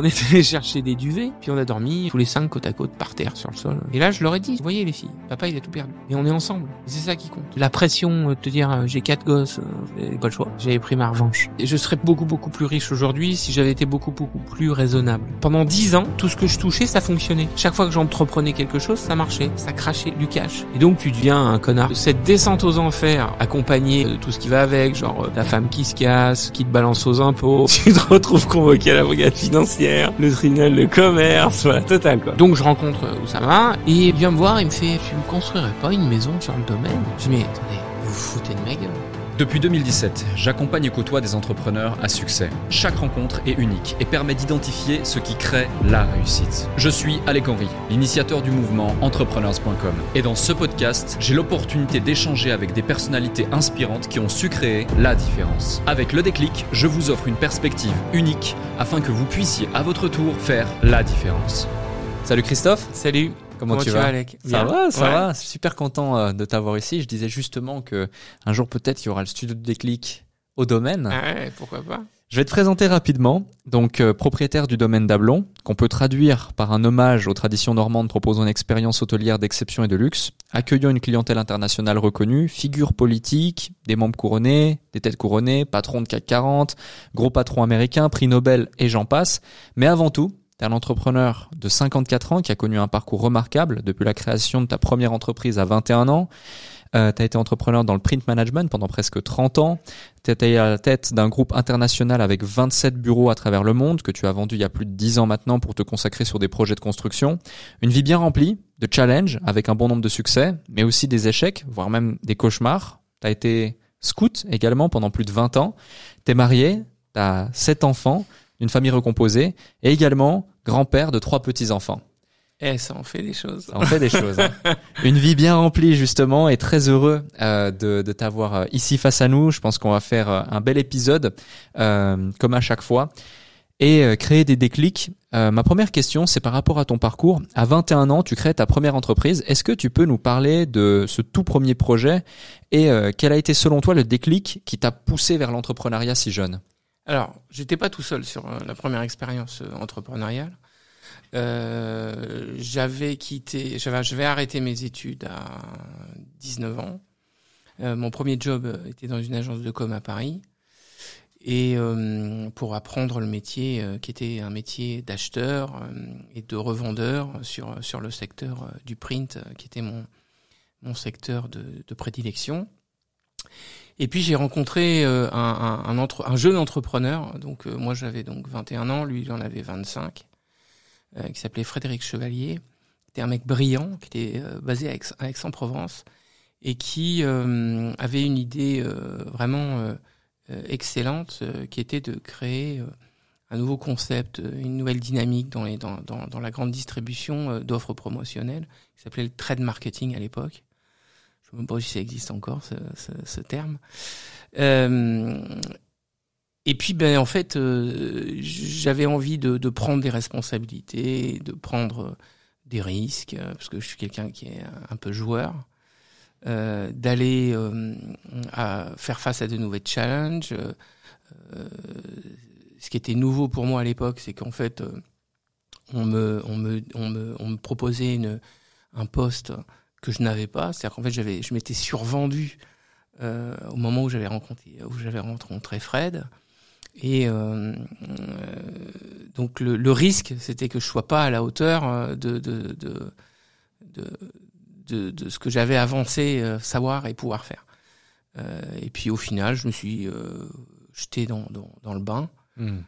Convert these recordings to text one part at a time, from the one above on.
On est allé chercher des duvets, puis on a dormi tous les cinq côte à côte par terre sur le sol. Et là, je leur ai dit, vous voyez les filles, papa il a tout perdu. Et on est ensemble. C'est ça qui compte. La pression de te dire, euh, j'ai quatre gosses, euh, pas le choix. J'avais pris ma revanche. Et je serais beaucoup beaucoup plus riche aujourd'hui si j'avais été beaucoup beaucoup plus raisonnable. Pendant dix ans, tout ce que je touchais, ça fonctionnait. Chaque fois que j'entreprenais quelque chose, ça marchait, ça crachait du cash. Et donc tu deviens un connard. Cette descente aux enfers, accompagnée de tout ce qui va avec, genre euh, ta femme qui se casse, qui te balance aux impôts, tu te retrouves convoqué à la brigade le tribunal de commerce, voilà, total quoi. Donc je rencontre Oussama et il vient me voir, il me fait Tu me construirais pas une maison sur le domaine? Je dis Mais attendez, vous vous foutez de ma gueule depuis 2017, j'accompagne et côtoie des entrepreneurs à succès. Chaque rencontre est unique et permet d'identifier ce qui crée la réussite. Je suis Alec Henry, l'initiateur du mouvement entrepreneurs.com. Et dans ce podcast, j'ai l'opportunité d'échanger avec des personnalités inspirantes qui ont su créer la différence. Avec le déclic, je vous offre une perspective unique afin que vous puissiez à votre tour faire la différence. Salut Christophe. Salut. Comment, tu, vas, Alec Ça va, ça va. Super content euh, de t'avoir ici. Je disais justement que un jour peut-être il y aura le studio de déclic au domaine. Ouais, pourquoi pas. Je vais te présenter rapidement. Donc, euh, propriétaire du domaine d'Ablon, qu'on peut traduire par un hommage aux traditions normandes proposant une expérience hôtelière d'exception et de luxe, accueillant une clientèle internationale reconnue, figure politique, des membres couronnés, des têtes couronnées, patron de CAC 40, gros patron américain, prix Nobel et j'en passe. Mais avant tout, T'es un entrepreneur de 54 ans qui a connu un parcours remarquable depuis la création de ta première entreprise à 21 ans. Euh, tu as été entrepreneur dans le print management pendant presque 30 ans. Tu été à la tête d'un groupe international avec 27 bureaux à travers le monde que tu as vendu il y a plus de 10 ans maintenant pour te consacrer sur des projets de construction. Une vie bien remplie de challenges avec un bon nombre de succès, mais aussi des échecs, voire même des cauchemars. Tu as été scout également pendant plus de 20 ans. Tu es marié, tu as 7 enfants d'une famille recomposée et également grand-père de trois petits-enfants. Eh, ça en fait des choses. Ça en fait des choses. Hein. Une vie bien remplie justement et très heureux euh, de, de t'avoir euh, ici face à nous. Je pense qu'on va faire euh, un bel épisode euh, comme à chaque fois et euh, créer des déclics. ma première question, c'est par rapport à ton parcours. À 21 ans, tu crées ta première entreprise. Est-ce que tu peux nous parler de ce tout premier projet et quel a été selon toi le déclic qui t'a poussé vers l'entrepreneuriat si jeune? Alors, j'étais pas tout seul sur euh, la première expérience euh, entrepreneuriale. Euh, j'avais quitté, j'avais arrêté mes études à 19 ans. Euh, mon premier job était dans une agence de com à Paris et pour apprendre le métier qui était un métier d'acheteur et de revendeur sur sur le secteur du print qui était mon mon secteur de prédilection. Et puis j'ai rencontré euh, un, un, un, jeune entrepreneur, donc euh, moi j'avais donc 21 ans, lui il en avait 25, euh, qui s'appelait Frédéric Chevalier. C'était un mec brillant, qui était basé à, Aix-en-Provence et qui avait une idée vraiment excellente, qui était de créer un nouveau concept, une nouvelle dynamique dans, les, dans, dans, dans la grande distribution d'offres promotionnelles, qui s'appelait le trade marketing à l'époque je ne sais pas si ça existe encore ce, terme. Euh, et puis, ben, en fait, euh, j'avais envie de, prendre des responsabilités, de prendre des risques, euh, parce que je suis quelqu'un qui est un peu joueur, d'aller faire face à de nouveaux challenges. ce qui était nouveau pour moi à l'époque, c'est qu'en fait, on me, proposait un poste que je n'avais pas. C'est-à-dire qu'en fait, j'avais, je m'étais survendu euh, au moment où j'avais rencontré, où j'avais rencontré Fred. Et euh, euh, donc le, le risque, c'était que je sois pas à la hauteur euh, de de de de, de, de ce que j'avais avancé, euh, savoir et pouvoir faire. Et puis au final, je me suis jeté dans, dans, dans le bain. Mmh.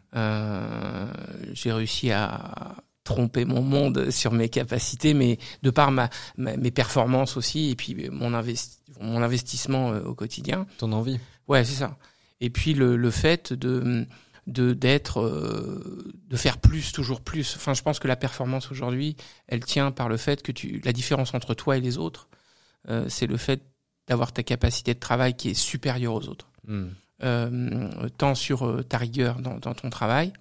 J'ai réussi à tromper mon monde sur mes capacités, mais de par ma, mes performances aussi, et puis mon, investi mon investissement euh, au quotidien. Ton envie. Ouais, c'est ça. Et puis le, le fait de de d'être euh, de faire plus toujours plus enfin je pense que la performance aujourd'hui elle tient par le fait que tu la différence entre toi et les autres euh, c'est le fait d'avoir ta capacité de travail qui est supérieure aux autres mmh. euh, tant sur ta rigueur dans, dans ton travail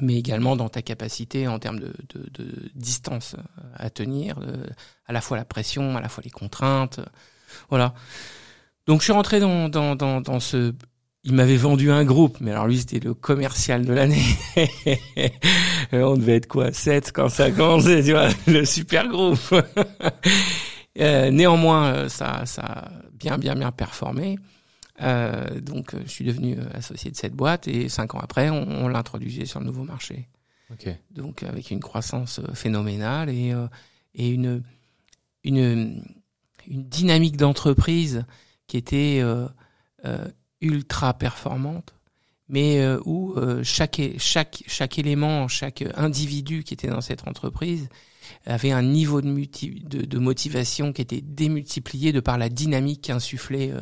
mais également dans ta capacité en termes de, de, de distance euh, à tenir, de, à la fois la pression, à la fois les contraintes, voilà. Donc je suis rentré dans, dans, dans, dans ce il m'avait vendu un groupe, mais alors lui c'était le commercial de l'année. On devait être quoi 7 quand ça a commencé, tu vois, le super groupe. euh, néanmoins, euh, ça, ça a bien, bien, bien performé. Euh, donc, je suis devenu associé de cette boîte et cinq ans après, on, on l'introduisait sur le nouveau marché. Donc, avec une croissance phénoménale et, et une, une, une dynamique d'entreprise qui était euh, euh, ultra performante, mais euh, où euh, chaque, chaque, chaque élément, chaque individu qui était dans cette entreprise avait un niveau de, de, de motivation qui était démultiplié de par la dynamique qu'insufflait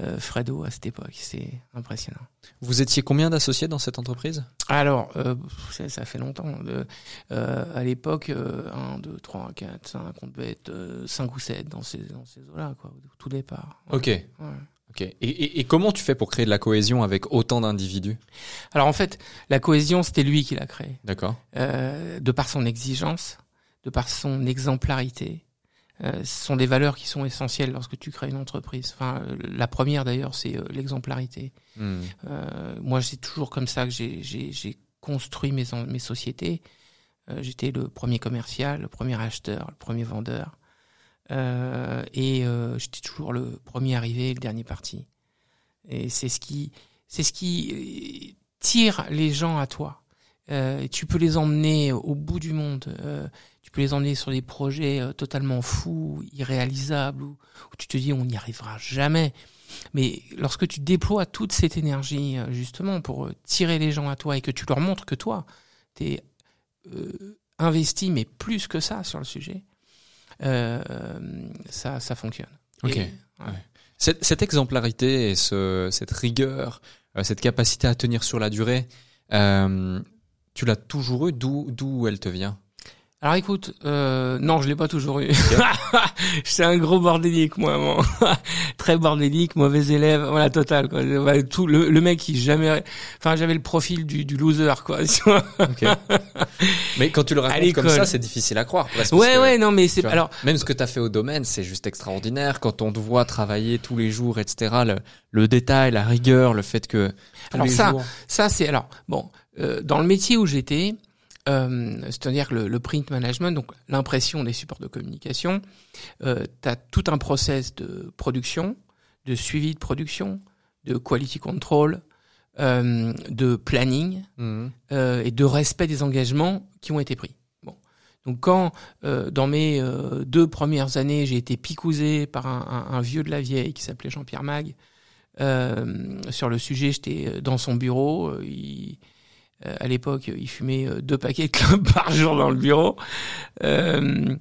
euh, Fredo à cette époque. C'est impressionnant. Vous étiez combien d'associés dans cette entreprise? Alors, euh, ça, ça, fait longtemps. Euh, à l'époque, euh, 1, 2, 3, 4, 5, on devait être 5 ou 7 dans ces, dans ces eaux-là, quoi, tout départ. Ok. Ouais. Ok. Et, et, et, comment tu fais pour créer de la cohésion avec autant d'individus? Alors en fait, la cohésion, c'était lui qui l'a créée. D'accord. De par son exigence, de par son exemplarité, ce sont des valeurs qui sont essentielles lorsque tu crées une entreprise. Enfin, euh, la première d'ailleurs, c'est euh, l'exemplarité. Hmm. Euh, moi, c'est toujours comme ça que j'ai construit mes, mes sociétés. Euh, J'étais le premier commercial, le premier acheteur, le premier vendeur. Euh, et j'étais toujours le premier arrivé, le dernier parti. Et c'est ce qui, c'est ce qui tire les gens à toi. Euh, tu peux les emmener au bout du monde. Euh, tu peux les emmener sur des projets euh, totalement fous, irréalisables, où, où, tu te dis on n'y arrivera jamais. Mais lorsque tu déploies toute cette énergie justement pour tirer les gens à toi et que tu leur montres que toi, tu es investi, mais plus que ça sur le sujet, ça, ça fonctionne. Ok. Et, ouais. cette, cette, exemplarité et ce, cette rigueur, cette capacité à tenir sur la durée, euh, tu l'as toujours eu d'où elle te vient? Alors écoute, euh, non, je l'ai pas toujours eu. J'étais un gros bordélique moi, très bordélique, mauvais élève, voilà total quoi. Tout le, le mec qui jamais, enfin j'avais le profil du, du loser quoi. okay. Mais quand tu le racontes comme ça, c'est difficile à croire. Presque, ouais ouais non mais c'est alors même ce que tu as fait au domaine, c'est juste extraordinaire. Quand on te voit travailler tous les jours, etc. Le, le détail, la rigueur, le fait que alors ça, jours... ça c'est alors bon euh, dans le métier où j'étais. Euh, c'est-à-dire le, le, print management, donc l'impression des supports de communication, euh, tu as tout un process de production, de suivi de production, de quality control, euh, de planning mmh. et de respect des engagements qui ont été pris. Bon. Donc quand euh, dans mes deux premières années j'ai été picousé par un, un, un, vieux de la vieille qui s'appelait Jean-Pierre Mag sur le sujet, j'étais dans son bureau, il euh, à l'époque, il fumait deux paquets de clopes par jour dans le bureau. Euh,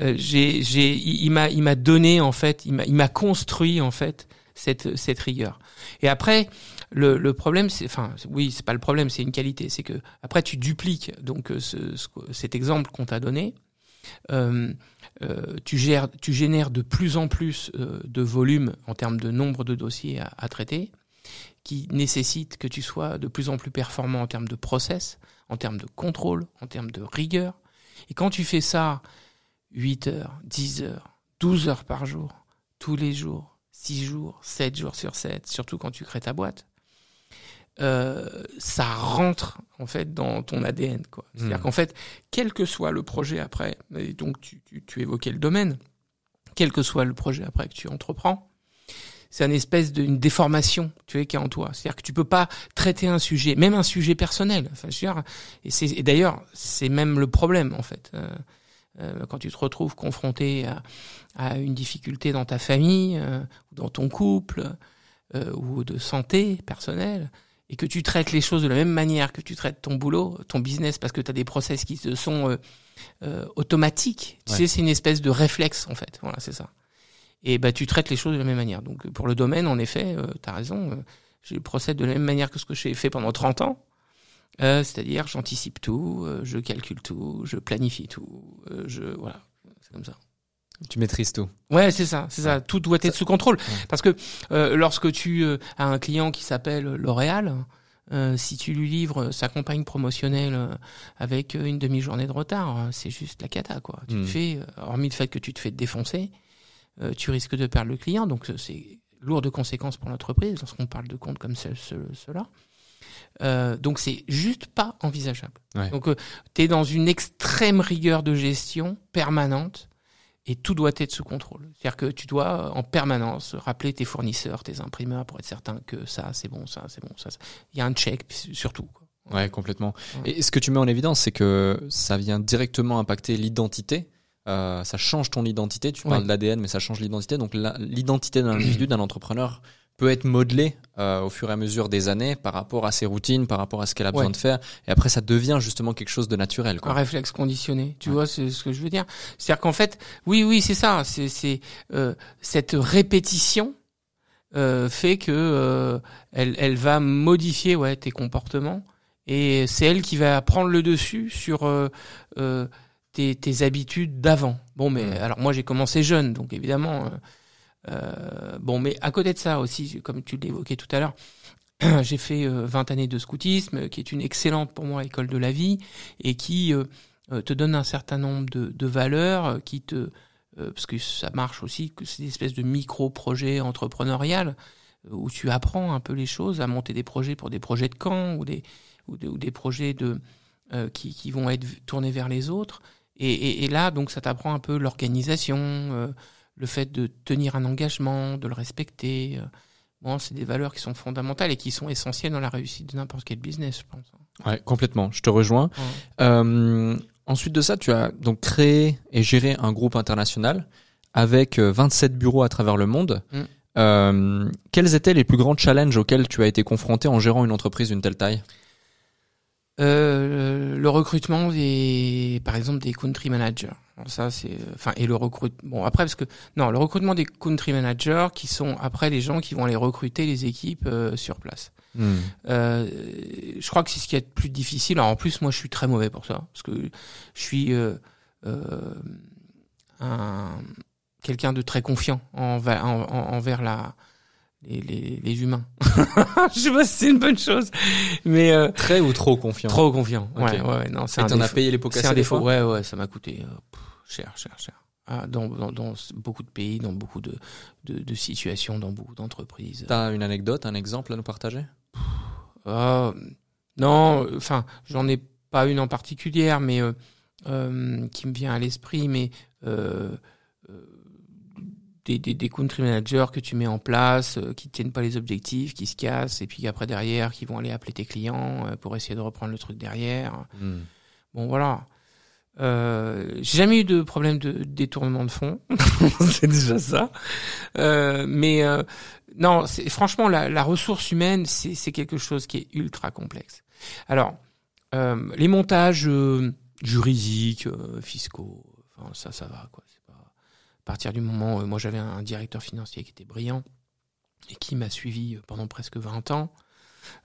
j'ai, j'ai, il m'a, il m'a donné en fait, il m'a, il m'a construit en fait cette cette rigueur. Et après, le, le problème, c'est, enfin, oui, c'est pas le problème, c'est une qualité, c'est que après tu dupliques donc ce, ce cet exemple qu'on t'a donné. Euh, euh, tu, gères, tu génères de plus en plus euh, de volume en termes de nombre de dossiers à, à traiter qui nécessite que tu sois de plus en plus performant en termes de process, en termes de contrôle, en termes de rigueur. Et quand tu fais ça 8 heures, 10 heures, 12 heures par jour, tous les jours, 6 jours, 7 jours sur 7, surtout quand tu crées ta boîte, euh, ça rentre en fait dans ton ADN. quoi. C'est-à-dire mmh. qu'en fait, quel que soit le projet après, et donc tu, tu, tu évoquais le domaine, quel que soit le projet après que tu entreprends, c'est une espèce d'une déformation, tu vois, qui est en toi. C'est-à-dire que tu peux pas traiter un sujet, même un sujet personnel. Enfin, je veux dire, et c'est, et d'ailleurs, c'est même le problème, en fait. Euh, euh, quand tu te retrouves confronté à, à, une difficulté dans ta famille, euh, dans ton couple, euh, ou de santé personnelle, et que tu traites les choses de la même manière que tu traites ton boulot, ton business, parce que tu as des process qui te sont automatiques. Tu ouais. sais, c'est une espèce de réflexe, en fait. Voilà, c'est ça et bah tu traites les choses de la même manière. Donc pour le domaine, en effet, euh, tu as raison, euh, je procède de la même manière que ce que j'ai fait pendant 30 ans. Euh, c'est-à-dire j'anticipe tout, euh, je calcule tout, je planifie tout, je voilà, c'est comme ça. Tu maîtrises tout. Ouais, c'est ça, c'est ça. Tout doit être sous contrôle. Ouais. Parce que lorsque tu as un client qui s'appelle L'Oréal, si tu lui livres sa campagne promotionnelle avec une demi-journée de retard, c'est juste la cata, quoi. Tu Hmm. te fais, hormis le fait que tu te fais défoncer, euh, tu risques de perdre le client. Donc c'est lourdes conséquences pour l'entreprise lorsqu'on parle de comptes comme ce, ce, cela. Euh, donc c'est juste pas envisageable. Ouais. Donc tu es dans une extrême rigueur de gestion permanente et tout doit être sous contrôle. C'est-à-dire que tu dois en permanence rappeler tes fournisseurs, tes imprimeurs pour être certain que ça c'est bon, ça c'est bon, ça. ça. Il y a un check surtout. Quoi. Ouais, complètement. Ouais. Et ce que tu mets en évidence, c'est que ça vient directement impacter l'identité. Euh, ça change ton identité. Tu parles Ouais. de l'ADN, mais ça change l'identité. Donc l'identité d'un individu, d'un entrepreneur, peut être modelée euh, au fur et à mesure des années par rapport à ses routines, par rapport à ce qu'elle a besoin de faire. Et après, ça devient justement quelque chose de naturel. Un réflexe conditionné, tu Ouais. vois, c'est ce que je veux dire. C'est-à-dire qu'en fait, oui, oui, c'est ça. C'est euh, cette répétition fait que elle, elle va modifier ouais tes comportements et c'est elle qui va prendre le dessus sur euh, tes, tes habitudes d'avant. Bon, mais Mm. alors moi j'ai commencé jeune, donc évidemment. euh, euh, bon, mais à côté de ça aussi, comme tu l'évoquais tout à l'heure, j'ai fait euh, 20 années de scoutisme, qui est une excellente pour moi école de la vie et qui euh, euh, te donne un certain nombre de, de valeurs, euh, qui te euh, parce que ça marche aussi, que c'est des espèces de micro-projets entrepreneuriales euh, où tu apprends un peu les choses, à monter des projets pour des projets de camp ou des ou, des- ou des projets de euh, qui, qui vont être tournés vers les autres. Et, et, et là, donc, ça t'apprend un peu l'organisation, euh, le fait de tenir un engagement, de le respecter. euh. Bon, c'est des valeurs qui sont fondamentales et qui sont essentielles dans la réussite de n'importe quel business, je pense. Ouais, complètement. Je te rejoins. Ouais. Euh, ensuite de ça, tu as donc créé et géré un groupe international avec euh, 27 bureaux à travers le monde. Mm. Euh, quels étaient les plus grands challenges auxquels tu as été confronté en gérant une entreprise d'une telle taille? Euh, le recrutement des, par exemple, des country managers. Alors ça, c'est, enfin, et le recrutement. Bon, après, parce que non, le recrutement des country managers, qui sont après les gens qui vont aller recruter les équipes euh, sur place. Hmm. Euh, je crois que c'est ce qui est le plus difficile. Alors en plus, moi, je suis très mauvais pour ça, parce que je suis euh, euh, un quelqu'un de très confiant envers, en- en- envers la les, les, les humains. je sais pas si c'est une bonne chose, mais euh, Très ou trop confiant? Trop confiant. Ok. Ouais, non, c'est Et un t'en as défaut. payé les pots C'est cassés un des défaut. Ouais, ouais, ça m'a coûté euh, pff, cher, cher, cher. Ah, dans, dans, dans beaucoup de pays, dans beaucoup de, de, de situations, dans beaucoup d'entreprises. T'as une anecdote, un exemple à nous partager? Ah, non, enfin, j'en ai pas une en particulière, mais euh, euh, qui me vient à l'esprit, mais euh, euh, des, des, des country managers que tu mets en place, euh, qui tiennent pas les objectifs, qui se cassent, et puis après derrière, qui vont aller appeler tes clients euh, pour essayer de reprendre le truc derrière. Hmm. Bon, voilà. Euh, j'ai jamais eu de problème de détournement de fonds, c'est déjà ça. Euh, mais non, franchement, la, la ressource humaine, c'est quelque chose qui est ultra complexe. Alors, les montages juridiques, fiscaux, enfin ça, ça va quoi. À partir du moment, où moi j'avais un directeur financier qui était brillant et qui m'a suivi pendant presque 20 ans,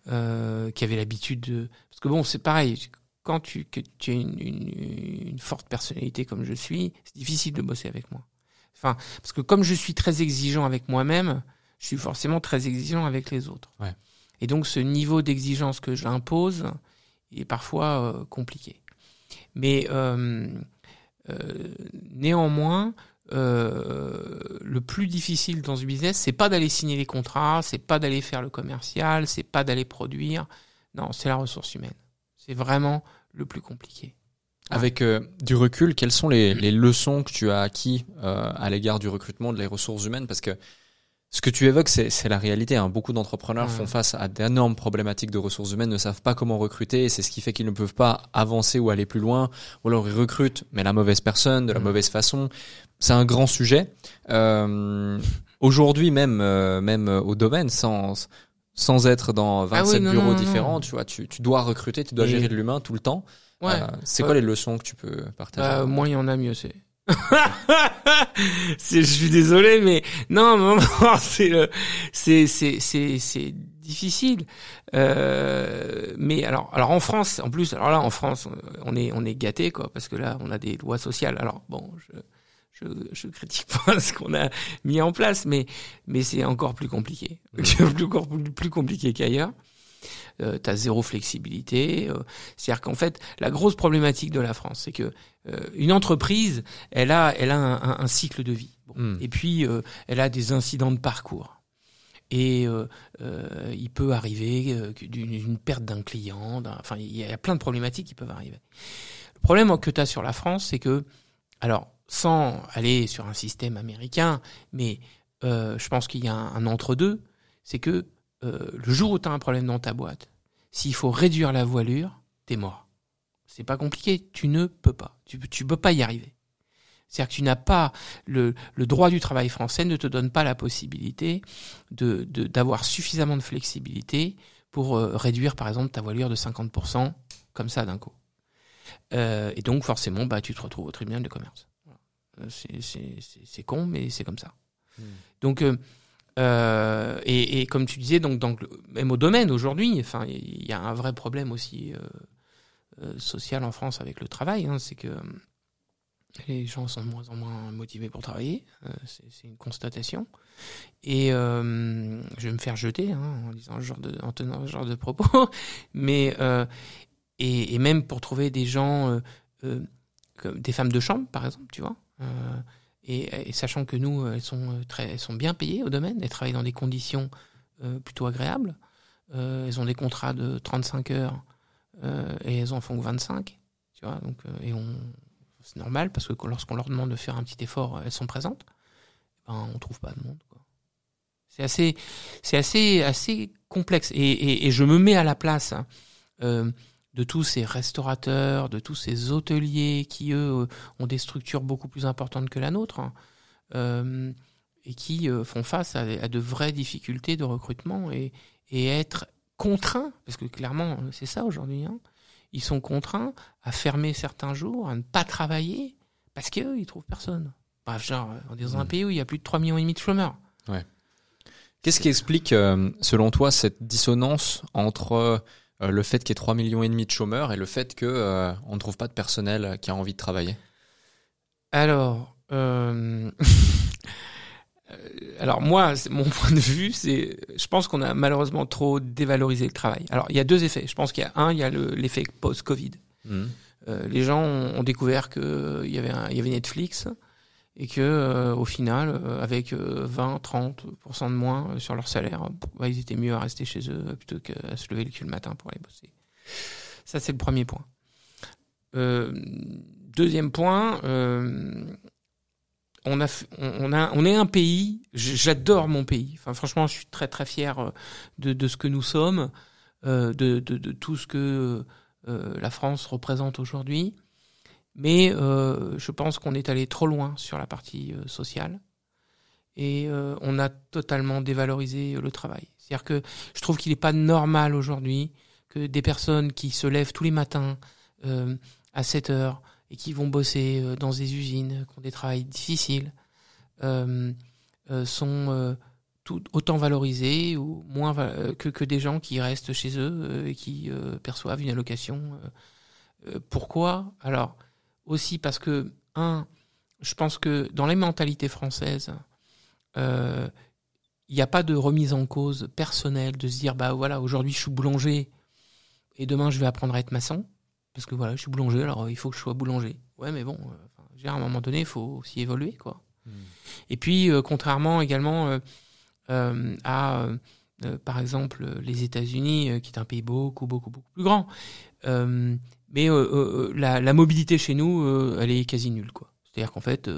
euh, qui avait l'habitude de, parce que bon, c'est pareil quand tu, que tu as une, une, une forte personnalité comme je suis, c'est difficile de bosser avec moi. Enfin, parce que comme je suis très exigeant avec moi-même, je suis forcément très exigeant avec les autres. Ouais. Et donc ce niveau d'exigence que j'impose est parfois euh, compliqué. Mais euh, euh, néanmoins, euh, le plus difficile dans ce business, c'est pas d'aller signer les contrats, c'est pas d'aller faire le commercial, c'est pas d'aller produire. Non, c'est la ressource humaine. C'est vraiment le plus compliqué. Avec euh, du recul, quelles sont les, leçons que tu as acquis euh, à l'égard du recrutement, de les ressources humaines? Parce que ce que tu évoques, c'est la réalité. Hein. Beaucoup d'entrepreneurs Ouais. font face à d'énormes problématiques de ressources humaines, ne savent pas comment recruter, et c'est ce qui fait qu'ils ne peuvent pas avancer ou aller plus loin, ou alors ils recrutent, mais la mauvaise personne, de la mauvaise façon. C'est un grand sujet. Euh, Aujourd'hui, même, euh, même euh, au domaine, sans sans être dans 27 Ah oui, non, bureaux non, non, différents, tu vois, tu, tu dois recruter, tu dois Et- gérer de l'humain tout le temps. Ouais. Euh, c'est quoi les leçons que tu peux partager Bah, moins il y en a, mieux c'est. je suis désolé, mais non, non, non, c'est, c'est, c'est, c'est, c'est difficile. Euh, mais alors, alors en France, en plus, alors là, en France, on est, on est gâté, quoi, parce que là, on a des lois sociales. Alors bon, je, je, je critique pas ce qu'on a mis en place, mais, mais c'est encore plus compliqué, plus, plus compliqué qu'ailleurs. Euh, t'as zéro flexibilité. euh, c'est-à-dire qu'en fait, la grosse problématique de la France, c'est que euh, une entreprise, elle a, elle a un, un- un cycle de vie. Bon. Hmm. Et puis, euh, elle a des incidents de parcours. et il peut arriver d'une perte d'un client, enfin il y a plein de problématiques qui peuvent arriver. Le problème que tu as sur la France, c'est que, alors sans aller sur un système américain, mais je pense qu'il y a un, entre-deux, c'est que le jour où tu as un problème dans ta boîte, s'il faut réduire la voilure, t'es mort. C'est pas compliqué, tu ne peux pas, tu, tu peux pas y arriver. C'est-à-dire que tu n'as pas le, le, droit du travail français ne te donne pas la possibilité de d'avoir suffisamment de flexibilité pour euh, réduire par exemple ta voilure de 50% comme ça d'un coup. Euh, et donc forcément, bah tu te retrouves au tribunal de commerce. Euh, c'est con, mais c'est comme ça. Hmm. Donc euh, euh, et, comme tu disais, donc, même au domaine aujourd'hui, enfin il y a un vrai problème aussi social en France avec le travail, hein, c'est que les gens sont de moins en moins motivés pour travailler, euh, c'est une constatation. Et euh, je vais me faire jeter hein, en disant genre de, en tenant ce genre de propos, mais euh, et, même pour trouver des gens, euh, euh, des femmes de chambre par exemple, tu vois. Et, sachant que nous, elles sont très, elles sont bien payées au domaine, elles travaillent dans des conditions plutôt agréables. elles ont des contrats de 35 heures et elles en font que 25, tu vois. Donc et c'est normal parce que lorsqu'on leur demande de faire un petit effort, elles sont présentes. Ben, on trouve pas de monde. C'est assez, c'est assez, assez complexe. Et, je me mets à la place hein, euh, de tous ces restaurateurs, de tous ces hôteliers qui eux ont des structures beaucoup plus importantes que la nôtre hein, euh, et qui euh, font face à, à, de vraies difficultés de recrutement et, et être contraints, parce que clairement c'est ça aujourd'hui. Hein, ils sont contraints à fermer certains jours, à ne pas travailler, parce qu'eux, ils trouvent personne. Bref, genre, on est dans un mmh. pays où il y a plus de 3 millions et demi de chômeurs. Ouais. Qu'est-ce qui explique, euh, selon toi, cette dissonance entre euh, le fait qu'il y ait 3 millions et demi de chômeurs et le fait que euh, on ne trouve pas de personnel qui a envie de travailler Alors, euh... Alors moi, mon point de vue, c'est, je pense qu'on a malheureusement trop dévalorisé le travail. Alors il y a deux effets. Je pense qu'il y a un, il y a l'effet post-Covid. Mmh. Euh, les gens ont, découvert que il y avait un, il y avait Netflix et que euh, au final, euh, avec 20-30% de moins sur leur salaire, bah, ils étaient mieux à rester chez eux plutôt qu'à se lever le cul le matin pour aller bosser. Ça c'est le premier point. deuxième point on a, on a, on est un pays. J'adore mon pays. Enfin, franchement, je suis très très fier euh, de, de ce que nous sommes, euh, de, de, de, tout ce que euh, la France représente aujourd'hui. Mais euh, je pense qu'on est allé trop loin sur la partie euh, sociale et euh, on a totalement dévalorisé le travail. C'est-à-dire que je trouve qu'il n'est pas normal aujourd'hui que des personnes qui se lèvent tous les matins à 7 heures et qui vont bosser euh, dans des usines, qui ont des travails difficiles, euh, euh, sont tout, autant valorisés ou moins que, que des gens qui restent chez eux et qui perçoivent une allocation. pourquoi? Alors, aussi parce que, un, je pense que dans les mentalités françaises, il n'y a pas de remise en cause personnelle, de se dire, bah voilà, aujourd'hui je suis boulanger et demain je vais apprendre à être maçon parce que voilà, je suis boulanger, alors euh, il faut que je sois boulanger. Ouais, mais bon, euh, à un moment donné, il faut aussi évoluer, quoi. Hmm. Et puis, euh, contrairement également à, par exemple, les États-Unis, qui est un pays beaucoup, beaucoup, beaucoup plus grand, mais la, la, mobilité chez nous, elle est quasi nulle. C'est-à-dire qu'en fait,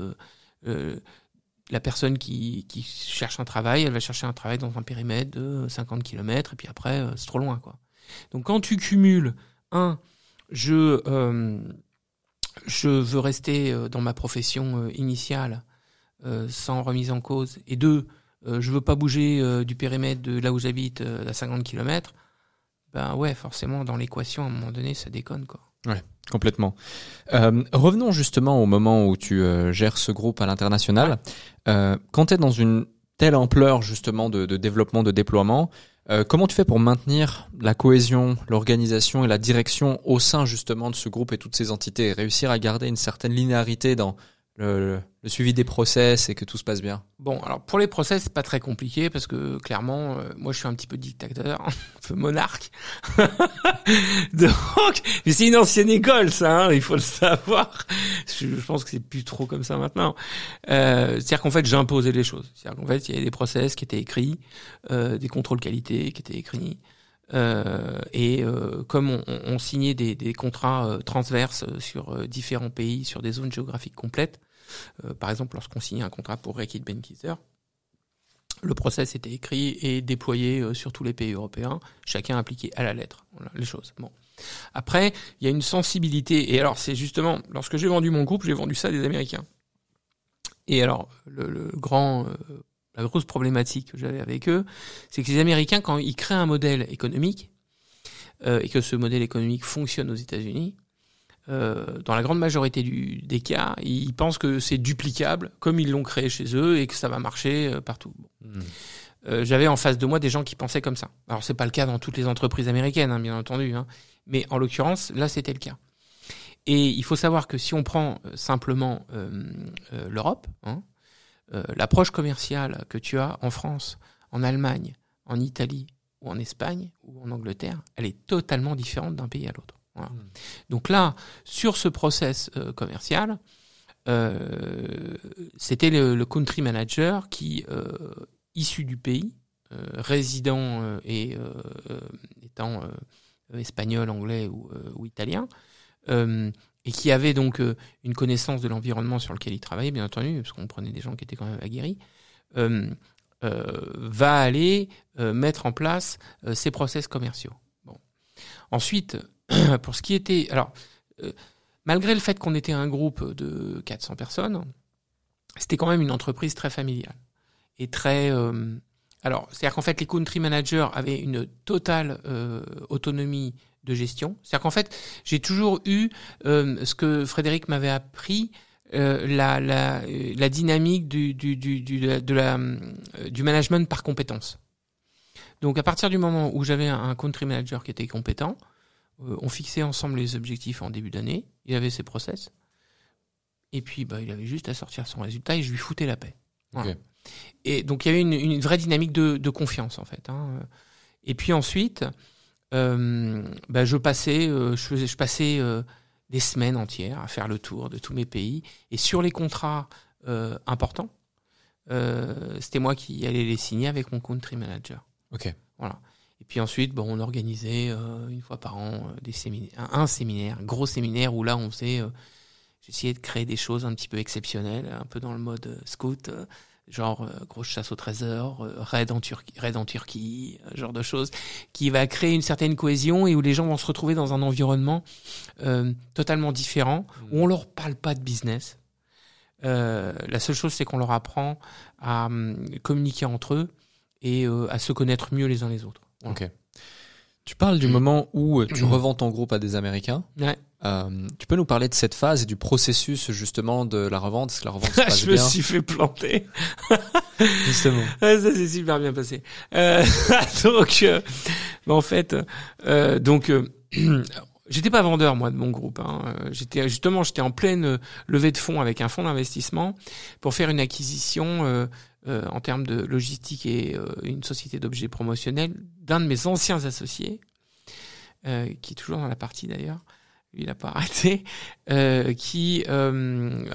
la personne qui, cherche un travail, elle va chercher un travail dans un périmètre de 50 km, et puis après, c'est trop loin, quoi. Donc, quand tu cumules, un, je, euh, je veux rester euh, dans ma profession euh, initiale sans remise en cause, et deux, je veux pas bouger du périmètre de là où j'habite à 50 km, ben ouais, forcément, dans l'équation, à un moment donné, ça déconne, quoi. Ouais, complètement. Euh, revenons justement au moment où tu euh, gères ce groupe à l'international. Euh, quand tu es dans une telle ampleur justement de, de développement, de déploiement, comment tu fais pour maintenir la cohésion, l'organisation et la direction au sein justement de ce groupe et toutes ces entités et réussir à garder une certaine linéarité dans le, le suivi des process et que tout se passe bien Bon, alors pour les process, c'est pas très compliqué parce que clairement, euh, moi je suis un petit peu dictateur, un peu monarque. Donc, mais c'est une ancienne école, ça, hein, il faut le savoir. Je, pense que c'est plus trop comme ça maintenant. Euh, C'est-à-dire qu'en fait, j'imposais les choses. C'est-à-dire qu'en fait, il y avait des process qui étaient écrits, euh, des contrôles qualité qui étaient écrits. Euh, et euh, comme on, on- signait des, des contrats euh, transverses sur euh, différents pays, sur des zones géographiques complètes, euh, par exemple lorsqu'on signait un contrat pour Reckitt Benckiser, le process était écrit et déployé euh, sur tous les pays européens, chacun appliqué à la lettre voilà, les choses. Bon. Après, il y a une sensibilité, et alors c'est justement, lorsque j'ai vendu mon groupe, j'ai vendu ça à des Américains. Et alors, le, le grand, euh, la grosse problématique que j'avais avec eux, c'est que les Américains, quand ils créent un modèle économique, euh, et que ce modèle économique fonctionne aux États-Unis, euh, dans la grande majorité du, des cas, ils pensent que c'est duplicable, comme ils l'ont créé chez eux, et que ça va marcher euh, partout. Bon. Euh, J'avais en face de moi des gens qui pensaient comme ça. Alors c'est pas le cas dans toutes les entreprises américaines, hein, bien entendu, hein. mais en l'occurrence, là c'était le cas. Et il faut savoir que si on prend simplement l'Europe, hein, l'approche commerciale que tu as en France, en Allemagne, en Italie ou en Espagne ou en Angleterre, elle est totalement différente d'un pays à l'autre. Voilà. Mm. Donc là, sur ce process euh, commercial, euh, c'était le, le country manager qui, euh, issu du pays, résident et étant espagnol, anglais ou, ou italien, et qui avait donc une connaissance de l'environnement sur lequel il travaillait, bien entendu, parce qu'on prenait des gens qui étaient quand même aguerris, va aller mettre en place ces process commerciaux. Bon. Ensuite, pour ce qui était, alors, euh, malgré le fait qu'on était un groupe de 400 personnes, c'était quand même une entreprise très familiale et très. euh, alors, c'est-à-dire qu'en fait, les country managers avaient une totale euh, autonomie de gestion. C'est-à-dire qu'en fait, j'ai toujours eu euh, ce que Frédéric m'avait appris, euh, la, la, euh, la dynamique du, du, du, du, de la- du management par compétence. Donc, à partir du moment où j'avais un, un country manager qui était compétent, on fixait ensemble les objectifs en début d'année. Il avait ses process. Et puis, bah, il avait juste à sortir son résultat et je lui foutais la paix. Voilà. Et donc, il y avait une, une vraie dynamique de, de confiance, en fait. hein. Et puis ensuite, euh, bah, je passais, euh, je, faisais, je passais euh, des semaines entières à faire le tour de tous mes pays. Et sur les contrats euh, importants, euh, c'était moi qui allais les signer avec mon country manager. Ok. Voilà. Et puis ensuite, bon, on organisait euh, une fois par an euh, des séminaires, un, un séminaire, un gros séminaire où là, on faisait, euh, j'essayais de créer des choses un petit peu exceptionnelles, un peu dans le mode euh, scout, euh, genre grosse chasse au trésor, raid en Turquie, raid en Turquie, genre de choses qui va créer une certaine cohésion et où les gens vont se retrouver dans un environnement euh, totalement différent où on leur parle pas de business. Euh, la seule chose, c'est qu'on leur apprend à hum, communiquer entre eux et euh, à se connaître mieux les uns les autres. Voilà. Ok. Tu parles du moment où euh, tu revends ton groupe à des Américains. Ouais. Euh, tu peux nous parler de cette phase et du processus justement de la revente Est-ce que la revente se passe je me suis fait planter. Justement. Ouais, ça s'est super bien passé. Euh, donc, euh, bah, en fait, euh, donc, euh, j'étais pas vendeur moi de mon groupe. Hein. Euh, J'étais justement, j'étais en pleine euh, levée de fonds avec un fonds d'investissement pour faire une acquisition euh, euh, en termes de logistique et euh, une société d'objets promotionnels d'un de mes anciens associés, qui est toujours dans la partie d'ailleurs. Il a pas arrêté, qui me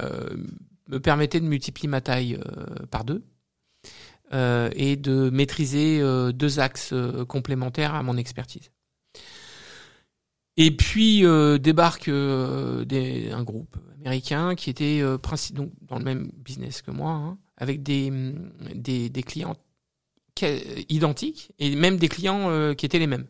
permettait de multiplier ma taille par deux et de maîtriser deux axes complémentaires à mon expertise. Et puis euh, débarque euh, des, un groupe américain qui était euh, donc dans le même business que moi, hein, avec des, hum, des, des clients que- identiques et même des clients euh, qui étaient les mêmes.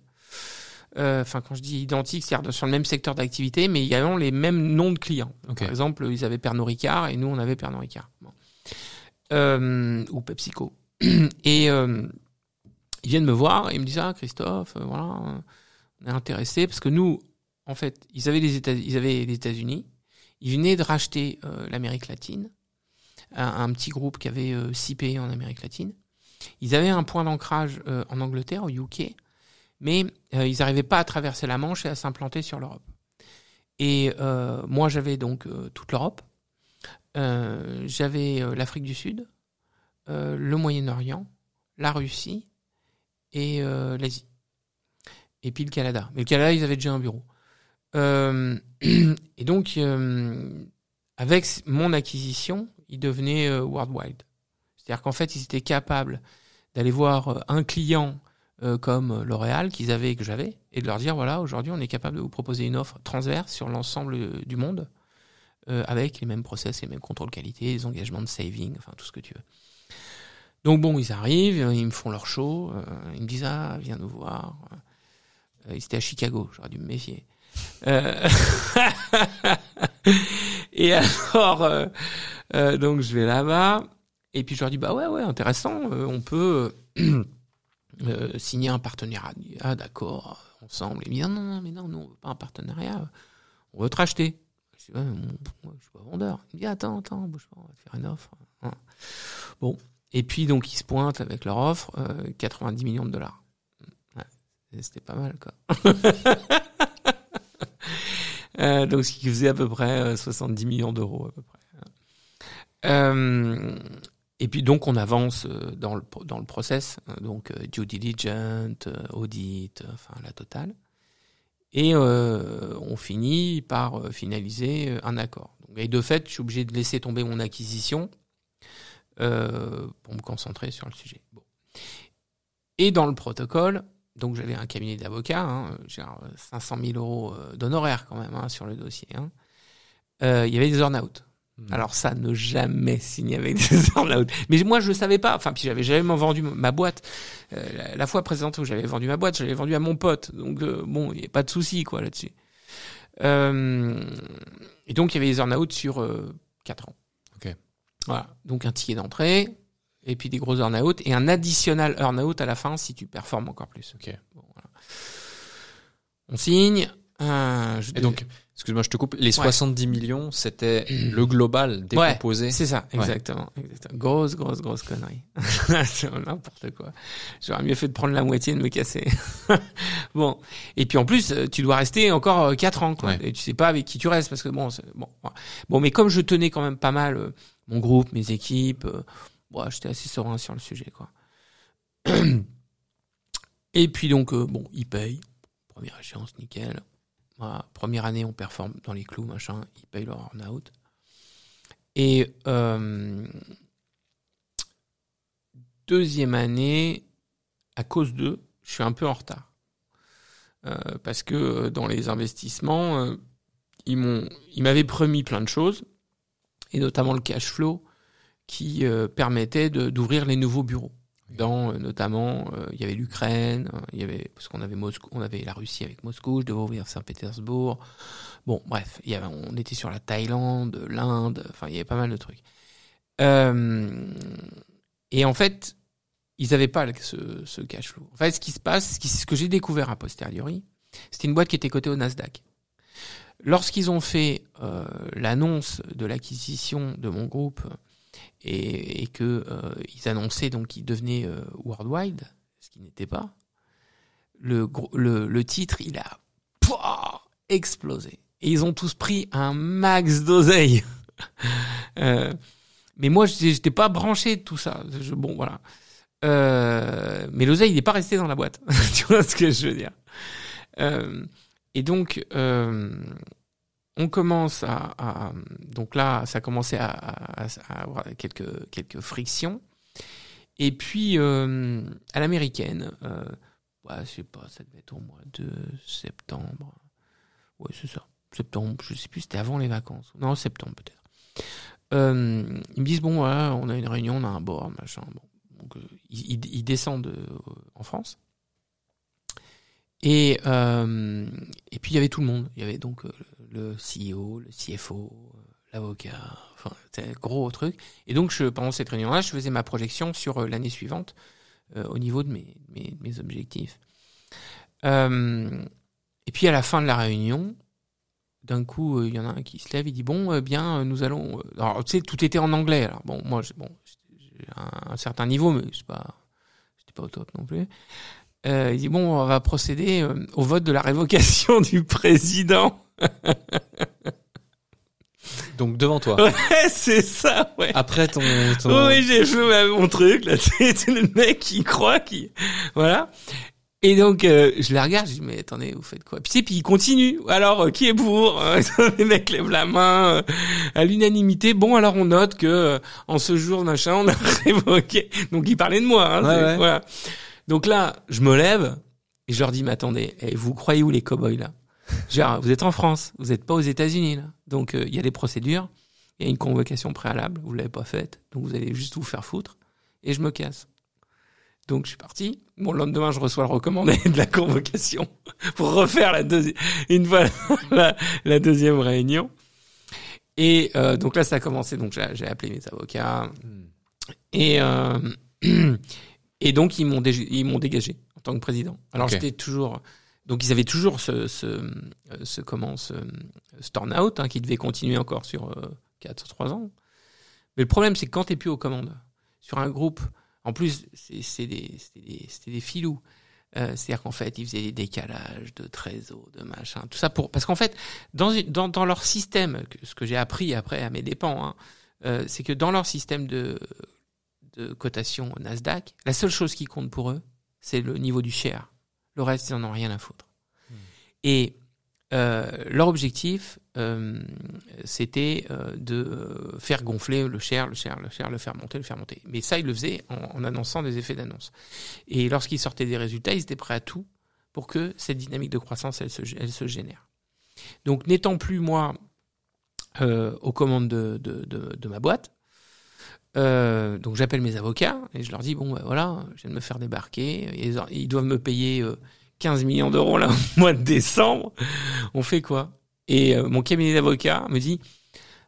Euh, Enfin, quand je dis identiques, c'est-à-dire sur le même secteur d'activité, mais avait les mêmes noms de clients. Par exemple, ils avaient Pernod Ricard et nous, on avait Pernod Ricard. Bon. Euh, ou PepsiCo. Et euh, ils viennent me voir et ils me disent ah Christophe, euh, voilà, euh, intéressé parce que nous, en fait, ils avaient les États, ils avaient les États-Unis, ils venaient de racheter euh, l'Amérique latine, un, petit groupe qui avait euh, six pays en Amérique latine. Ils avaient un point d'ancrage euh, en Angleterre, au UK, mais euh, ils n'arrivaient pas à traverser la Manche et à s'implanter sur l'Europe. Et moi, j'avais donc toute l'Europe. j'avais l'Afrique du Sud, le Moyen-Orient, la Russie et l'Asie. Et puis le Canada. Mais le Canada, ils avaient déjà un bureau. Euh, et donc, euh, avec mon acquisition, ils devenaient euh, worldwide. C'est-à-dire qu'en fait, ils étaient capables d'aller voir un client comme L'Oréal qu'ils avaient et que j'avais, et de leur dire voilà, aujourd'hui, on est capable de vous proposer une offre transverse sur l'ensemble du monde, avec les mêmes process, les mêmes contrôles qualité, les engagements de saving, enfin tout ce que tu veux. Donc bon, ils arrivent, ils me font leur show, ils me disent ah, viens nous voir. Ils étaient à Chicago, j'aurais dû me méfier. Euh, et alors, euh, euh, donc je vais là-bas, et puis je leur dis bah ouais ouais intéressant, euh, on peut euh, euh, signer un partenariat. Ah d'accord, ensemble. Ils me disent non non mais non, nous on veut pas un partenariat, on veut te racheter. Je dis ouais, moi, je suis pas vendeur. Il me dit attends attends, on va faire une offre. Voilà. Bon, et puis donc ils se pointent avec leur offre, euh, 90 millions de dollars. C'était pas mal quoi. Euh, donc ce qui faisait à peu près euh, 70 millions d'euros à peu près. Euh, et puis donc on avance euh, dans le dans le process, euh, donc euh, due diligence, euh, audit, euh, enfin la totale. Et euh, on finit par euh, finaliser euh, un accord. Et de fait, je suis obligé de laisser tomber mon acquisition euh, pour me concentrer sur le sujet. Bon. Et dans le protocole, donc j'avais un cabinet d'avocats, hein, genre 500 000 euros euh, d'honoraires quand même hein, sur le dossier. hein. Euh, Il y avait des earn-out. Mhm. Alors ça, ne jamais signer avec des earn-out. Mais moi, je ne savais pas. Enfin, puis j'avais jamais vendu ma boîte. Euh, la, la fois précédente où j'avais vendu ma boîte, je l'avais vendue à mon pote. Donc euh, bon, il n'y a pas de souci quoi là-dessus. Euh, et donc il y avait des earn-out sur euh, 4 ans. Ok. Voilà. Donc un ticket d'entrée, et puis des gros earn-out, et un additionnel earn-out à la fin si tu performes encore plus. Ok. Bon, voilà. On signe. euh, je Et donc, excuse-moi, je te coupe. Les 70 millions, c'était le global décomposé. C'est ça, exactement, exactement. Grosse, grosse, grosse connerie. C'est n'importe quoi. J'aurais mieux fait de prendre la moitié et de me casser. bon. Et puis en plus, euh, tu dois rester encore 4 ans, quoi. Ouais. Et tu sais pas avec qui tu restes parce que bon, bon, bon, mais comme je tenais quand même pas mal euh, mon groupe, mes équipes, euh, j'étais assez serein sur le sujet, quoi. Et puis donc, euh, bon, ils payent. Première échéance, nickel. Première année, on performe dans les clous, machin. Ils payent leur earn-out. Et euh, deuxième année, à cause d'eux, je suis un peu en retard. Euh, parce que euh, dans les investissements, ils m'avaient promis plein de choses, et notamment le cash flow qui euh, permettait d'ouvrir les nouveaux bureaux. Dans euh, notamment, euh, il y avait l'Ukraine, avait parce qu'on avait Moscou, on avait la Russie avec Moscou, je devais ouvrir Saint-Pétersbourg. Bon, bref, on était sur la Thaïlande, l'Inde, enfin il y avait pas mal de trucs. Et en fait, ils n'avaient pas ce, ce cash flow. En fait, ce qui se passe, ce, que j'ai découvert a posteriori, c'était une boîte qui était cotée au Nasdaq. Lorsqu'ils ont fait l'annonce de l'acquisition de mon groupe et, et que euh, ils annonçaient donc qu'ils devenaient euh, worldwide, ce qui n'était pas, le, le, le titre il a pouah, explosé et ils ont tous pris un max d'oseille. Euh, mais moi j'étais pas branché de tout ça. Bon voilà. Euh, mais l'oseille il n'est pas resté dans la boîte. tu vois ce que je veux dire? Euh, et donc, euh, on commence à, donc là, ça a commencé à, à- avoir quelques quelques frictions. Et puis euh, à l'américaine, euh, ouais, je sais pas, ça devait être au mois de septembre. Ouais, c'est ça, septembre. Je sais plus, c'était avant les vacances. Non, septembre peut-être. Euh, ils me disent bon, voilà, on a une réunion, on a un board, machin. Donc euh, ils, ils- descendent en France. Et, et puis il y avait tout le monde. Il y avait donc le CEO, le CFO, euh, l'avocat, enfin un gros truc. Et donc je, pendant cette réunion-là, je faisais ma projection sur euh, l'année suivante euh, au niveau de mes, mes, objectifs. Et puis à la fin de la réunion, d'un coup, il y en a un qui se lève, il dit bon, bien, nous allons. Alors tu sais, tout était en anglais. Alors bon, moi, j'ai- bon, un, un certain niveau, mais je sais pas, pas au top non plus. Il dit bon, on va procéder au vote de la révocation du président. Donc devant toi. Ouais, c'est ça, ouais. Après ton, ton... Oui, j'ai fait mon truc, là, c'est le mec qui croit, qui, voilà. Et donc, euh, je les regarde, je dis, mais attendez, vous faites quoi? Puis, tu sais, puis il continue. Alors, euh, qui est pour? Euh, Les mecs lèvent la main euh, à l'unanimité. Bon, alors on note que euh, en ce jour, machin, on a révoqué. Donc, il parlait de moi. Hein, ouais. Voilà. Donc là, je me lève et je leur dis, mais attendez, eh, vous croyez où les cow-boys là? Genre, vous êtes en France, vous n'êtes pas aux États-Unis là. Donc, euh, il y a des procédures, il y a une convocation préalable, vous l'avez pas faite, donc vous allez juste vous faire foutre. Et je me casse. Donc je suis parti. Bon, le lendemain, je reçois le recommandé de la convocation pour refaire la deuxième, une fois la, la deuxième réunion. Et euh, donc là, ça a commencé. Donc j'ai j'ai appelé mes avocats Hmm. et euh, et donc ils m'ont ils m'ont dégagé en tant que président. Alors j'étais toujours donc ils avaient toujours ce ce, euh, comment ce, ce turn-out hein, qui devait continuer encore sur euh, 4 3 ans. Mais le problème c'est que quand t'es plus aux commandes sur un groupe en plus c'est des c'était des, des filous. Euh, C'est-à-dire qu'en fait, ils faisaient des décalages de trésor, de machin, tout ça pour parce qu'en fait, dans, leur système, ce que j'ai appris après à mes dépens, hein, euh, c'est que dans leur système de cotation Nasdaq, la seule chose qui compte pour eux, c'est le niveau du share. Le reste, ils en ont rien à foutre. Et euh, leur objectif, euh, c'était euh, de faire gonfler le share, le share, le share, le faire monter, le faire monter. Mais ça, ils le faisaient en, en annonçant des effets d'annonce. Et lorsqu'ils sortaient des résultats, ils étaient prêts à tout pour que cette dynamique de croissance, elle se, elle se génère. Donc, n'étant plus moi aux commandes de, de, de, de ma boîte, euh, donc j'appelle mes avocats et je leur dis bon ben voilà, je viens de me faire débarquer, ils, doivent me payer euh, 15 millions d'euros là au mois de décembre. On fait quoi? Et euh, mon cabinet d'avocats me dit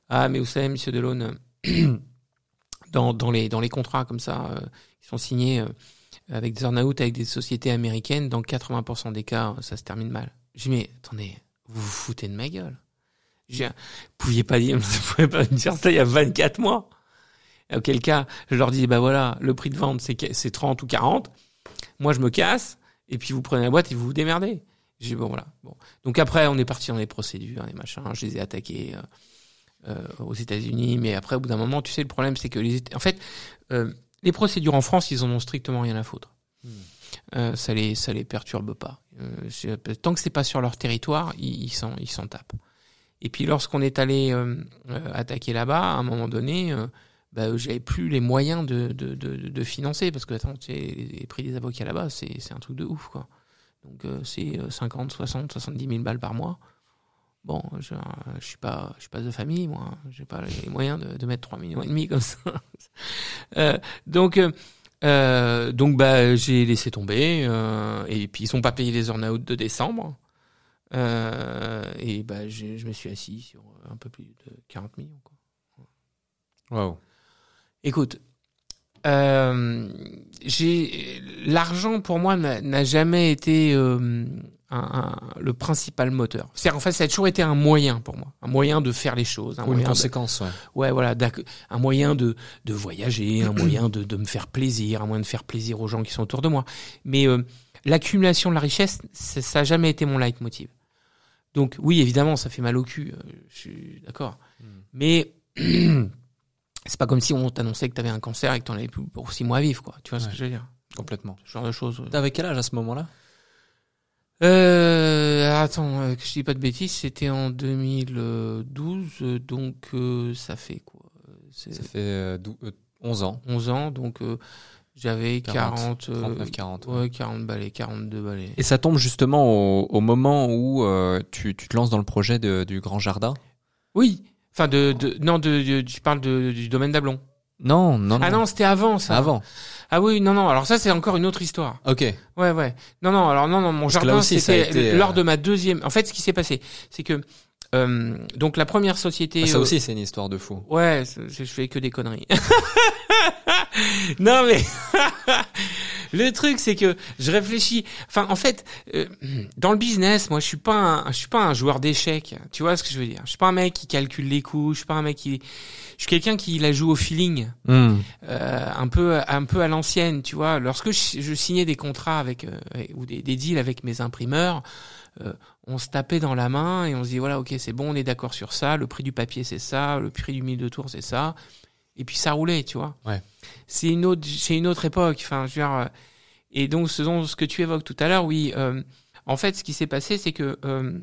ah mais vous savez Monsieur Delaune, dans dans les dans les contrats comme ça euh, qui sont signés euh, avec des earn-out avec des sociétés américaines, dans 80% des cas ça se termine mal. Je dis mais attendez, vous vous foutez de ma gueule. Je dis, vous pouviez pas dire ça il y a 24 mois. Auquel cas, je leur dis, bah voilà, le prix de vente, c'est que- c'est 30 ou 40. Moi, je me casse, et puis vous prenez la boîte et vous vous démerdez. J'ai bon, voilà. Bon. Donc après, on est parti dans les procédures, les machins. Je les ai attaqués euh, euh, aux États-Unis, mais après, au bout d'un moment, tu sais, le problème, c'est que les, en fait, euh, les procédures en France, ils en ont strictement rien à foutre. Euh, ça les, ça les perturbe pas. Tant que c'est pas sur leur territoire, ils, s'en, ils s'en tapent. Et puis lorsqu'on est allé attaquer là-bas, à un moment donné, bah, j'avais plus les moyens de, de, de, de financer parce que attends, les, prix des avocats là-bas, c'est, un truc de ouf quoi. Donc euh, c'est euh, 50, 60, 70 000 balles par mois. Bon, je, euh, je suis pas, je suis pas de famille moi. J'ai pas les moyens de, mettre 3 millions et demi comme ça. Euh, donc euh, donc bah j'ai laissé tomber et puis ils sont pas payé les earn-out de décembre. Et bah je me suis assis sur un peu plus de 40 millions quoi. Waouh. Écoute, euh, j'ai l'argent pour moi n'a n'a jamais été euh, un, un- le principal moteur. C'est en fait ça a toujours été un moyen pour moi, un moyen de faire les choses, un Ou une de- conséquence, ouais. ouais voilà, un moyen de de voyager, un moyen de de me faire plaisir, un moyen de faire plaisir aux gens qui sont autour de moi. Mais euh, l'accumulation de la richesse, ça ça a jamais été mon leitmotiv. Donc oui, évidemment, ça fait mal au cul, je suis d'accord. Mais c'est pas comme si on t'annonçait que t'avais un cancer et que t'en avais plus pour six mois à vivre, quoi. Tu vois ce Ouais. que je veux dire? Complètement. Ce genre de choses. T'avais quel âge à ce moment-là? Euh, attends, euh, que je dis pas de bêtises, c'était en 2012, euh, donc euh, ça fait quoi? Ça fait euh, dou- euh, 11 ans. 11 ans, donc euh, j'avais 40, 40, euh, 39, 40. ouais. ouais, 40 balais, 42 balais. Et ça tombe justement au, au moment où euh, tu, tu te lances dans le projet de- du Grand Jardin? Oui, enfin de, de non de, de- tu parles de, du domaine d'Ablon. Non, non, non. Ah non, c'était avant ça. Avant. Ah oui, non non, alors ça c'est encore une autre histoire. Ok. Ouais, ouais. Non, non, alors non, non, mon jardin, c'était été, euh, lors de ma deuxième. En fait, ce qui s'est passé, c'est que euh, donc la première société. Ah, ça euh, aussi, c'est une histoire de fou. Ouais, je fais que des conneries. non mais le truc c'est que je réfléchis. Enfin, en fait, euh, dans le business, moi, je suis pas un, je suis pas un joueur d'échecs. Tu vois ce que je veux dire? Je suis pas un mec qui calcule les coups. Je suis pas un mec qui. Je suis quelqu'un qui la joue au feeling Hmm. euh, un peu un peu à l'ancienne, tu vois. Lorsque je, je signais des contrats avec euh, ou des, des deals avec mes imprimeurs, euh, on se tapait dans la main et on se dit voilà, ok, c'est bon, on est d'accord sur ça, le prix du papier c'est ça, le prix du mille de tour c'est ça, et puis ça roulait, tu vois. Ouais. C'est une autre, c'est une autre époque. Enfin, je veux dire, euh, et donc ce, dont- ce que tu évoques tout à l'heure, oui. euh, en fait, ce qui s'est passé, c'est que euh,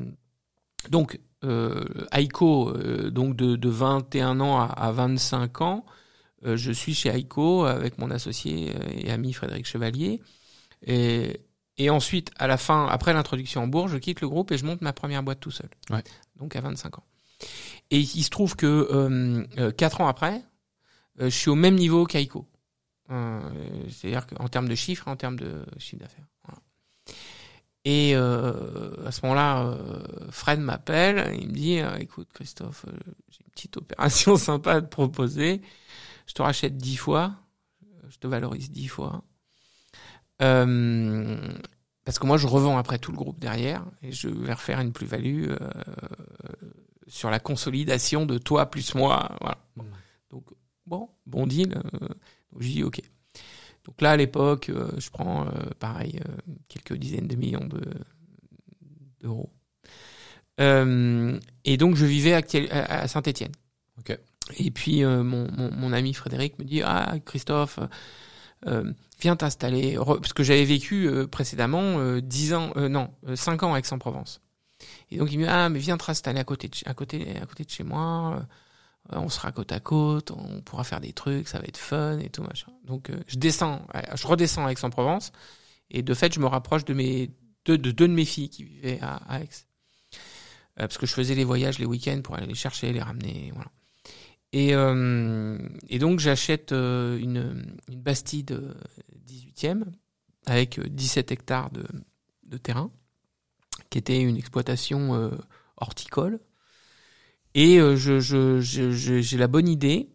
donc euh, Aiko, donc de, de 21 ans à, à 25 ans, je suis chez Aiko avec mon associé et ami Frédéric Chevalier. Et, et ensuite, à la fin, après l'introduction en bourse, je quitte le groupe et je monte ma première boîte tout seul. Ouais. Donc à 25 ans. Et il se trouve que euh, euh, quatre ans après, je suis au même niveau qu'Aiko. Euh, C'est-à-dire qu'en termes de chiffres, en termes de chiffre d'affaires. Voilà. Et euh, à ce moment-là, euh, Fred m'appelle, il me dit euh, écoute Christophe, euh, j'ai une petite opération sympa à te proposer. Je te rachète dix fois, je te valorise dix fois. Euh, parce que moi, je revends après tout le groupe derrière et je vais refaire une plus-value euh, sur la consolidation de toi plus moi. Voilà. Bon. Donc, bon, deal. euh, donc, je dis OK. Donc là, à l'époque, euh, je prends, euh, pareil, quelques dizaines de millions de- d'euros. Et donc, je vivais à, à Saint-Étienne. Ok. Et puis, mon, mon, mon ami Frédéric me dit Ah, Christophe, euh, viens t'installer. Parce que j'avais vécu euh, précédemment euh, 10 ans, non, euh, 5 ans à Aix-en-Provence. Et donc, il me dit Ah, mais viens te installer à côté de, à côté, à côté de chez moi. Euh, on sera côte à côte, on pourra faire des trucs, ça va être fun et tout machin. Donc, euh, je descends, euh, je redescends à Aix-en-Provence. Et de fait, je me rapproche de mes deux, de deux de mes filles qui vivaient à, Aix. Parce que je faisais les voyages les week-ends pour aller les chercher, les ramener, voilà. Et, et donc j'achète une, une Bastide euh, 18e avec euh, 17 hectares de, de terrain, qui était une exploitation horticole. Et euh, j'ai la bonne idée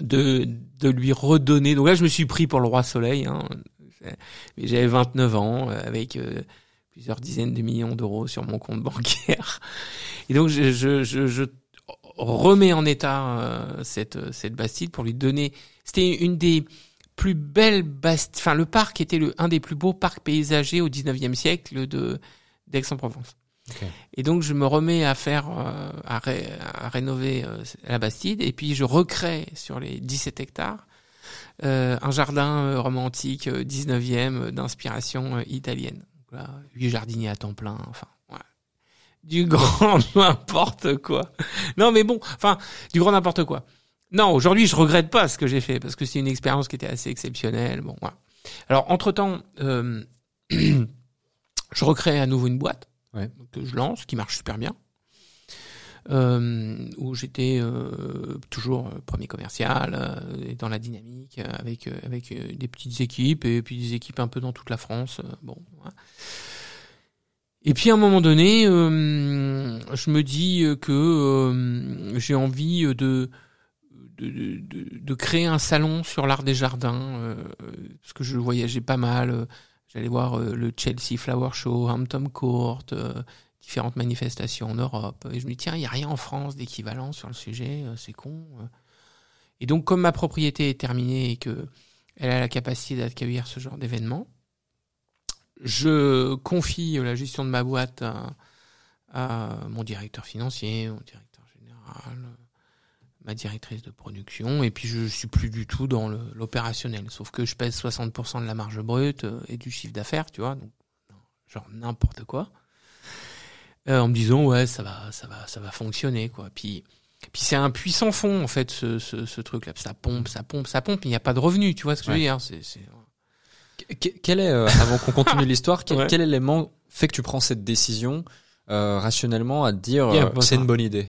de, lui redonner. Donc là, je me suis pris pour le roi soleil. Hein. J'avais 29 ans, euh, avec euh, plusieurs dizaines de millions d'euros sur mon compte bancaire. Et donc, je, remets en état cette, Bastide pour lui donner. C'était une des plus belles Bastides. Enfin, le parc était un des plus beaux parcs paysagers au 19e siècle d'Aix-en-Provence. Ok. Et donc, je me remets à faire, euh, à, ré- à rénover euh, la Bastide, et puis je recrée sur les 17 hectares euh, un jardin euh, romantique euh, 19e euh, d'inspiration italienne. Donc là, huit jardiniers à temps plein, enfin, ouais. du grand n'importe quoi. Non, mais bon, enfin, du grand n'importe quoi. Non, aujourd'hui, je regrette pas ce que j'ai fait parce que c'est une expérience qui était assez exceptionnelle. Bon, voilà. Alors, entre temps, euh, je recrée à nouveau une boîte Ouais. que je lance, qui marche super bien. Euh, où j'étais euh, toujours euh, premier commercial euh, dans la dynamique euh, avec euh, avec des petites équipes et puis des équipes un peu dans toute la France bon voilà. et puis à un moment donné je me dis que j'ai envie de de, de, de- créer un salon sur l'art des jardins parce que je voyageais pas mal j'allais voir euh, le Chelsea Flower Show Hampton Court euh, différentes manifestations en Europe. Et je me dis, tiens, il n'y a rien en France d'équivalent sur le sujet, euh, c'est con. Et donc, comme ma propriété est terminée et que elle a la capacité d'accueillir ce genre d'événement, je confie la gestion de ma boîte à mon directeur financier, mon directeur général, ma directrice de production, et puis je suis plus du tout dans l'opérationnel. Sauf que je pèse 60% de la marge brute euh, et du chiffre d'affaires, tu vois, donc genre n'importe quoi. Euh, en me disant ouais ça va ça va ça va fonctionner quoi. Puis puis c'est un puissant fond en fait ce, ce, ce truc là ça pompe ça pompe ça pompe il n'y a pas de revenu tu vois ce que je veux dire c'est c'est Que- Quel est, euh, avant qu'on continue l'histoire, quel, Ouais. quel élément fait que tu prends cette décision euh, rationnellement à te dire euh, c'est une bonne idée?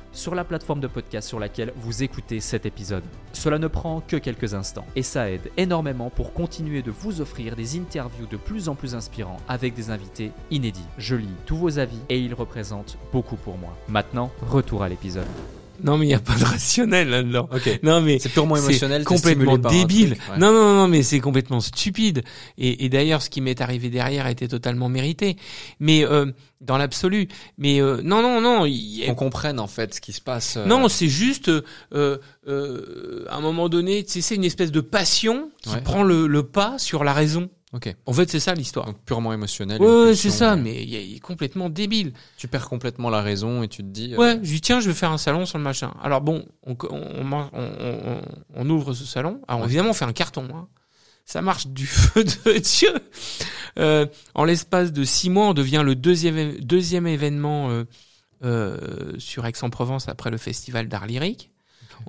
sur la plateforme de podcast sur laquelle vous écoutez cet épisode. Cela ne prend que quelques instants et ça aide énormément pour continuer de vous offrir des interviews de plus en plus inspirants avec des invités inédits. Je lis tous vos avis et ils représentent beaucoup pour moi. Maintenant, retour à l'épisode. Non, mais il n'y a pas de rationnel là-dedans. Ok. Non, mais C'est purement émotionnel. complètement débile. truc, ouais. Non, non, non, mais c'est complètement stupide. Et, et d'ailleurs, ce qui m'est arrivé derrière était totalement mérité. Mais euh, dans l'absolu. Mais euh, non, non, non. il- Qu'on comprenne en fait ce qui se passe. euh, Non, c'est juste, euh, euh, à un moment donné, tu sais, c'est une espèce de passion qui Ouais. prend le, le pas sur la raison. Ok. En fait, c'est ça l'histoire. Donc purement émotionnel. Ouais, c'est ça, euh, mais il est- il est complètement débile. Tu perds complètement la raison et tu te dis. euh, Ouais, je dis tiens, je vais faire un salon sur le machin. Alors bon, on, on, on, on- ouvre ce salon. Alors Ouais. évidemment, on fait un carton. Hein. Ça marche du feu de Dieu. Euh, en l'espace de six mois, on devient le deuxième deuxième événement euh, euh, sur Aix-en-Provence après le festival d'art lyrique.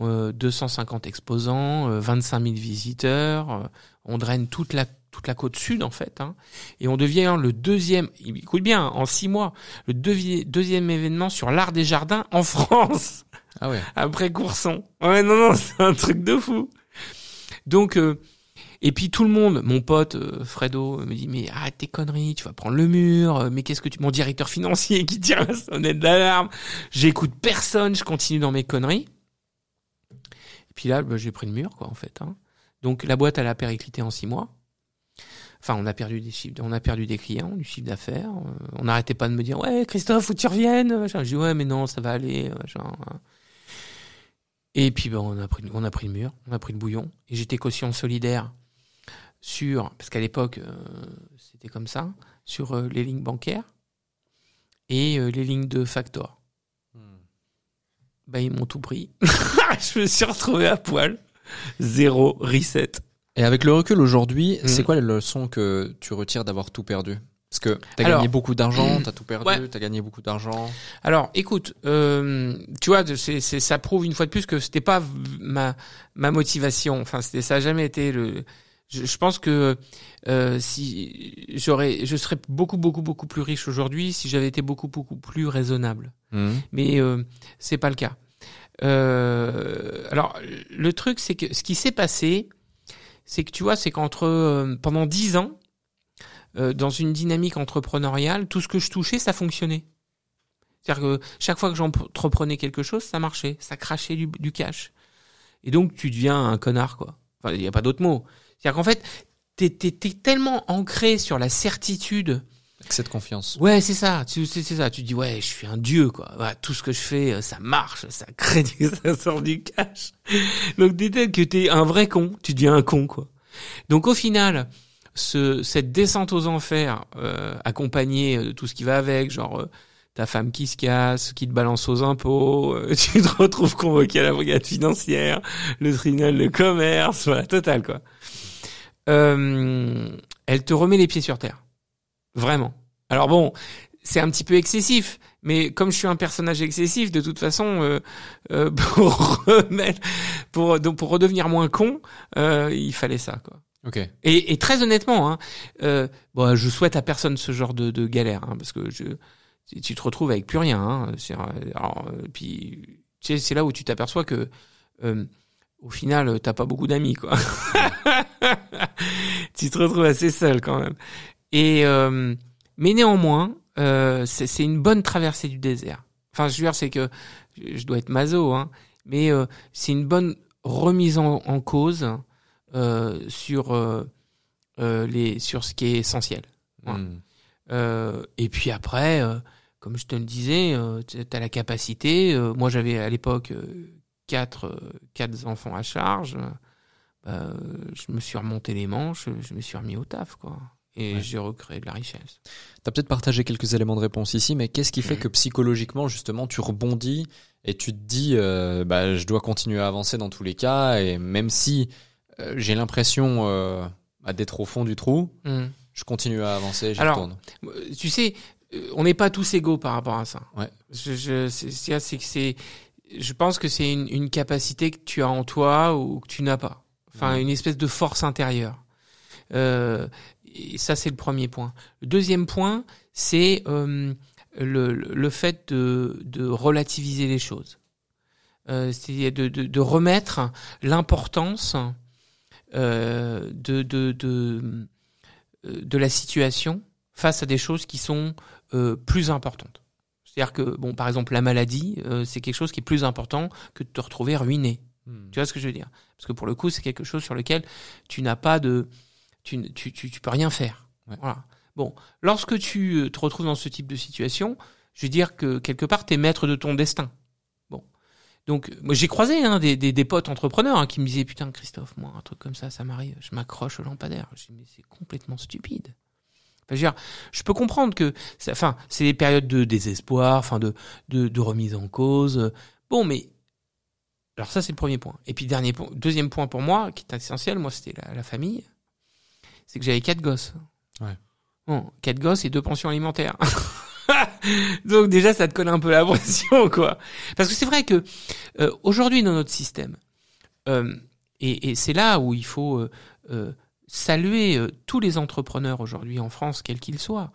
Euh, 250 exposants, euh, 25 000 visiteurs. on draine toute la toute la côte sud en fait, hein, et on devient le deuxième. Écoute bien, en six mois, le devi- deuxième événement sur l'art des jardins en France Ah ouais. après Courson. Ouais, non, non, c'est un truc de fou. Donc, euh, et puis tout le monde, mon pote euh, Fredo me dit mais arrête tes conneries, tu vas prendre le mur. euh, Mais qu'est-ce que tu, mon directeur financier qui tire la sonnette d'alarme. J'écoute personne, je continue dans mes conneries. Et puis là, bah, j'ai pris le mur quoi en fait. Hein. Donc la boîte elle a périclité en six mois. Enfin, on a perdu des chiffres, on a perdu des clients, du chiffre d'affaires. Euh, on n'arrêtait pas de me dire ouais Christophe, faut que tu reviennes. Je dis ouais mais non, ça va aller. machin. Et puis ben, on a pris on a pris le mur, on a pris le bouillon. Et j'étais caution solidaire sur parce qu'à l'époque euh, c'était comme ça sur euh, les lignes bancaires et euh, les lignes de factor. Bah ils m'ont tout pris. je me suis retrouvé à poil. Zéro reset. Et avec le recul aujourd'hui, Mhm. c'est quoi les leçons que tu retires d'avoir tout perdu? Parce que t'as gagné beaucoup d'argent, t'as tout perdu, Ouais. t'as gagné beaucoup d'argent. Alors, écoute, euh, tu vois, c'est, c'est, ça prouve une fois de plus que c'était pas ma ma motivation. Enfin, c'était, ça a jamais été le. Je, je pense que euh, si j'aurais, je serais beaucoup beaucoup beaucoup plus riche aujourd'hui si j'avais été beaucoup beaucoup plus raisonnable. Mhm. Mais euh, c'est pas le cas. Euh, alors, le truc, c'est que ce qui s'est passé, c'est que tu vois, c'est qu'entre euh, pendant dix ans, euh, dans une dynamique entrepreneuriale, tout ce que je touchais, ça fonctionnait. C'est-à-dire que chaque fois que j'entreprenais quelque chose, ça marchait, ça crachait du, du cash. Et donc, tu deviens un connard, quoi. Enfin, il n'y a pas d'autre mot. C'est-à-dire qu'en fait, t'es, tellement ancré sur la certitude De confiance. Ouais, c'est ça. Tu, c'est, ça. Tu dis ouais, je suis un dieu quoi. Voilà, tout ce que je fais, euh, ça marche, ça crée, du- ça sort du cash. Donc dès que t'es un vrai con, tu deviens un con quoi. Donc au final, ce, cette descente aux enfers, euh, accompagnée de tout ce qui va avec, genre euh, ta femme qui se casse, qui te balance aux impôts, euh, tu te retrouves convoqué à la brigade financière, le tribunal de commerce, voilà, total quoi. Euh, elle te remet les pieds sur terre. Vraiment. Alors bon, c'est un petit peu excessif, mais comme je suis un personnage excessif, de toute façon, euh, euh, pour remettre, pour donc pour redevenir moins con, euh, il fallait ça quoi. Ok. Et, et très honnêtement, hein, euh, bon, je souhaite à personne ce genre de, de galère, hein, parce que je, tu te retrouves avec plus rien. Hein, c'est- alors, euh, puis, tu sais, c'est là où tu t'aperçois que, euh, au final, t'as pas beaucoup d'amis, quoi. tu te retrouves assez seul quand même. Et euh, mais néanmoins, euh, c'est une bonne traversée du désert. Enfin, je veux dire, c'est que je dois être maso, hein, mais euh, c'est une bonne remise en, en cause euh, sur euh, euh, les sur ce qui est essentiel. Ouais. Euh, et puis après, euh, comme je te le disais, euh, tu as la capacité. euh, moi, j'avais à l'époque euh, quatre quatre enfants à charge. euh, je me suis remonté les manches, je me suis remis au taf, quoi. Et Ouais. j'ai recréé de la richesse. T'as peut-être partagé quelques éléments de réponse ici, mais qu'est-ce qui fait que psychologiquement, justement, tu rebondis et tu te dis, euh, bah, je dois continuer à avancer dans tous les cas, et même si euh, j'ai l'impression euh, bah, d'être au fond du trou, Hmm. je continue à avancer, j'y retourne. Tu sais, on n'est pas tous égaux par rapport à ça. Ouais. Je, je, c'est, c'est, je pense que c'est une, une capacité que tu as en toi ou que tu n'as pas. Enfin, une espèce de force intérieure. Euh, et ça, c'est le premier point. Le deuxième point, c'est euh, le, le fait de, de relativiser les choses. Euh, c'est de, de, de remettre l'importance euh, de, de, de, de la situation face à des choses qui sont euh, plus importantes. C'est-à-dire que, bon, par exemple, la maladie, c'est quelque chose qui est plus important que de te retrouver ruiné. Hmm. Tu vois ce que je veux dire? Parce que pour le coup, c'est quelque chose sur lequel tu n'as pas de, tu, tu, tu, tu peux rien faire. Voilà. Bon, lorsque tu euh, te retrouves dans ce type de situation, je veux dire que quelque part, tu es maître de ton destin. Bon. Donc, moi, j'ai croisé hein, des, des, des potes entrepreneurs hein, qui me disaient Putain, Christophe, moi, un truc comme ça, ça m'arrive, je m'accroche au lampadaire. Je dis Mais c'est complètement stupide. Enfin, je, veux dire, je peux comprendre que, enfin, c'est des périodes de désespoir, enfin, de, de, de remise en cause. Bon, mais alors ça, c'est le premier point. Et puis dernier point, deuxième point pour moi, qui est essentiel, moi, c'était la famille. C'est que j'avais quatre gosses. Ouais. Bon, quatre gosses et deux pensions alimentaires. Donc déjà, ça te colle un peu la pression, quoi. Parce que c'est vrai que euh, aujourd'hui dans notre système, euh, et, et c'est là où il faut euh, saluer tous les entrepreneurs aujourd'hui en France, quels qu'ils soient,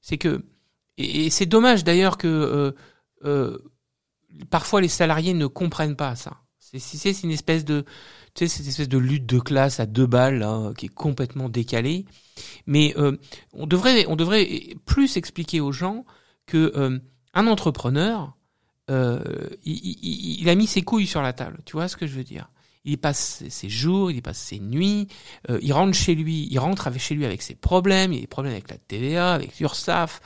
c'est que et, et c'est dommage d'ailleurs que parfois les salariés ne comprennent pas ça. C'est une espèce de cette espèce de lutte de classe à deux balles là, qui est complètement décalée. Mais euh, on devrait on devrait plus expliquer aux gens que euh, un entrepreneur euh, il, a mis ses couilles sur la table. Tu vois ce que je veux dire? Il passe ses- jours, il passe ses nuits, il rentre chez lui, il rentre avec, chez lui avec ses problèmes, il a des problèmes avec la TVA, avec l'URSSAF,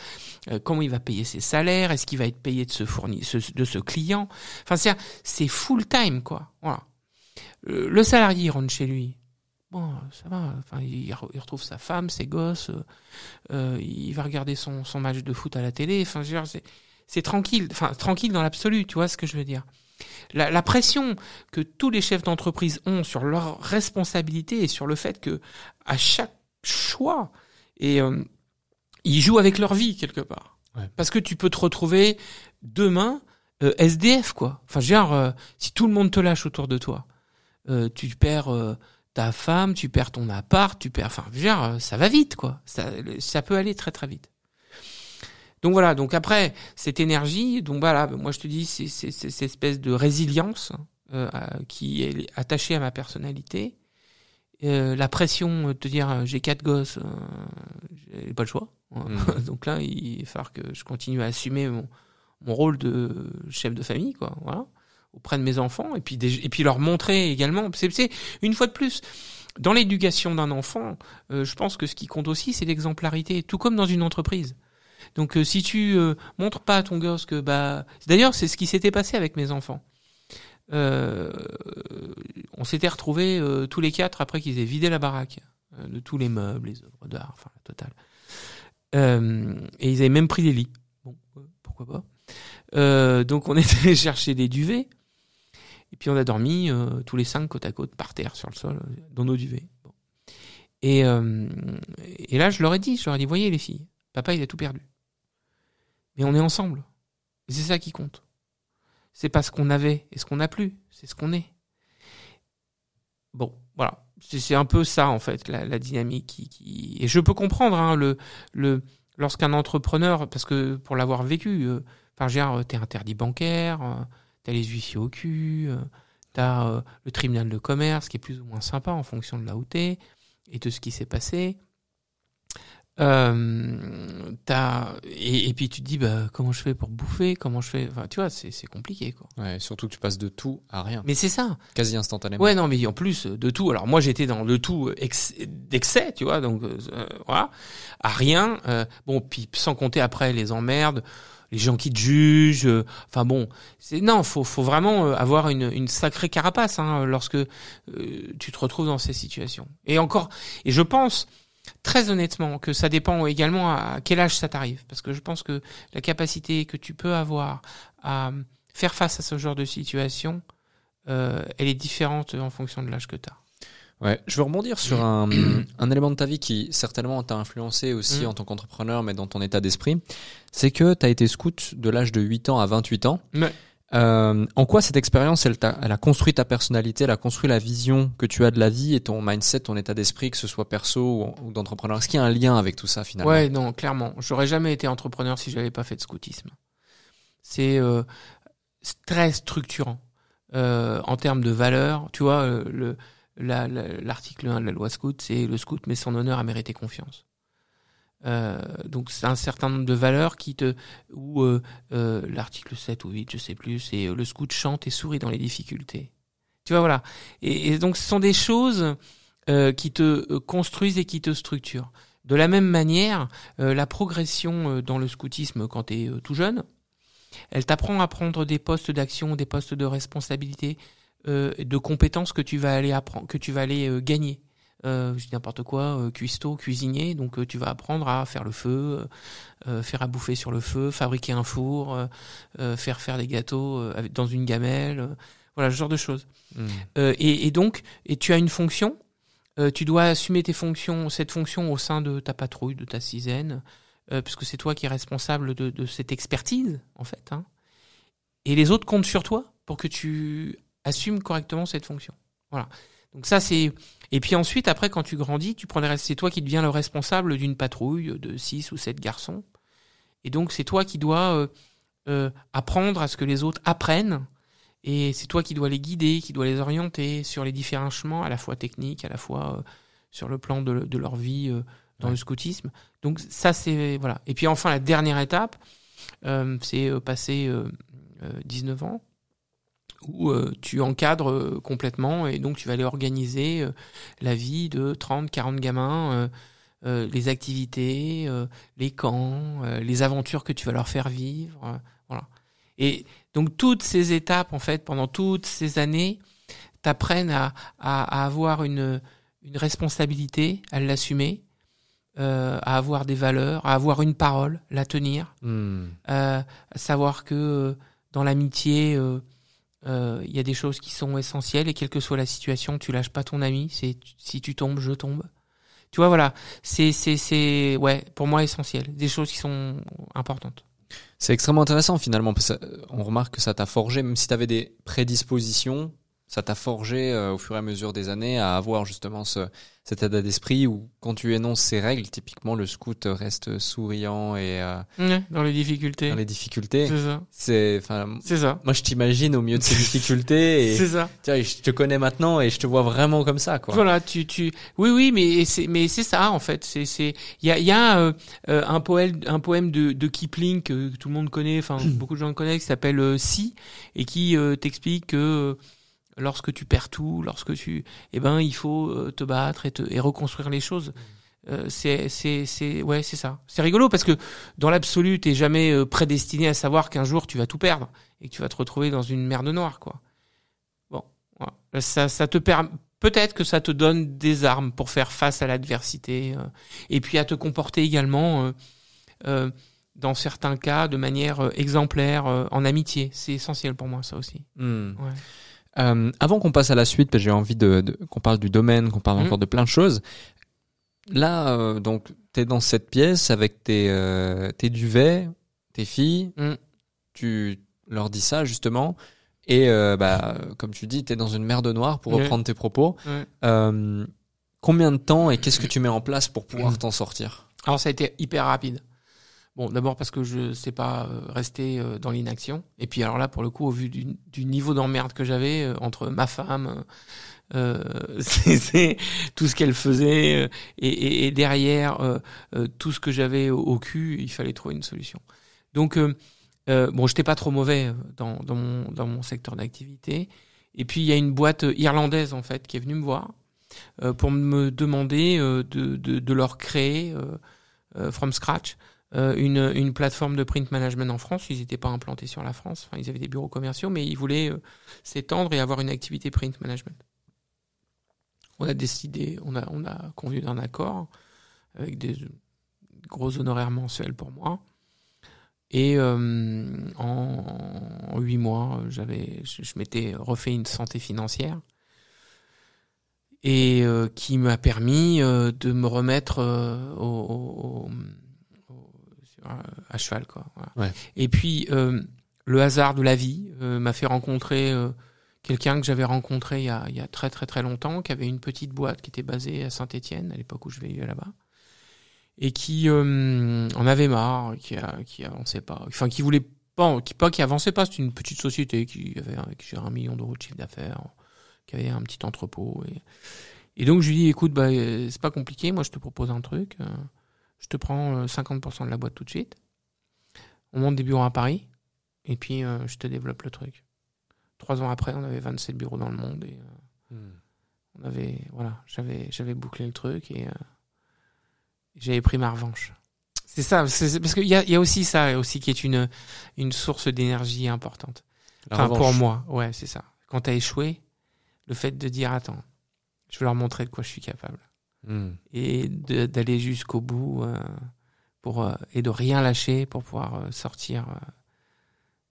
comment il va payer ses salaires, est-ce qu'il va être payé de ce de ce client? Enfin, c'est c'est full time quoi. Voilà. Le salarié rentre chez lui. Bon, ça va. Enfin, il, re- il retrouve sa femme, ses gosses. euh, euh, il va regarder son, son match de foot à la télé. Enfin, c'est tranquille. Enfin, tranquille dans l'absolu. Tu vois ce que je veux dire la, la pression que tous les chefs d'entreprise ont sur leur responsabilité et sur le fait que à chaque choix et euh, ils jouent avec leur vie quelque part. Ouais. Parce que tu peux te retrouver demain euh, SDF quoi. Enfin, euh, si tout le monde te lâche autour de toi, euh, tu perds euh, ta femme, tu perds ton appart, tu perds. Enfin, dire, euh, ça va vite quoi. Ça, ça peut aller très très vite. Donc voilà, donc après cette énergie, donc voilà, moi je te dis, c'est c'est- c'est cette espèce de résilience euh, à- qui est attachée à ma personnalité. Euh, la pression de te dire euh, j'ai quatre gosses, euh, j'ai pas le choix. Mhm. donc là, il va falloir que je continue à assumer mon, mon rôle de chef de famille, quoi. Voilà, auprès de mes enfants, et puis des- et puis leur montrer également. C'est une fois de plus. Dans l'éducation d'un enfant, euh, je pense que ce qui compte aussi, c'est l'exemplarité, tout comme dans une entreprise. Donc euh, si tu euh, montres pas à ton gosse que bah d'ailleurs c'est ce qui s'était passé avec mes enfants. Euh, on s'était retrouvés euh, tous les quatre après qu'ils aient vidé la baraque euh, de tous les meubles, les œuvres d'art, enfin la totale. Et ils avaient même pris les lits. Bon, pourquoi pas. Euh, donc on est allé chercher des duvets et puis on a dormi euh, tous les cinq côte à côte par terre sur le sol euh, dans nos duvets. Euh, et là je leur ai dit, je leur ai dit, voyez les filles, papa il a tout perdu. Mais on est ensemble. Et c'est ça qui compte. C'est pas ce qu'on avait et ce qu'on n'a plus, c'est ce qu'on est. Bon, voilà. C'est un peu ça, en fait, la, dynamique qui, Et je peux comprendre, hein, le, lorsqu'un entrepreneur, parce que pour l'avoir vécu, euh, enfin, dire, t'es interdit bancaire, euh, t'as les huissiers au cul, euh, t'as euh, le tribunal de commerce qui est plus ou moins sympa en fonction de là où t'es et de ce qui s'est passé. Euh, t'as et, et puis tu te dis bah comment je fais pour bouffer? Comment je fais? Enfin tu vois c'est compliqué quoi. Ouais, surtout que tu passes de tout à rien, mais c'est ça. Quasi instantanément. ouais non mais en plus de tout. Alors moi j'étais dans le tout ex- d'excès tu vois donc euh, voilà. À rien euh, bon puis sans compter après les emmerdes les gens qui te jugent euh, enfin bon c'est non faut faut vraiment euh, avoir une sacrée carapace hein, lorsque euh, tu te retrouves dans ces situations et encore et je pense très honnêtement que ça dépend également à quel âge ça t'arrive parce que je pense que la capacité que tu peux avoir à faire face à ce genre de situation elle est différente en fonction de l'âge que tu as. Ouais, je veux rebondir sur un, un élément de ta vie qui certainement t'a influencé aussi Mm. en tant qu'entrepreneur, mais dans ton état d'esprit. C'est que tu as été scout de l'âge de 8 ans à 28 ans. Ouais. Euh, en quoi cette expérience, elle, t'a- elle a construit ta personnalité, elle a construit la vision que tu as de la vie et ton mindset, ton état d'esprit, que ce soit perso ou, ou d'entrepreneur? Est-ce qu'il y a un lien avec tout ça finalement? Ouais, non, clairement. J'aurais jamais été entrepreneur si j'avais pas fait de scoutisme. C'est euh, très structurant euh, en termes de valeur. Tu vois, euh, le la- la- l'article 1 de la loi scout, c'est le scout met son honneur à mériter confiance. Euh, donc c'est un certain nombre de valeurs qui te ou euh, euh, l'article 7 ou 8, je sais plus, c'est le scout chante et sourit dans les difficultés. Tu vois voilà. Et, et donc ce sont des choses qui te construisent et qui te structurent. De la même manière, la progression dans le scoutisme quand tu es tout jeune, elle t'apprend à prendre des postes d'action, des postes de responsabilité, de compétences que tu vas aller apprendre, que tu vas aller gagner euh, je dis n'importe quoi, euh, cuistot, cuisinier, donc euh, tu vas apprendre à faire le feu, euh, faire à bouffer sur le feu, fabriquer un four, faire faire des gâteaux dans une gamelle, voilà ce genre de choses. Hmm. Et, et, donc, et tu as une fonction, tu dois assumer tes fonctions, cette fonction au sein de ta patrouille, de ta cisaine, puisque c'est toi qui es responsable de, de cette expertise en fait. Hein. Et les autres comptent sur toi pour que tu assumes correctement cette fonction. Voilà. Donc ça c'est et puis ensuite après quand tu grandis, tu prends les c'est toi qui deviens le responsable d'une patrouille de 6 ou 7 garçons. Et donc c'est toi qui dois euh, euh, apprendre à ce que les autres apprennent et c'est toi qui dois les guider, qui dois les orienter sur les différents chemins à la fois techniques, à la fois euh, sur le plan de, de leur vie euh, dans le scoutisme. Donc ça c'est voilà. Et puis enfin la dernière étape c'est passer 19 ans où euh, tu encadres euh, complètement et donc tu vas aller organiser euh, la vie de 30, 40 gamins, les activités, les camps, les aventures que tu vas leur faire vivre. voilà. Et donc toutes ces étapes, en fait, pendant toutes ces années, t'apprennent à, à, avoir une, une responsabilité, à l'assumer, euh, à avoir des valeurs, à avoir une parole, la tenir, hmm. à savoir que dans l'amitié, euh, il y a des choses qui sont essentielles et quelle que soit la situation, tu lâches pas ton ami. C'est si tu tombes, je tombe. Tu vois, voilà, c'est c'est c'est ouais pour moi essentiel. Des choses qui sont importantes. C'est extrêmement intéressant finalement parce qu'on remarque que ça t'a forgé, même si tu avais des prédispositions, ça t'a forgé euh, au fur et à mesure des années à avoir justement ce, cet état d'esprit où quand tu énonces ces règles, typiquement le scout reste souriant et euh, dans les difficultés. Dans les difficultés. C'est ça. C'est enfin. C'est ça. Moi, je t'imagine au milieu de ces difficultés. C'est ça. Tiens, je te connais maintenant et je te vois vraiment comme ça, quoi. Voilà, tu tu. Oui, oui, mais c'est mais c'est ça en fait. C'est c'est il y a il y a euh, euh, un poème un poème de de Kipling que, tout le monde connaît, enfin beaucoup de gens le connaissent, qui s'appelle Si et qui t'explique que lorsque tu perds tout, lorsque tu, eh ben, il faut euh, te battre et, te, et reconstruire les choses. Euh, c'est, c'est, c'est, ouais, c'est ça. C'est rigolo parce que dans l'absolu, t'es jamais euh, prédestiné à savoir qu'un jour tu vas tout perdre et que tu vas te retrouver dans une merde noire, quoi. Bon, ça, ça te permet. Peut-être que ça te donne des armes pour faire face à l'adversité euh, et puis à te comporter également, dans certains cas, de manière exemplaire, en amitié. C'est essentiel pour moi, ça aussi. Hmm. Ouais. Euh, avant qu'on passe à la suite, j'ai envie de, de qu'on parle du domaine, qu'on parle mmh. encore de plein de choses. Là, euh, donc, t'es dans cette pièce avec tes, euh, tes duvets, tes filles. Mmh. Tu leur dis ça justement, et euh, bah, comme tu dis, t'es dans une merde noire pour reprendre tes propos. Combien de temps et qu'est-ce que tu mets en place pour pouvoir mmh. t'en sortir? Alors, ça a été hyper rapide. Bon, d'abord parce que je sais pas euh, rester euh, dans l'inaction. Et puis alors là, pour le coup, au vu du, niveau d'emmerde que j'avais euh, entre ma femme, euh, c'est tout ce qu'elle faisait et, derrière tout ce que j'avais au, cul, il fallait trouver une solution. Donc bon, j'étais pas trop mauvais dans, mon secteur d'activité. Et puis il y a une boîte irlandaise en fait qui est venue me voir pour me demander de, de, de leur créer from scratch euh, une, une plateforme de print management en France. Ils n'étaient pas implantés sur la France. Enfin, ils avaient des bureaux commerciaux, mais ils voulaient euh, s'étendre et avoir une activité print management. On a décidé, on a, on a convenu d'un accord avec des gros honoraires mensuels pour moi. Et euh, en huit mois, j'avais, je, m'étais refait une santé financière et qui m'a permis de me remettre au, à cheval quoi. Et puis euh, le hasard de la vie euh, m'a fait rencontrer euh, quelqu'un que j'avais rencontré il y, a, il y a très très très longtemps, qui avait une petite boîte qui était basée à Saint-Étienne à l'époque où je vivais là-bas et qui en avait marre, qui a, qui avançait pas, enfin qui voulait pas, qui pas qui avançait pas, c'est une petite société qui avait qui gérait un million d'euros de chiffre d'affaires, qui avait un petit entrepôt et, et donc je lui dis écoute bah c'est pas compliqué, moi je te propose un truc je te prends euh, 50% de la boîte tout de suite. On monte des bureaux à Paris, et puis euh, je te développe le truc. Trois ans après, on avait 27 bureaux dans le monde, et euh, on avait, voilà, j'avais, j'avais bouclé le truc, et euh, j'avais pris ma revanche. C'est ça, c'est- parce qu'il y a, il y a aussi ça, aussi qui est une, une source d'énergie importante. Enfin, pour moi, ouais, c'est ça. Quand t'as échoué, le fait de dire attends, je vais leur montrer de quoi je suis capable Hmm. et d'aller jusqu'au bout euh, pour euh, et de rien lâcher pour pouvoir euh, sortir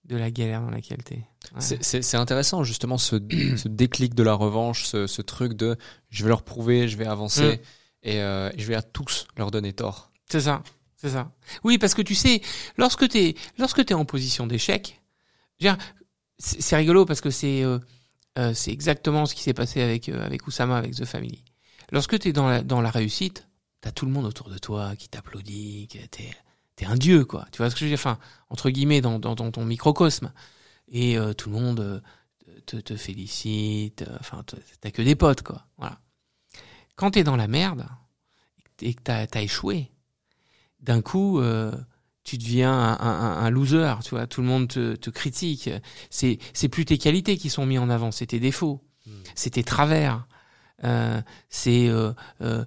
de la galère dans laquelle t'es. Ouais. C'est- intéressant justement ce, ce déclic de la revanche, ce, ce truc de je vais leur prouver, je vais avancer Mm. et je vais à tous leur donner tort. C'est ça, c'est ça. Oui, parce que tu sais, lorsque t'es lorsque t'es en position d'échec, c'est rigolo parce que c'est euh, exactement ce qui s'est passé avec euh, avec Oussama avec The Family. Lorsque t'es dans la dans la réussite, t'as tout le monde autour de toi qui t'applaudit, que t'es t'es un dieu quoi. Tu vois ce que je veux dire? Enfin, entre guillemets dans dans, dans ton microcosme et euh, tout le monde euh, te, te félicite. euh, Enfin, t'as que des potes quoi. Voilà. Quand t'es dans la merde et que t'as as échoué, d'un coup, euh, tu deviens un, un- un loser, tu vois, tout le monde te, te critique. C'est c'est plus tes qualités qui sont mis en avant, c'est tes défauts, c'est tes travers, c'est euh, euh,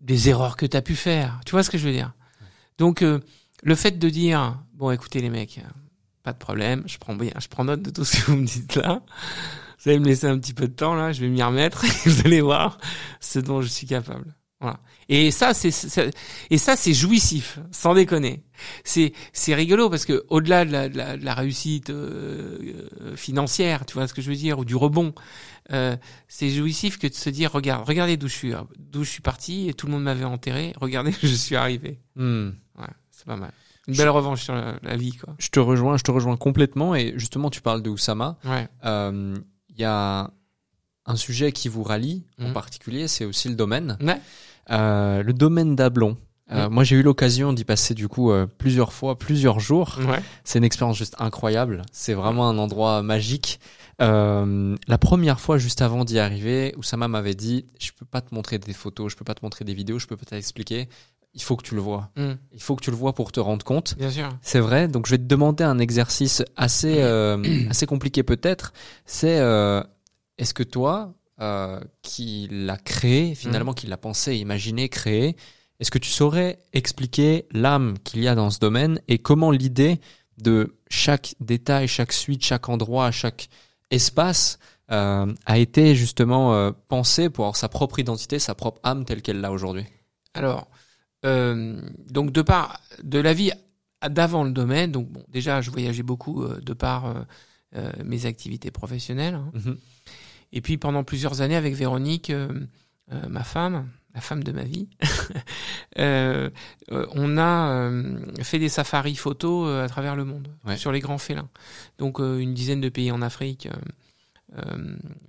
des erreurs que tu as pu faire. Tu vois ce que je veux dire? Donc, euh, le fait de dire, bon, écoutez les mecs, euh, pas de problème, je prends bien, je prends note de tout ce que vous me dites là. Vous allez me laisser un petit peu de temps là, je vais m'y remettre et vous allez voir ce dont je suis capable. Voilà. Et ça, c'est et ça, c'est jouissif, sans déconner. C'est c'est rigolo parce que au-delà de la, de la, de la réussite euh, euh, financière, tu vois ce que je veux dire, ou du rebond, euh, c'est jouissif que de se dire regarde, regardez d'où je suis, hein, d'où je suis parti et tout le monde m'avait enterré. Regardez, je suis arrivé. Hmm. Ouais, c'est pas mal. Une belle revanche sur la, la vie, quoi. Je te rejoins, je te rejoins complètement et justement tu parles de Oussama. Ouais. Euh, Il y a un sujet qui vous rallie en Mhm. particulier, c'est aussi le domaine. Ouais. Euh, le domaine d'Ablon. Euh. Moi, j'ai eu l'occasion d'y passer du coup euh, plusieurs fois, plusieurs jours. Ouais. C'est une expérience juste incroyable. C'est vraiment un endroit magique. Euh, la première fois, juste avant d'y arriver, Oussama m'avait dit "Je peux pas te montrer des photos, je peux pas te montrer des vidéos, je peux pas t'expliquer. Il faut que tu le vois. Mm, Il faut que tu le vois pour te rendre compte." bien sûr. C'est vrai. Donc, je vais te demander un exercice assez euh, assez compliqué peut-être. C'est euh, est-ce que toi, euh, qui l'a créé finalement, qui l'a pensé, imaginé, créé, est-ce que tu saurais expliquer l'âme qu'il y a dans ce domaine et comment l'idée de chaque détail, chaque suite, chaque endroit, chaque espace euh, a été justement euh, pensé pour avoir sa propre identité, sa propre âme telle qu'elle l'a aujourd'hui Alors, euh, donc de par de la vie d'avant le domaine, donc bon, déjà je voyageais beaucoup euh, de par euh, euh, mes activités professionnelles. hein. Et puis pendant plusieurs années avec Véronique, ma femme, la femme de ma vie, euh, euh, on a euh, fait des safaris photos à travers le monde Ouais. sur les grands félins. Donc une dizaine de pays en Afrique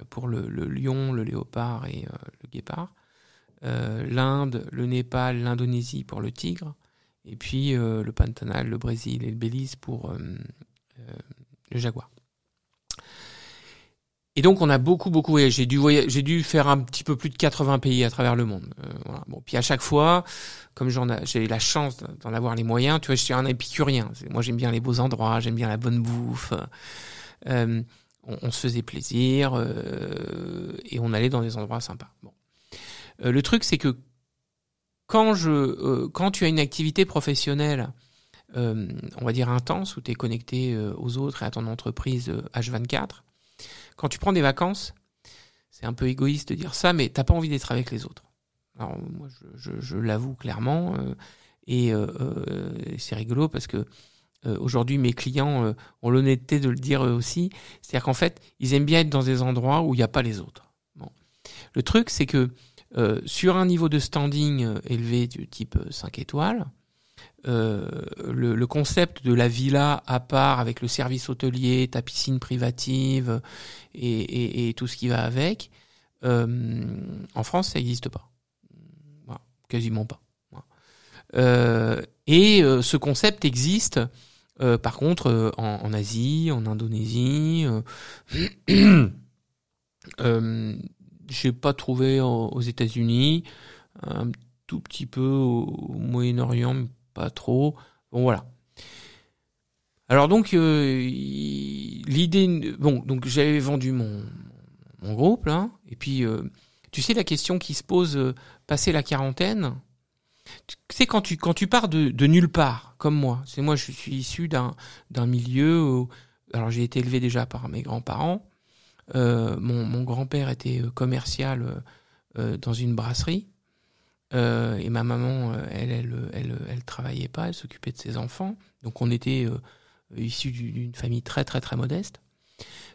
pour le, le lion, le léopard et le guépard. L'Inde, le Népal, l'Indonésie pour le tigre. Et puis le Pantanal, le Brésil et le Belize pour le jaguar. Et donc on a beaucoup beaucoup voyagé. J'ai dû voya- j'ai dû faire un petit peu plus de 80 pays à travers le monde. Euh, voilà. Bon, puis à chaque fois, comme j'en j'ai la chance d'en avoir les moyens, tu vois, je suis un épicurien. Moi j'aime bien les beaux endroits, j'aime bien la bonne bouffe. Euh, on, se faisait plaisir euh, et on allait dans des endroits sympas. Bon. Euh, le truc c'est que quand je euh, quand tu as une activité professionnelle euh, on va dire intense où tu es connecté aux autres et à ton entreprise euh, H24 quand tu prends des vacances, c'est un peu égoïste de dire ça, mais t'as pas envie d'être avec les autres. Alors moi, je, je, je l'avoue clairement, euh, et euh, euh, c'est rigolo parce que euh, aujourd'hui mes clients euh, ont l'honnêteté de le dire eux aussi, c'est-à-dire qu'en fait ils aiment bien être dans des endroits où il n'y a pas les autres. Bon, le truc c'est que euh, sur un niveau de standing élevé du type 5 étoiles, euh, le, concept de la villa à part avec le service hôtelier, ta piscine privative et, tout ce qui va avec, euh, en France, ça n'existe pas. Quasiment pas. Euh, et ce concept existe, par contre, en, Asie, en Indonésie. J'ai pas trouvé aux, États-Unis. Un tout petit peu au, Moyen-Orient, pas trop. Bon, voilà. Alors donc, euh, l'idée... Bon, donc j'avais vendu mon, groupe, là. Et puis, euh, tu sais, la question qui se pose, euh, passer la quarantaine, tu sais, quand tu, quand tu pars de, nulle part, comme moi, c'est moi, je suis issu d'un d'un milieu où... Alors, j'ai été élevé déjà par mes grands-parents. Euh, mon, mon grand-père était commercial dans une brasserie. Euh, et ma maman, euh, elle, elle, elle, elle travaillait pas, elle s'occupait de ses enfants. Donc on était euh, issus du- d'une famille très très très modeste.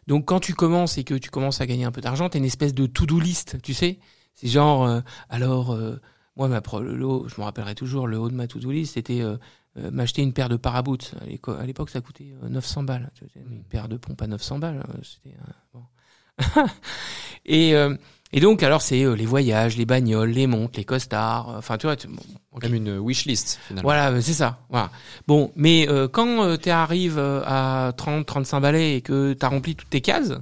Donc quand tu commences et que tu commences à gagner un peu d'argent, t'as une espèce de to-do list, tu sais. C'est genre, euh, alors euh, moi, ma pro- le haut, je me rappellerai toujours, le haut de ma to-do list, c'était euh, euh, m'acheter une paire de paraboots. À l'époque, ça coûtait euh, 900 balles. Une paire de pompes à 900 balles, euh, c'était euh, bon. et, euh, et donc, alors, c'est euh, les voyages, les bagnoles, les montres, les costards. euh, Enfin, tu vois, tu- bon. Comme une wishlist, finalement. Voilà, euh, c'est ça. Voilà. Bon, mais euh, quand tu arrives euh, à 30, 35 balais et que tu as rempli toutes tes cases,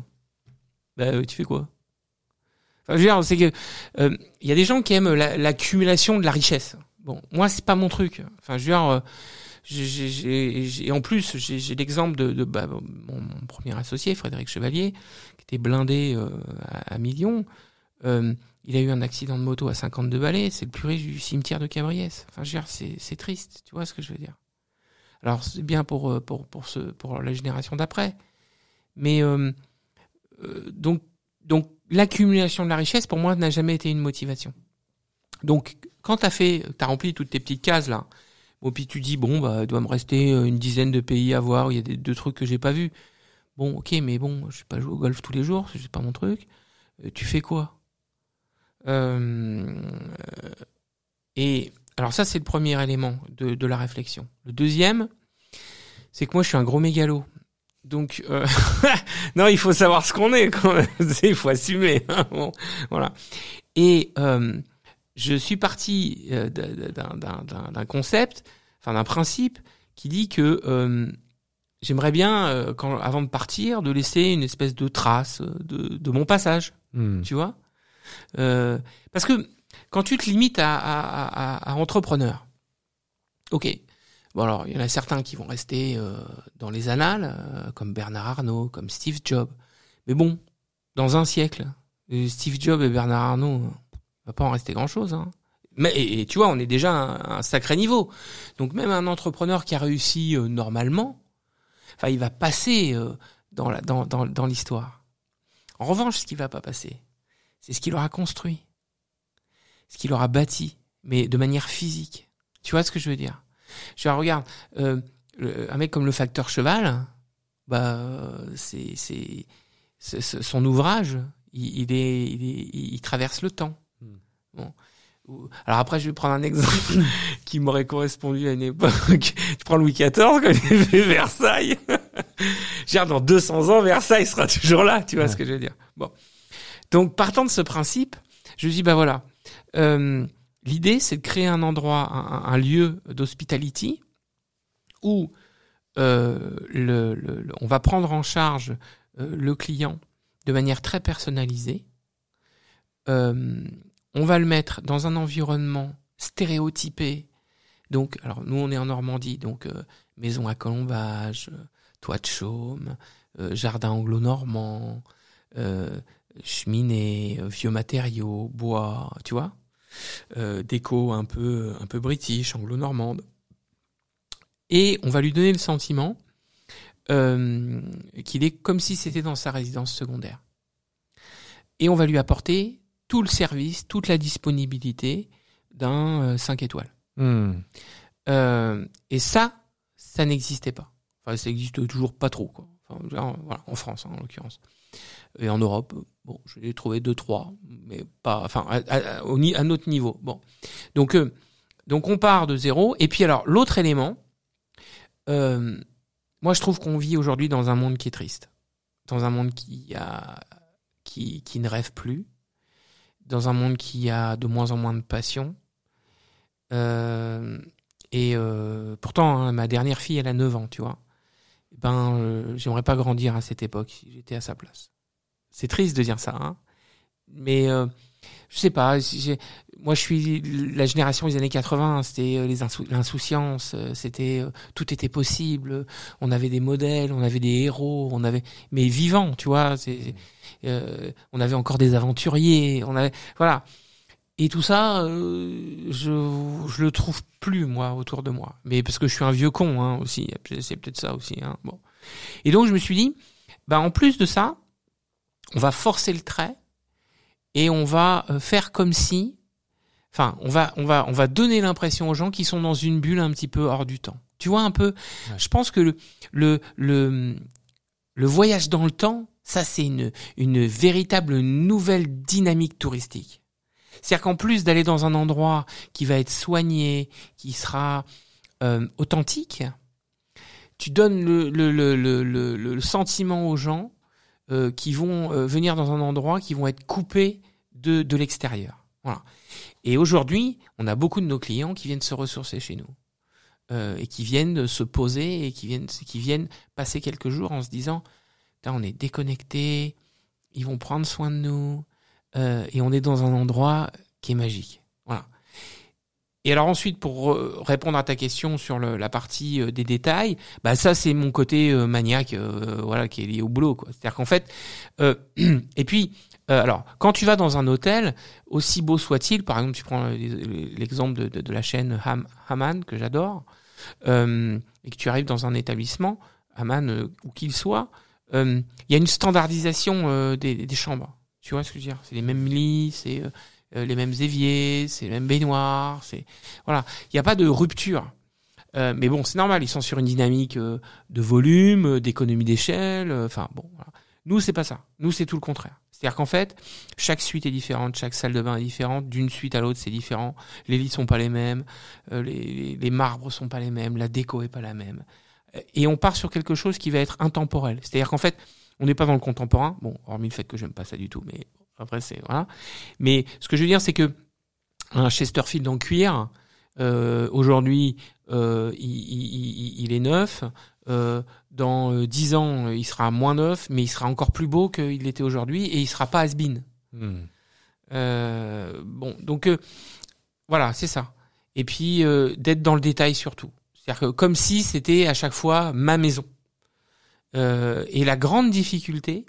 bah, euh, tu fais quoi? Enfin, je veux dire, c'est que euh, il y a des gens qui aiment la- l'accumulation de la richesse. Bon, moi, c'est pas mon truc. Enfin, je veux dire, euh, j'ai- et en plus, j'ai j'ai l'exemple de, de bah, mon, mon premier associé, Frédéric Chevalier, qui était blindé euh, à, à millions. Euh, il a eu un accident de moto à 52 balais, c'est le plus riche du cimetière de Cabriès. Enfin, je veux dire, c'est triste, tu vois ce que je veux dire. Alors, c'est bien pour, euh, pour, pour, ce, pour la génération d'après. Mais euh, donc, donc l'accumulation de la richesse, pour moi, n'a jamais été une motivation. Donc, quand tu as fait, tu as rempli toutes tes petites cases là, bon, puis tu dis, bon, bah, il doit me rester une dizaine de pays à voir, il y a des, deux trucs que j'ai pas vus. Bon, ok, mais bon, je vais pas jouer au golf tous les jours, c'est pas mon truc. Tu fais quoi? Et alors ça, c'est le premier élément de, de la réflexion. Le deuxième, c'est que moi, je suis un gros mégalo. Donc, euh, non, il faut savoir ce qu'on est quand même. il faut assumer. hein, bon, voilà. Et euh, je suis parti euh, d'un- concept, enfin d'un principe qui dit que euh, j'aimerais bien, euh, quand, avant de partir, de laisser une espèce de trace euh, de, de mon passage Hmm. tu vois Euh, Parce que quand tu te limites à, à, entrepreneur, ok. Bon alors, il y en a certains qui vont rester euh, dans les annales, euh, comme Bernard Arnault, comme Steve Jobs. Mais bon, dans un siècle, Steve Jobs et Bernard Arnault, euh, va pas en rester grand-chose. Hein. Mais tu vois, on est déjà à un, sacré niveau. Donc même un entrepreneur qui a réussi normalement, enfin, il va passer dans l'histoire. En revanche, ce qui va pas passer, c'est ce qu'il aura construit, ce qu'il aura bâti, mais de manière physique. Tu vois ce que je veux dire? Je dire, regarde, euh, un mec comme le facteur cheval, bah, c'est c'est son ouvrage, il, il est, il est- il traverse le temps. Hmm. Bon. Alors après, je vais prendre un exemple qui m'aurait correspondu à une époque. Je prends Louis XIV quand il fait Versailles. Dire, dans 200 ans, Versailles sera toujours là. Tu vois Ouais. ce que je veux dire Bon. Donc, partant de ce principe, je dis, bah voilà, euh, l'idée, c'est de créer un endroit, un, lieu d'hospitality où euh, on va prendre en charge euh, le client de manière très personnalisée. On va le mettre dans un environnement stéréotypé. Donc, alors nous, on est en Normandie, donc maison à colombage, toit de chaume, jardin anglo-normand, euh, cheminée, euh, vieux matériaux, bois, tu vois, euh, déco un peu un peu british, anglo-normande. Et on va lui donner le sentiment euh, qu'il est comme si c'était dans sa résidence secondaire. Et on va lui apporter tout le service, toute la disponibilité d'un 5 étoiles. Hmm. Et ça, ça n'existait pas. Enfin, ça existe toujours pas trop, quoi. Enfin, voilà, en France, hein, en l'occurrence. Et en Europe, bon, je l'ai trouvé deux, trois, mais pas, enfin, à, à- à notre niveau. Bon. Donc, euh, donc on part de zéro. Et puis alors, l'autre élément, euh, moi je trouve qu'on vit aujourd'hui dans un monde qui est triste. Dans un monde qui a, qui, qui ne rêve plus. Dans un monde qui a de moins en moins de passion. Euh, et pourtant, hein, ma dernière fille, elle a 9 ans, tu vois. Ben, j'aimerais pas grandir à cette époque si j'étais à sa place. C'est triste de dire ça, hein. Mais euh, je sais pas. Moi, je suis la génération des années 80. C'était euh, les l'insouciance. Euh, c'était euh, tout était possible. On avait des modèles, on avait des héros, on avait mais vivants, tu vois. C'est, on avait encore des aventuriers. On avait voilà. Et tout ça, je je le trouve plus moi autour de moi. Mais parce que je suis un vieux con hein, aussi. C'est peut-être ça aussi. Hein. Bon. Et donc je me suis dit, bah en plus de ça, on va forcer le trait et on va euh, faire comme si, enfin, on va, on va, on va donner l'impression aux gens qui sont dans une bulle un petit peu hors du temps. Tu vois un peu. Je pense que le, le, le, le voyage dans le temps, ça c'est une, une véritable nouvelle dynamique touristique. C'est-à-dire qu'en plus d'aller dans un endroit qui va être soigné, qui sera euh, authentique, tu donnes le, le, le, le, le sentiment aux gens euh, qui vont euh, venir dans un endroit qui vont être coupés de, de l'extérieur. Voilà. Et aujourd'hui, on a beaucoup de nos clients qui viennent se ressourcer chez nous euh, et qui viennent se poser et qui viennent qui viennent passer quelques jours en se disant, on est déconnecté, ils vont prendre soin de nous et on est dans un endroit qui est magique. Et alors ensuite, pour répondre à ta question sur la partie euh, des détails, bah ça c'est mon côté euh, maniaque, euh, voilà, qui est lié au boulot. C'est-à-dire qu'en fait, et puis, alors quand tu vas dans un hôtel, aussi beau soit-il, par exemple, tu prends l'exemple de, la chaîne Ham, Haman que j'adore, et que tu arrives dans un établissement, Haman où qu'il soit, il y a une standardisation des, des, chambres. Tu vois ce que je veux dire? C'est les mêmes lits, c'est les mêmes éviers, c'est les mêmes baignoires, c'est voilà, il n'y a pas de rupture. Euh, mais bon, c'est normal, ils sont sur une dynamique euh, de volume, d'économie d'échelle. Enfin bon, nous c'est pas ça. Nous c'est tout le contraire. C'est-à-dire qu'en fait, chaque suite est différente, chaque salle de bain est différente, d'une suite à l'autre c'est différent. Les lits sont pas les mêmes, les, les, les, marbres sont pas les mêmes, la déco est pas la même. Et on part sur quelque chose qui va être intemporel. C'est-à-dire qu'en fait, on n'est pas dans le contemporain. Bon, hormis le fait que j'aime pas ça du tout, mais après, c'est voilà. Mais ce que je veux dire, c'est que un Chesterfield en cuir, euh, aujourd'hui, euh, il, il, il, est neuf. Euh, dans euh, dix ans, il sera moins neuf, mais il sera encore plus beau qu'il l'était aujourd'hui et il sera pas has-been. Hmm. Euh, bon, donc voilà, c'est ça. Et puis d'être dans le détail surtout. C'est-à-dire que comme si c'était à chaque fois ma maison. et la grande difficulté,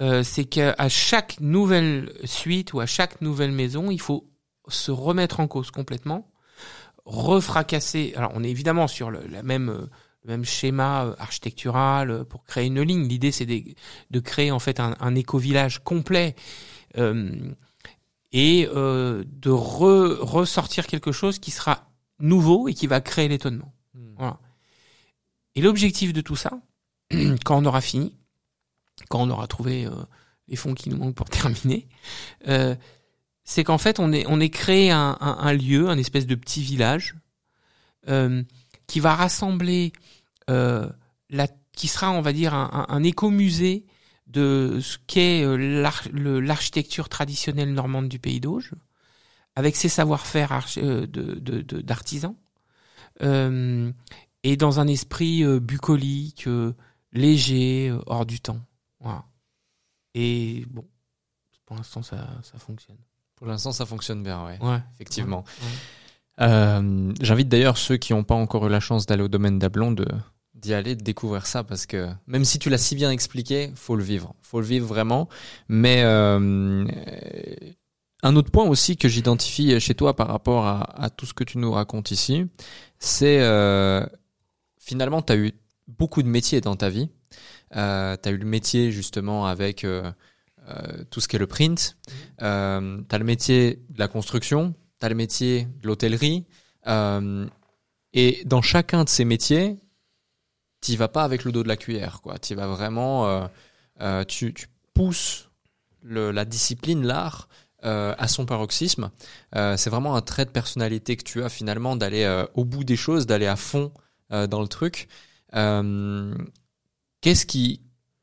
euh, c'est qu'à chaque nouvelle suite ou à chaque nouvelle maison, il faut se remettre en cause complètement, refracasser. Alors, on est évidemment sur le, la même, euh, le même schéma architectural pour créer une ligne. L'idée, c'est de, de, créer en fait un, un éco-village complet euh, et euh, de re, ressortir quelque chose qui sera nouveau et qui va créer l'étonnement. Hmm. Voilà. Et l'objectif de tout ça, quand on aura fini, quand on aura trouvé euh, les fonds qui nous manquent pour terminer, euh, c'est qu'en fait on est on est créé un, lieu, un espèce de petit village euh, qui va rassembler la, qui sera on va dire un, un écomusée de ce qu'est l'architecture traditionnelle normande du pays d'Auge, avec ses savoir-faire d'artisans, et dans un esprit bucolique, léger, hors du temps. Voilà. Et bon, pour l'instant, ça, ça fonctionne. Pour l'instant, ça fonctionne bien, ouais. Ouais. Effectivement. Ouais. Euh, J'invite d'ailleurs ceux qui n'ont pas encore eu la chance d'aller au domaine d'Ablon de d'y aller, de découvrir ça, parce que même si tu l'as si bien expliqué, faut le vivre. Faut le vivre vraiment. Mais euh, un autre point aussi que j'identifie chez toi par rapport à, à, tout ce que tu nous racontes ici, c'est euh, finalement, tu as eu beaucoup de métiers dans ta vie. Euh, tu as eu le métier justement avec euh, euh, tout ce qui est le print. Euh, tu as le métier de la construction. Tu as le métier de l'hôtellerie. Et dans chacun de ces métiers, tu vas pas avec le dos de la cuillère. quoi. Tu vas vraiment... tu, tu pousses le, la discipline, l'art, euh, à son paroxysme. Euh, c'est vraiment un trait de personnalité que tu as finalement d'aller euh, au bout des choses, d'aller à fond dans le truc. Qu'est-ce qui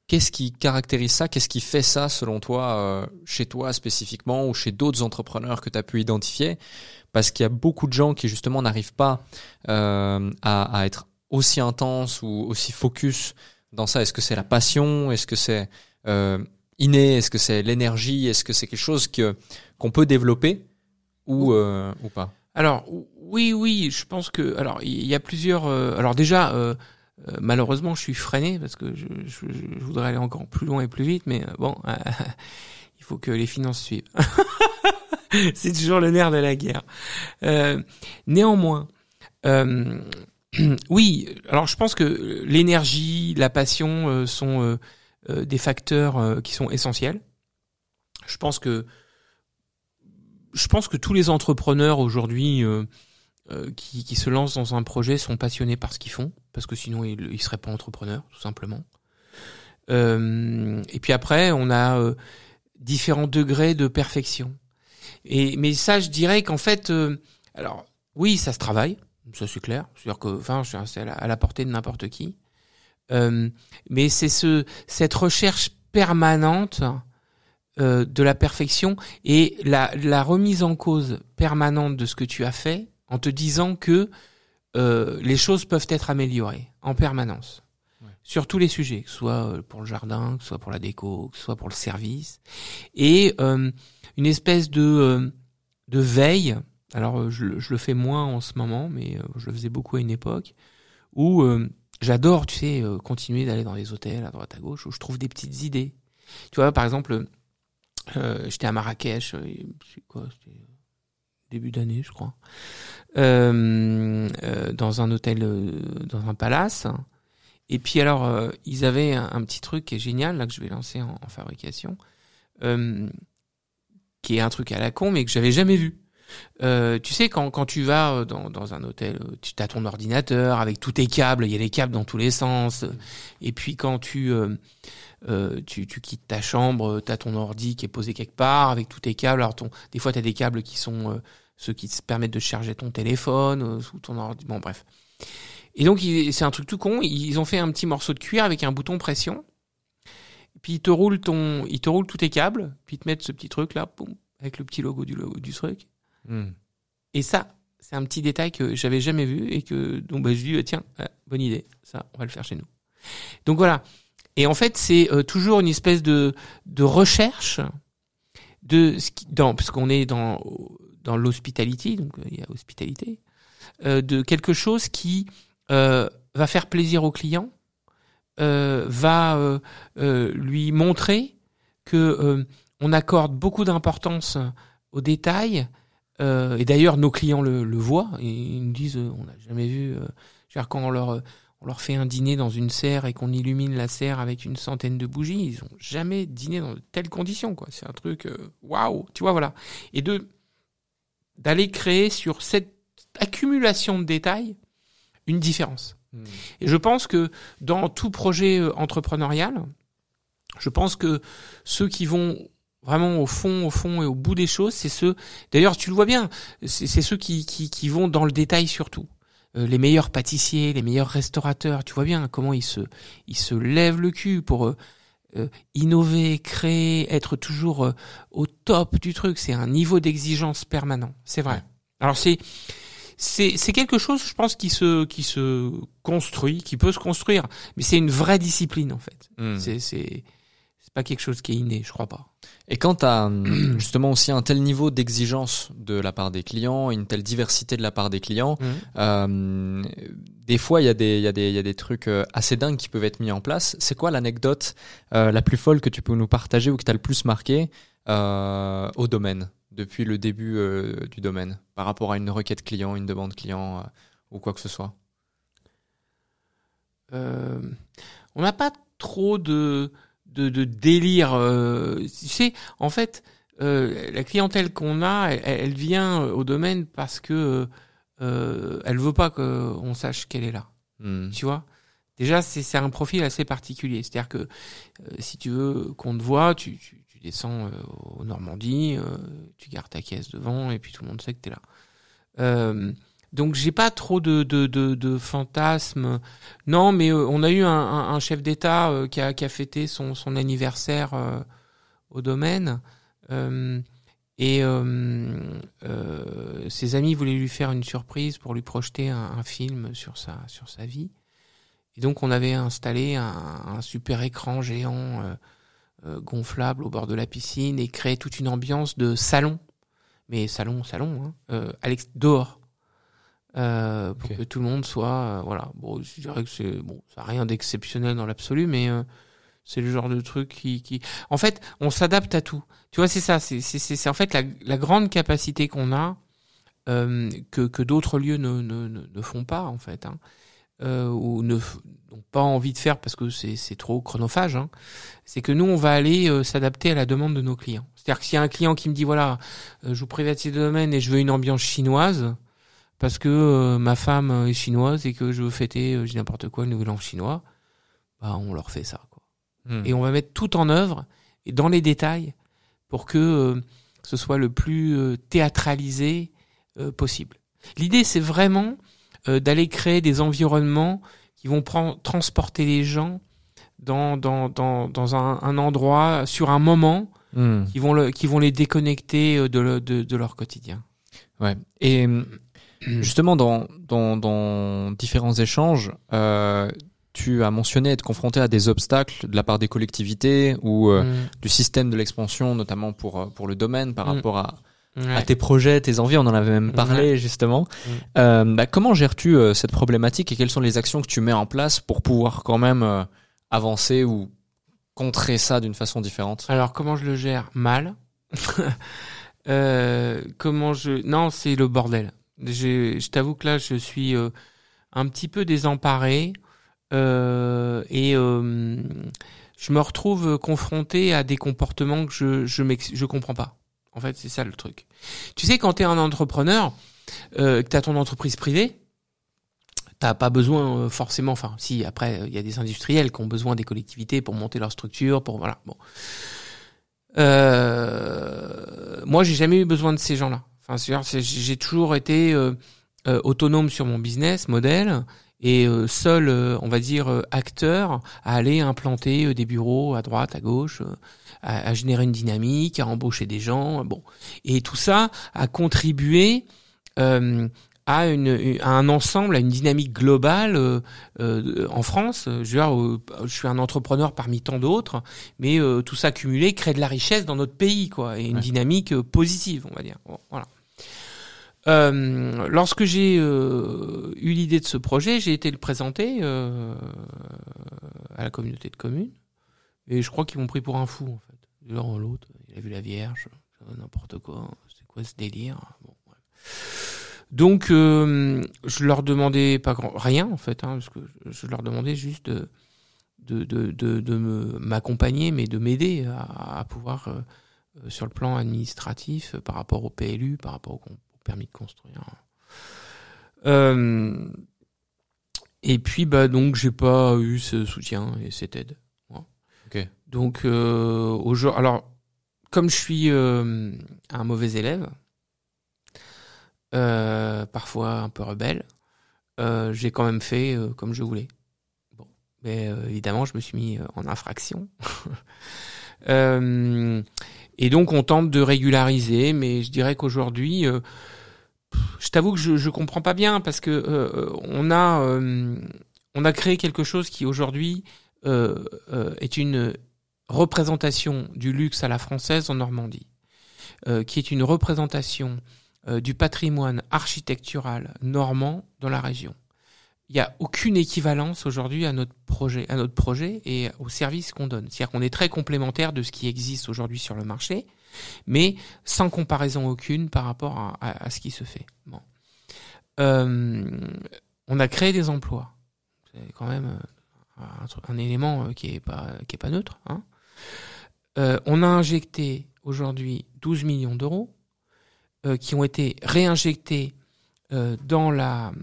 Qu'est-ce qui caractérise ça? Qu'est-ce qui fait ça selon toi, euh, chez toi spécifiquement ou chez d'autres entrepreneurs que tu as pu identifier? Parce qu'il y a beaucoup de gens qui justement n'arrivent pas euh, à, à, être aussi intense ou aussi focus dans ça. Est-ce que c'est la passion? Est-ce que c'est... Euh, inné? Est-ce que c'est l'énergie? Est-ce que c'est quelque chose que qu'on peut développer ou euh, ou pas? Alors oui, oui, je pense que alors il y a plusieurs. euh, alors déjà, euh, euh, malheureusement, je suis freiné parce que je, voudrais aller encore plus loin et plus vite, mais euh, bon, il faut que les finances suivent. c'est toujours le nerf de la guerre. Euh, néanmoins, euh, oui, alors je pense que l'énergie, la passion euh, sont euh, euh, des facteurs euh, qui sont essentiels. Je pense que je pense que tous les entrepreneurs aujourd'hui euh, euh, qui se lancent dans un projet sont passionnés par ce qu'ils font, parce que sinon ils ne seraient pas entrepreneurs, tout simplement. Euh, et puis après, on a euh, différents degrés de perfection. Et mais ça, je dirais qu'en fait, euh, alors oui, ça se travaille, ça c'est clair. C'est-à-dire que, enfin, c'est à la, portée de n'importe qui. Mais c'est ce cette recherche permanente de la perfection et la remise en cause permanente de ce que tu as fait en te disant que euh, les choses peuvent être améliorées en permanence Ouais. sur tous les sujets, que ce soit euh, pour le jardin, que ce soit pour la déco, que ce soit pour le service, et euh, une espèce de de veille. Alors je, le- je le fais moins en ce moment, mais je le faisais beaucoup à une époque où euh, j'adore, tu sais, continuer d'aller dans les hôtels à droite à gauche où je trouve des petites idées. Tu vois, par exemple, j'étais à Marrakech, quoi, c'était début d'année, je crois, euh, euh, dans un hôtel, euh, dans un palace. Et puis alors, euh, ils avaient un, petit truc qui est génial, là que je vais lancer en, fabrication, euh, qui est un truc à la con, mais que j'avais jamais vu. Euh, tu sais, quand, quand tu vas dans, dans un hôtel, tu as ton ordinateur avec tous tes câbles, il y a des câbles dans tous les sens. Et puis quand tu, euh, euh, tu, tu quittes ta chambre, tu as ton ordi qui est posé quelque part avec tous tes câbles. Alors ton, des fois, tu as des câbles qui sont euh, ceux qui te permettent de charger ton téléphone euh, sous ton ordi. Bon, bref. Et donc, c'est un truc tout con. Ils ont fait un petit morceau de cuir avec un bouton pression. Puis ils te roulent ton, ils te roulent tous tes câbles. Puis ils te mettent ce petit truc là, boum, avec le petit logo du logo du truc. Hmm. Et ça, c'est un petit détail que j'avais jamais vu et que donc bah, je dis euh, tiens, euh, bonne idée, ça on va le faire chez nous. Donc voilà. Et en fait, c'est euh, toujours une espèce de de recherche de parce qu'on est dans dans l'hospitality, donc euh, il y a hospitalité, euh, de quelque chose qui va faire plaisir au client, va lui montrer que on accorde beaucoup d'importance aux détails. Et d'ailleurs, nos clients le, voient et ils nous disent on n'a jamais vu. Quand on leur on leur fait un dîner dans une serre et qu'on illumine la serre avec une centaine de bougies, ils ont jamais dîné dans de telles conditions. quoi. C'est un truc euh, waouh, tu vois voilà. Et de d'aller créer sur cette accumulation de détails une différence. Hmm. Et je pense que dans tout projet euh, entrepreneurial, je pense que ceux qui vont vraiment au fond, au fond et au bout des choses, c'est ceux. D'ailleurs, tu le vois bien, c'est c'est ceux qui, qui, qui vont dans le détail surtout. Euh, les meilleurs pâtissiers, les meilleurs restaurateurs, tu vois bien comment ils se, ils se lèvent le cul pour euh, euh, innover, créer, être toujours euh, au top du truc. C'est un niveau d'exigence permanent. C'est vrai. Alors c'est c'est c'est quelque chose, je pense, qui se qui se construit, qui peut se construire, mais c'est une vraie discipline en fait. Hmm. C'est c'est pas quelque chose qui est inné, je crois pas. Et quand tu as justement aussi un tel niveau d'exigence de la part des clients, une telle diversité de la part des clients, euh, des fois il y, a des- il y, a des- il y a des trucs euh, assez dingues qui peuvent être mis en place. C'est quoi l'anecdote euh, la plus folle que tu peux nous partager ou que tu as le plus marqué euh, au domaine, depuis le début euh, du domaine, par rapport à une requête client, une demande client euh, ou quoi que ce soit? Euh, on n'a pas trop de de, de délire. euh, tu sais, en fait, euh, la clientèle qu'on a, elle, elle vient au domaine parce que euh, elle veut pas qu'on sache qu'elle est là. Hmm. Tu vois? Déjà, c'est c'est un profil assez particulier. C'est-à-dire que euh, si tu veux qu'on te voit, tu, tu, tu descends euh, au Normandie, euh, tu gardes ta caisse devant et puis tout le monde sait que tu es là. Donc j'ai pas trop de, fantasmes. Non, mais euh, on a eu un, chef d'État euh, qui, a, qui fêté son, anniversaire euh, au domaine. Et ses amis voulaient lui faire une surprise pour lui projeter un, film sur sa, vie. Et donc on avait installé un, super écran géant gonflable au bord de la piscine et créer toute une ambiance de salon, mais salon, salon, hein, à dehors, euh, pour que tout le monde soit, euh, voilà. Bon, je dirais que c'est bon, ça a rien d'exceptionnel dans l'absolu, mais euh, c'est le genre de truc qui, qui, en fait, on s'adapte à tout. Tu vois, c'est ça, c'est, c'est, c'est, c'est en fait la, la grande capacité qu'on a euh, que, que d'autres lieux ne, ne, ne, ne font pas en fait, hein, euh, ou ne n'ont pas envie de faire parce que c'est, c'est trop chronophage. Hein. C'est que nous, on va aller s'adapter à la demande de nos clients. C'est-à-dire que s'il y a un client qui me dit voilà, je vous privatise le domaine et je veux une ambiance chinoise parce que euh, ma femme euh, est chinoise et que je veux fêter, euh, n'importe quoi, le nouvel an chinois, bah on leur fait ça. Quoi. Hmm. Et on va mettre tout en œuvre et dans les détails pour que euh, ce soit le plus théâtralisé possible. L'idée, c'est vraiment d'aller créer des environnements qui vont transporter les gens dans, dans, dans, dans un, un endroit, sur un moment, Hmm. qui vont, le, qui vont les déconnecter de, le- de, de leur quotidien. Ouais. Et justement, dans, dans, dans différents échanges, euh, tu as mentionné être confronté à des obstacles de la part des collectivités ou euh, Mm. du système de l'expansion, notamment pour, euh, pour le domaine, par Mm. rapport à, Ouais. à tes projets, tes envies. On en avait même parlé justement. Mm. Euh, bah, comment gères-tu euh, cette problématique et quelles sont les actions que tu mets en place pour pouvoir quand même avancer ou contrer ça d'une façon différente? Alors comment je le gère? Mal. Euh, comment je Non, c'est le bordel. Je t'avoue que là, je suis euh, un petit peu désemparé euh, et euh, je me retrouve confronté à des comportements que je je, je comprends pas. En fait, c'est ça le truc. Tu sais, quand tu es un entrepreneur, euh, que tu as ton entreprise privée, t'as pas besoin euh, forcément. Enfin, si après, il y a des industriels qui ont besoin des collectivités pour monter leur structure, pour voilà. Bon. Euh, moi, j'ai jamais eu besoin de ces gens-là. Enfin, j'ai toujours été euh, euh, autonome sur mon business modèle et euh, seul, on va dire, acteur à aller implanter des bureaux à droite, à gauche, à, à générer une dynamique, à embaucher des gens. Bon, et tout ça a contribué euh, à, une, à un ensemble, à une dynamique globale euh, euh, en France. Je veux dire, je suis un entrepreneur parmi tant d'autres, mais tout ça cumulé crée de la richesse dans notre pays, quoi, et une Ouais. dynamique positive, on va dire. Voilà. Euh, lorsque j'ai euh, eu l'idée de ce projet, j'ai été le présenter euh, à la communauté de communes, et je crois qu'ils m'ont pris pour un fou, en fait. L'un ou l'autre, il a vu la Vierge, n'importe quoi, c'est quoi ce délire. Donc, je leur demandais pas grand, rien en fait, hein, parce que je, leur demandais juste de, m'accompagner, mais de m'aider à, à pouvoir, sur le plan administratif, par rapport au PLU, par rapport au permis de construire. Euh, et puis, bah, donc, j'ai pas eu ce soutien et cette aide. Donc, euh, au jour, alors, comme je suis euh, un mauvais élève, parfois un peu rebelle, j'ai quand même fait comme je voulais. Bon, mais évidemment, je me suis mis en infraction. Et donc, on tente de régulariser, mais je dirais qu'aujourd'hui, je t'avoue que je, je comprends pas bien parce que euh, on a euh, on a créé quelque chose qui aujourd'hui euh, euh, est une représentation du luxe à la française en Normandie, euh, qui est une représentation euh, du patrimoine architectural normand dans la région. Il n'y a aucune équivalence aujourd'hui à notre projet, à notre projet et au service qu'on donne. C'est-à-dire qu'on est très complémentaire de ce qui existe aujourd'hui sur le marché, mais sans comparaison aucune par rapport à, ce qui se fait. Euh, on a créé des emplois. C'est quand même euh, un, élément euh, qui est pas pas neutre. Hein. On a injecté aujourd'hui 12 millions d'euros qui ont été réinjectés dans la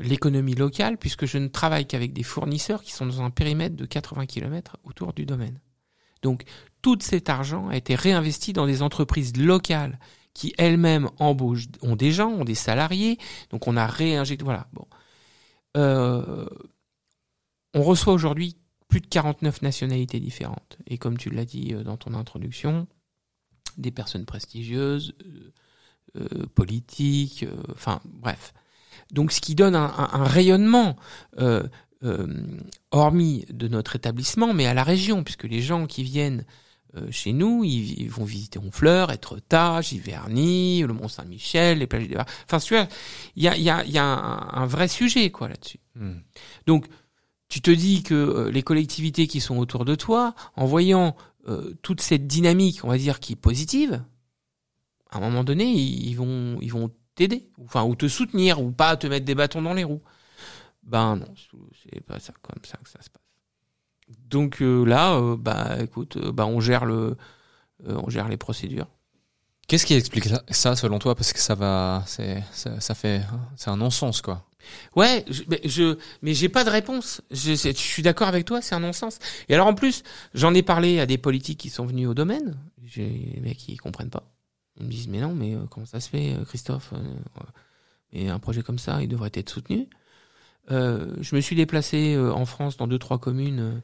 l'économie locale puisque je ne travaille qu'avec des fournisseurs qui sont dans un périmètre de 80 km autour du domaine. Donc tout cet argent a été réinvesti dans des entreprises locales qui elles-mêmes embauchent, ont des gens, ont des salariés. Donc on a réinjecté. Voilà. Bon. Euh, on reçoit aujourd'hui plus de 49 nationalités différentes. Et comme tu l'as dit euh, dans ton introduction, des personnes prestigieuses, euh, politiques, enfin bref. Donc ce qui donne un, rayonnement hormis de notre établissement, mais à la région, puisque les gens qui viennent euh, chez nous, ils, ils vont visiter Honfleur, Etretat, Giverny, le Mont Saint-Michel, les plages des Enfin, tu vois, il y a, y a, y a un, un vrai sujet quoi là-dessus. Hmm. Donc, tu te dis que euh, les collectivités qui sont autour de toi, en voyant euh, toute cette dynamique, on va dire, qui est positive, à un moment donné, ils, ils vont, ils vont t'aider, enfin, ou te soutenir, ou pas te mettre des bâtons dans les roues. Ben non, c'est pas ça comme ça que ça se passe. Donc euh, là, euh, bah écoute, euh, bah on gère le, euh, on gère les procédures. Qu'est-ce qui explique ça- ça selon toi? Parce que ça va, c'est, ça, ça fait, c'est un non-sens quoi. Ouais, je, mais je, mais j'ai pas de réponse. Je, suis d'accord avec toi, c'est un non-sens. Et alors en plus, j'en ai parlé à des politiques qui sont venus au domaine. J'ai les mecs qui comprennent pas. Ils me disent mais non, mais euh, comment ça se fait, Christophe Et un projet comme ça, il devrait être soutenu. Euh, je me suis déplacé euh, en France dans deux trois communes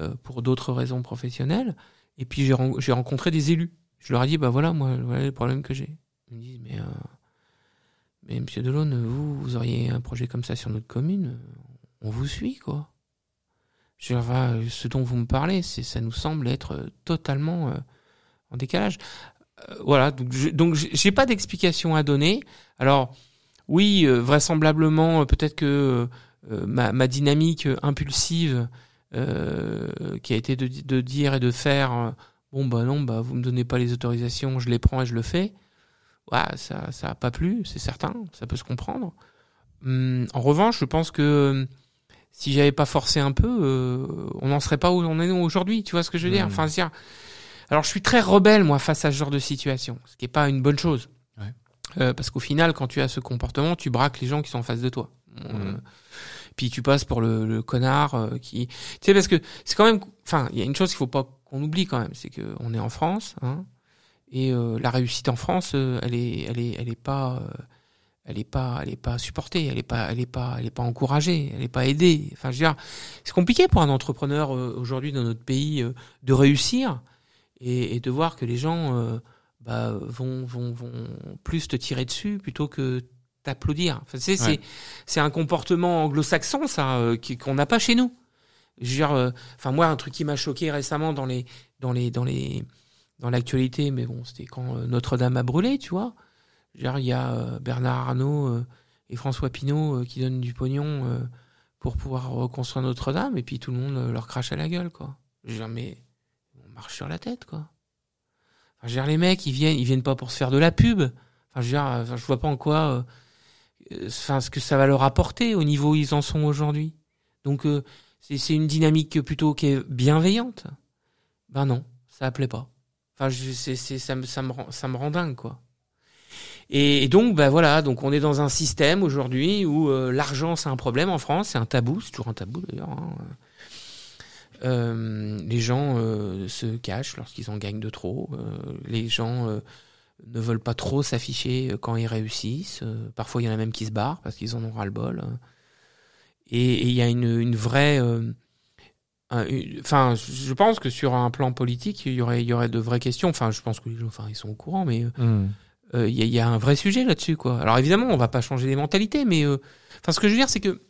euh, pour d'autres raisons professionnelles. Et puis j'ai j'ai rencontré des élus. Je leur ai dit bah voilà moi voilà les problèmes que j'ai. Ils me disent mais euh, mais Monsieur Delaune, vous, vous auriez un projet comme ça sur notre commune, on vous suit, quoi. Je va, euh, ce dont vous me parlez, ça nous semble être totalement euh, en décalage. Voilà, donc, je, donc j'ai pas d'explication à donner. Alors, oui, euh, vraisemblablement, euh, peut-être que euh, ma, ma dynamique impulsive, euh, qui a été de, de dire et de faire, bon bah non, bah vous me donnez pas les autorisations, je les prends et je le fais. Ouais, ça, ça a pas plu, c'est certain, ça peut se comprendre. Hum, en revanche, je pense que si j'avais pas forcé un peu, euh, on n'en serait pas où on est aujourd'hui. Tu vois ce que je veux dire? Mhm. Enfin, c'est-à-dire- alors je suis très rebelle moi face à ce genre de situation, ce qui est pas une bonne chose. Euh, parce qu'au final, quand tu as ce comportement, tu braques les gens qui sont en face de toi. Euh, Mhm. puis tu passes pour le, le connard euh, qui, tu sais, parce que c'est quand même, enfin, il y a une chose qu'il faut pas qu'on oublie quand même, c'est que on est en France, hein, et euh, la réussite en France, euh, elle est, elle est, elle est pas, euh, elle est pas, elle est pas supportée, elle est pas, elle est pas, elle est pas encouragée, elle est pas aidée. Enfin, je veux dire, c'est compliqué pour un entrepreneur euh, aujourd'hui dans notre pays euh, de réussir et, et de voir que les gens euh, bah, vont, vont, vont plus te tirer dessus plutôt que t'applaudir. Enfin, tu sais, Ouais. c'est, c'est un comportement anglo-saxon ça euh, qu'on n'a pas chez nous. Je veux dire, euh, enfin moi, un truc qui m'a choqué récemment dans les, dans les, dans les, dans l'actualité, mais bon, c'était quand euh, Notre-Dame a brûlé, tu vois. Je veux dire, il y a euh, Bernard Arnault et François Pinault qui donnent du pognon euh, pour pouvoir reconstruire Notre-Dame, et puis tout le monde leur crache à la gueule, quoi. Je veux dire, mais on marche sur la tête, quoi. Je veux les mecs, ils viennent, ils viennent pas pour se faire de la pub. Enfin, je veux vois pas en quoi, euh, euh, enfin, ce que ça va leur apporter au niveau où ils en sont aujourd'hui. Donc, euh, c'est une dynamique plutôt qui est bienveillante. Ben non, ça plaît pas. Enfin, ça, me, ça, me rend, ça me rend dingue, quoi. Et, donc, ben voilà, donc on est dans un système aujourd'hui où l'argent c'est un problème en France, c'est un tabou, c'est toujours un tabou d'ailleurs. hein. Euh, les gens euh, se cachent lorsqu'ils en gagnent de trop. Euh, les gens ne veulent pas trop s'afficher quand ils réussissent. Parfois, il y en a même qui se barrent parce qu'ils en ont ras le bol. Et il y a une, une vraie. Enfin, je pense que sur un plan politique, il y aurait, il y aurait de vraies questions. Enfin, je pense que les gens, enfin, ils sont au courant, mais euh, il y, a, il y a un vrai sujet là-dessus, quoi. Alors évidemment, on va pas changer les mentalités, mais euh, enfin, ce que je veux dire, c'est que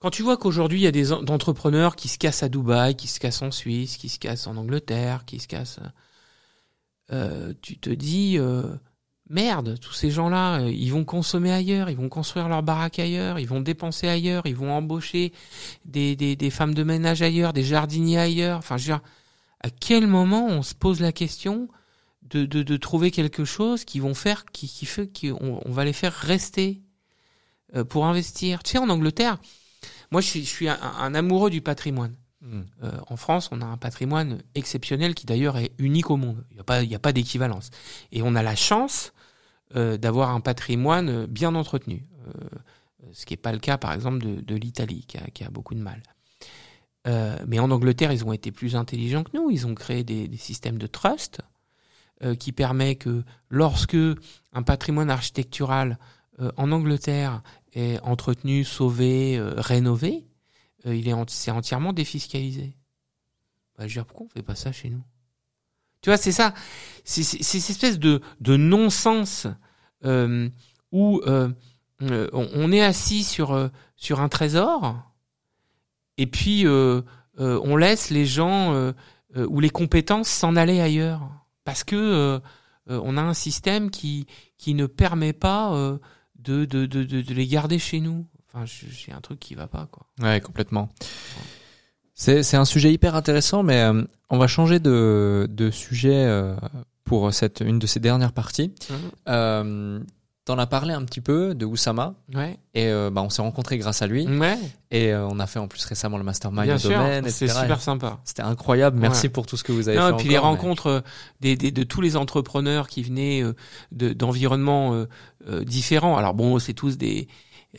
quand tu vois qu'aujourd'hui il y a des en- entrepreneurs qui se cassent à Dubaï, qui se cassent en Suisse, qui se cassent en Angleterre, qui se cassent, euh, tu te dis euh, merde, tous ces gens-là, euh, ils vont consommer ailleurs, ils vont construire leur baraque ailleurs, ils vont dépenser ailleurs, ils vont embaucher des, des, des femmes de ménage ailleurs, des jardiniers ailleurs. Enfin, je veux dire, à quel moment on se pose la question de, de, de trouver quelque chose qui vont faire, qui, qui fait qu'on on va les faire rester euh, pour investir? Tu sais, en Angleterre, moi, je suis, je suis un, un amoureux du patrimoine. Mm. Euh, en France, on a un patrimoine exceptionnel qui d'ailleurs est unique au monde. Il n'y a pas, il y a pas d'équivalence. Et on a la chance euh, d'avoir un patrimoine bien entretenu. Euh, ce qui n'est pas le cas, par exemple, de, de l'Italie, qui a, qui a beaucoup de mal. Mais en Angleterre, ils ont été plus intelligents que nous. Ils ont créé des, des systèmes de trust qui permet que lorsque un patrimoine architectural en Angleterre est entretenu, sauvé, euh, rénové, euh, il est c'est entièrement défiscalisé. Bah, je veux dire, pourquoi on fait pas ça chez nous? Tu vois, c'est ça, c'est c'est- c'est cette espèce de, de non-sens euh, où euh, euh, on, on est assis sur euh, sur un trésor et puis on laisse les gens ou les compétences s'en aller ailleurs parce que on a un système qui qui ne permet pas de, de, de, de, de les garder chez nous. Enfin, j'ai un truc qui va pas quoi. Ouais, complètement. C'est c'est un sujet hyper intéressant, mais euh, on va changer de, de sujet euh, pour cette une de ces dernières parties. Euh, T'en as parlé un petit peu de Oussama Ouais, et euh, bah, on s'est rencontrés grâce à lui ouais, et euh, on a fait en plus récemment le mastermind bien au sûr, domaine, c'est super sympa. C'était incroyable. Merci Ouais. pour tout ce que vous avez Non, fait. et puis les encore, rencontres euh, des, des- de tous les entrepreneurs qui venaient euh, de- d'environnements euh, euh, différents. Alors bon, c'est tous des,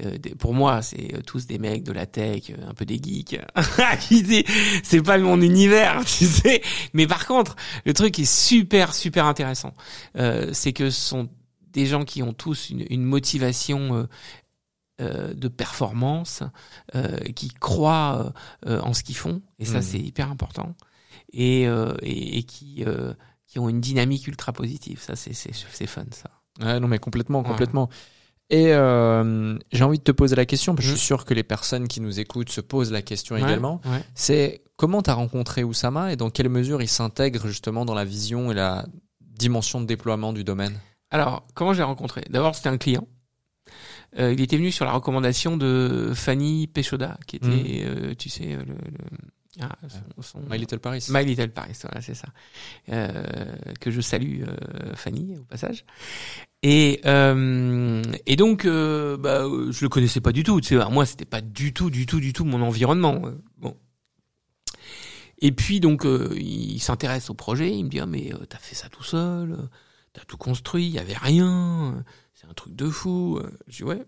euh, des- pour moi, c'est euh, tous des mecs de la tech, euh, un peu des geeks. dit, c'est pas mon univers, tu sais. Mais par contre, le truc est super super intéressant, euh, c'est que ce sont des gens qui ont tous une, une motivation. euh, euh, de performance, euh, qui croient en ce qu'ils font, et ça Mhm. c'est hyper important et, et, et qui qui ont une dynamique ultra positive. Ça, c'est fun, ça. Ouais, non, mais complètement, Ouais. complètement. Et euh, j'ai envie de te poser la question, parce que je suis sûr que les personnes qui nous écoutent se posent la question Ouais, également. ouais. C'est comment tu as rencontré Oussama et dans quelle mesure il s'intègre justement dans la vision et la dimension de déploiement du domaine? Alors, comment j'ai rencontré? D'abord, c'était un client. Euh, il était venu sur la recommandation de Fanny Péchoda, qui était, Mhm. euh, tu sais, le, le- ah, son, son- My Little Paris. My Little Paris, voilà, c'est ça. Euh, que je salue, euh, Fanny, au passage. Et, euh, et donc, euh, bah, je le connaissais pas du tout. Tu sais, Alors, moi, c'était pas du tout, du tout, du tout mon environnement. Bon. Et puis, donc, euh, il s'intéresse au projet. Il me dit, ah, mais euh, t'as fait ça tout seul, t'as tout construit, il y avait rien, c'est un truc de fou. euh. Je dis, ouais.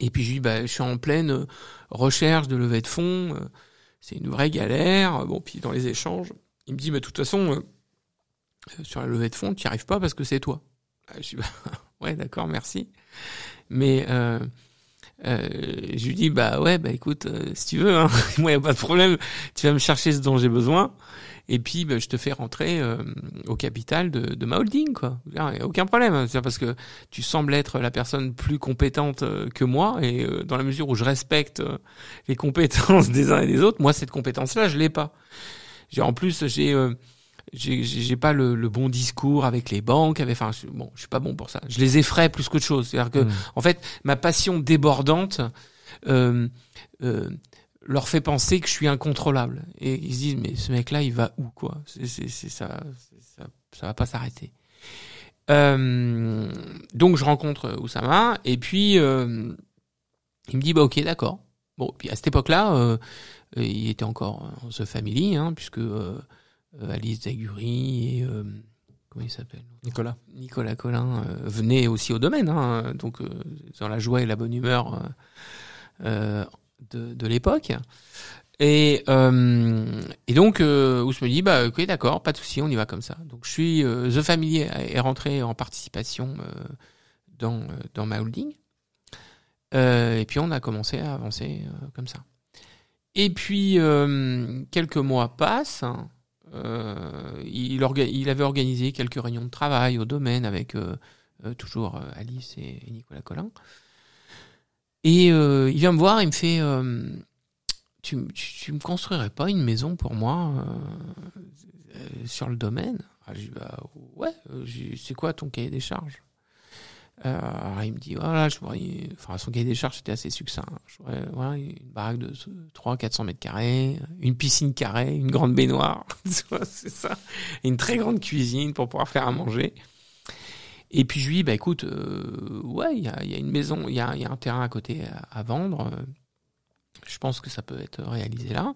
Et puis, je dis, bah, je suis en pleine euh, recherche de levée de fonds. euh, c'est une vraie galère. Bon, puis dans les échanges, il me dit, mais de toute façon, sur la levée de fonds, tu n'y arrives pas parce que c'est toi. Ah, Je dis, bah, ouais, d'accord, merci. Mais je lui dis, bah ouais, bah écoute, si tu veux, hein, moi, n'y a pas de problème, tu vas me chercher ce dont j'ai besoin. Et puis, bah, je te fais rentrer euh, au capital de, de ma holding, quoi. Il n'y a aucun problème. hein. Parce que tu sembles être la personne plus compétente euh, que moi, et euh, dans la mesure où je respecte euh, les compétences des uns et des autres, moi, cette compétence-là, je l'ai pas. J'ai en plus, j'ai euh, j'ai pas le, le bon discours avec les banques, avec, enfin, bon, je suis pas bon pour ça. Je les effraie plus qu'autre chose. C'est-à-dire que, Mhm. en fait, ma passion débordante euh, euh, leur fait penser que je suis incontrôlable. Et ils se disent, mais ce mec-là, il va où, quoi? C'est ça, ça, ça va pas s'arrêter. Euh, donc je rencontre Oussama et puis euh, il me dit bah ok d'accord. Bon puis à cette époque-là, euh, il était encore en The Family hein, puisque Alice Zaguri et comment il s'appelle? Nicolas. Nicolas Collin venait aussi au domaine, hein, donc dans la joie et la bonne humeur euh, de, de l'époque. Et, euh, et donc, euh, Ous me dit, bah ok, d'accord, pas de souci, on y va comme ça. Donc, je suis euh, The Family est rentré en participation euh, dans dans ma holding. Et puis, on a commencé à avancer comme ça. Et puis, quelques mois passent. hein, il, avait organisé quelques réunions de travail au domaine avec toujours Alice et Nicolas Collin. Et euh, il vient me voir, il me fait euh, tu, me construirais pas une maison pour moi euh, sur le domaine? Ah, Je bah ouais, c'est quoi ton cahier des charges? Alors il me dit voilà, enfin son cahier des charges c'était assez succinct. Une baraque de 300-400 mètres carrés, une piscine carrée, une grande baignoire, une très grande cuisine pour pouvoir faire à manger. Et puis je lui dis bah écoute, euh, ouais, il y a, il y a une maison, il y a, il y a un terrain à côté à, vendre. euh, Je pense que ça peut être réalisé là.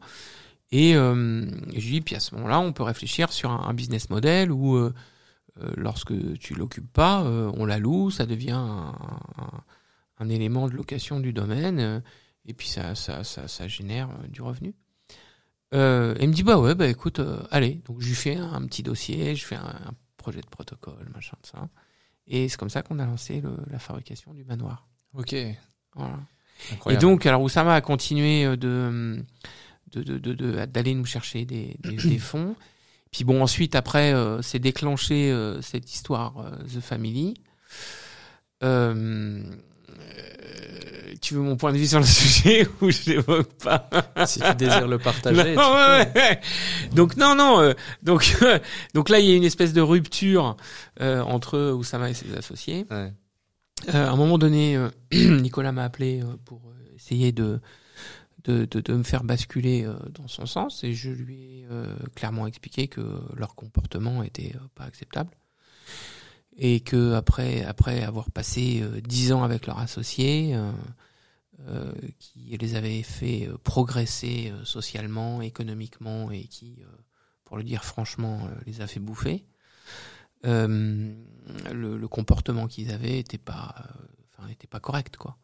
Et euh, je lui dis puis à ce moment-là, on peut réfléchir sur un, business model où euh, euh, lorsque tu l'occupes pas, on la loue, ça devient un, un- un élément de location du domaine, et puis ça, ça, ça, ça génère du revenu. Euh, elle me dit bah ouais bah écoute euh, allez donc je lui fais un, petit dossier, je fais un projet de protocole machin de ça, et c'est comme ça qu'on a lancé le- la fabrication du manoir. Ok. Voilà. Incroyable. Et donc, alors Oussama a continué euh, de de- de- de- de- d'aller nous chercher des, des, des fonds. Puis bon, ensuite, après, euh, s'est déclenché euh, cette histoire euh, The Family, euh, euh, tu veux mon point de vue sur le sujet ou je l'évoque pas Si tu désires le partager. Non, ouais, ouais. Donc non, non. euh, donc donc là, il y a une espèce de rupture euh, entre Oussama et ses associés. ouais. Euh, à un moment donné, euh, Nicolas m'a appelé euh, pour euh, essayer de de, de, de me faire basculer euh, dans son sens et je lui ai euh, clairement expliqué que leur comportement était euh, pas acceptable et que après après avoir passé euh, dix ans avec leur associé euh, euh, qui les avait fait euh, progresser euh, socialement, économiquement et qui, euh, pour le dire franchement, euh, les a fait bouffer. Euh, le, comportement qu'ils avaient était pas, euh, correct, quoi.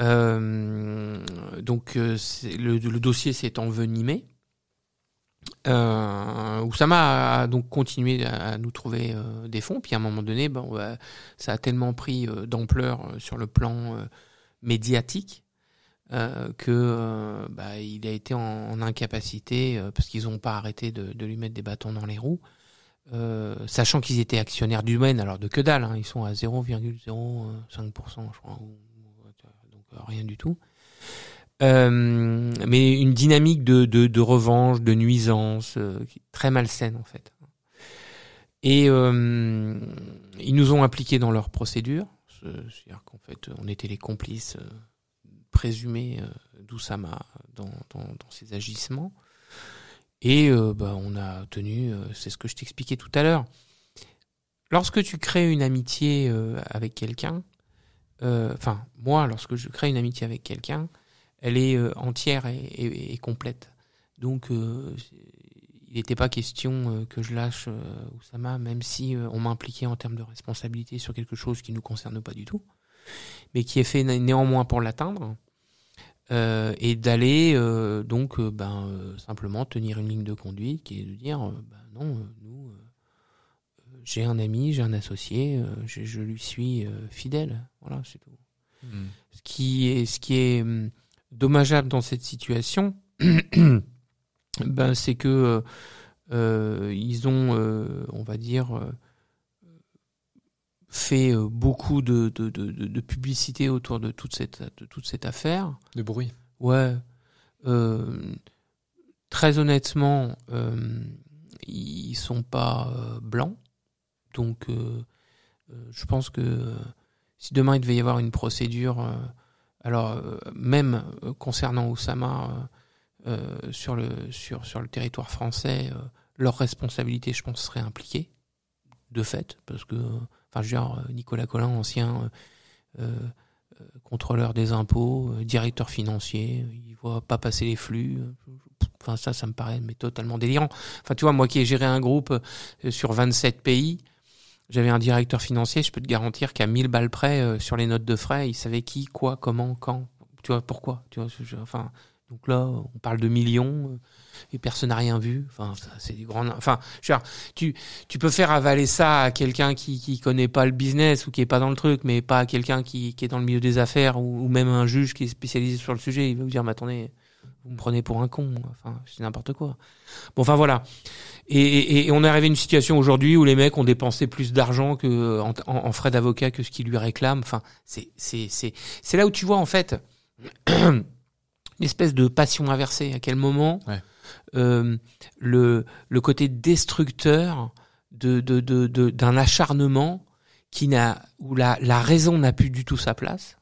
Euh, donc, euh, le, dossier s'est envenimé. Euh, Oussama a donc continué à nous trouver euh, des fonds, puis à un moment donné, bah, ça a tellement pris euh, d'ampleur euh, sur le plan euh, médiatique euh, que euh, bah, il a été en, incapacité euh, parce qu'ils n'ont pas arrêté de, lui mettre des bâtons dans les roues, euh, sachant qu'ils étaient actionnaires du domaine, alors de que dalle, hein, ils sont à 0,05%, je crois, donc rien du tout. Mais une dynamique de, de, de revanche, de nuisance, très malsaine en fait. Et ils nous ont impliqués dans leur procédure, c'est-à-dire qu'en fait on était les complices euh, présumés euh, d'Oussama dans, ses agissements. Et euh, bah, on a tenu, euh, c'est ce que je t'expliquais tout à l'heure. Lorsque tu crées une amitié euh, avec quelqu'un, euh, enfin moi, lorsque je crée une amitié avec quelqu'un, elle est euh, entière et, complète. Donc euh, il n'était pas question euh, que je lâche euh, Oussama, même si euh, on m'a impliqué en termes de responsabilité sur quelque chose qui ne nous concerne pas du tout, mais qui est fait né- néanmoins pour l'atteindre. Euh, et d'aller euh, donc euh, ben, simplement tenir une ligne de conduite qui est de dire ben non nous j'ai un ami j'ai un associé je, je lui suis fidèle voilà c'est tout Hmm. ce qui est ce qui est hum, dommageable dans cette situation ben c'est que euh, euh, ils ont euh, on va dire euh, fait beaucoup de, de, de, publicité autour de toute cette de toute cette affaire De bruit. Ouais. Très honnêtement, ils sont pas blancs. Donc, je pense que si demain il devait y avoir une procédure, alors même concernant Oussama sur le sur sur le territoire français, euh, leur responsabilité, je pense, serait impliquée de fait, parce que, euh, enfin, je veux dire, euh, Nicolas Collin, ancien euh, euh, contrôleur des impôts, euh, directeur financier, euh, il voit pas passer les flux. euh, Enfin, ça, ça me paraît mais totalement délirant. Enfin, tu vois, moi qui ai géré un groupe euh, sur 27 pays, j'avais un directeur financier, je peux te garantir qu'à 1000 balles près, euh, sur les notes de frais, il savait qui, quoi, comment, quand. Tu vois, pourquoi. Tu vois, enfin, donc là, on parle de millions euh, et personne n'a rien vu. Enfin, c'est du grand. Enfin, tu, tu peux faire avaler ça à quelqu'un qui qui connaît pas le business ou qui est pas dans le truc, mais pas à quelqu'un qui, qui est dans le milieu des affaires ou, même un juge qui est spécialisé sur le sujet. Il va vous dire, mais attendez, vous me prenez pour un con. Enfin, c'est n'importe quoi. Bon, enfin voilà. Et, et, on est arrivé à une situation aujourd'hui où les mecs ont dépensé plus d'argent en- en frais d'avocat que ce qu'ils lui réclament. Enfin, c'est c'est c'est c'est là où tu vois en fait une espèce de passion inversée. À quel moment Ouais. euh, le le côté destructeur de de de de- d'un acharnement qui n'a où la la raison n'a plus du tout sa place?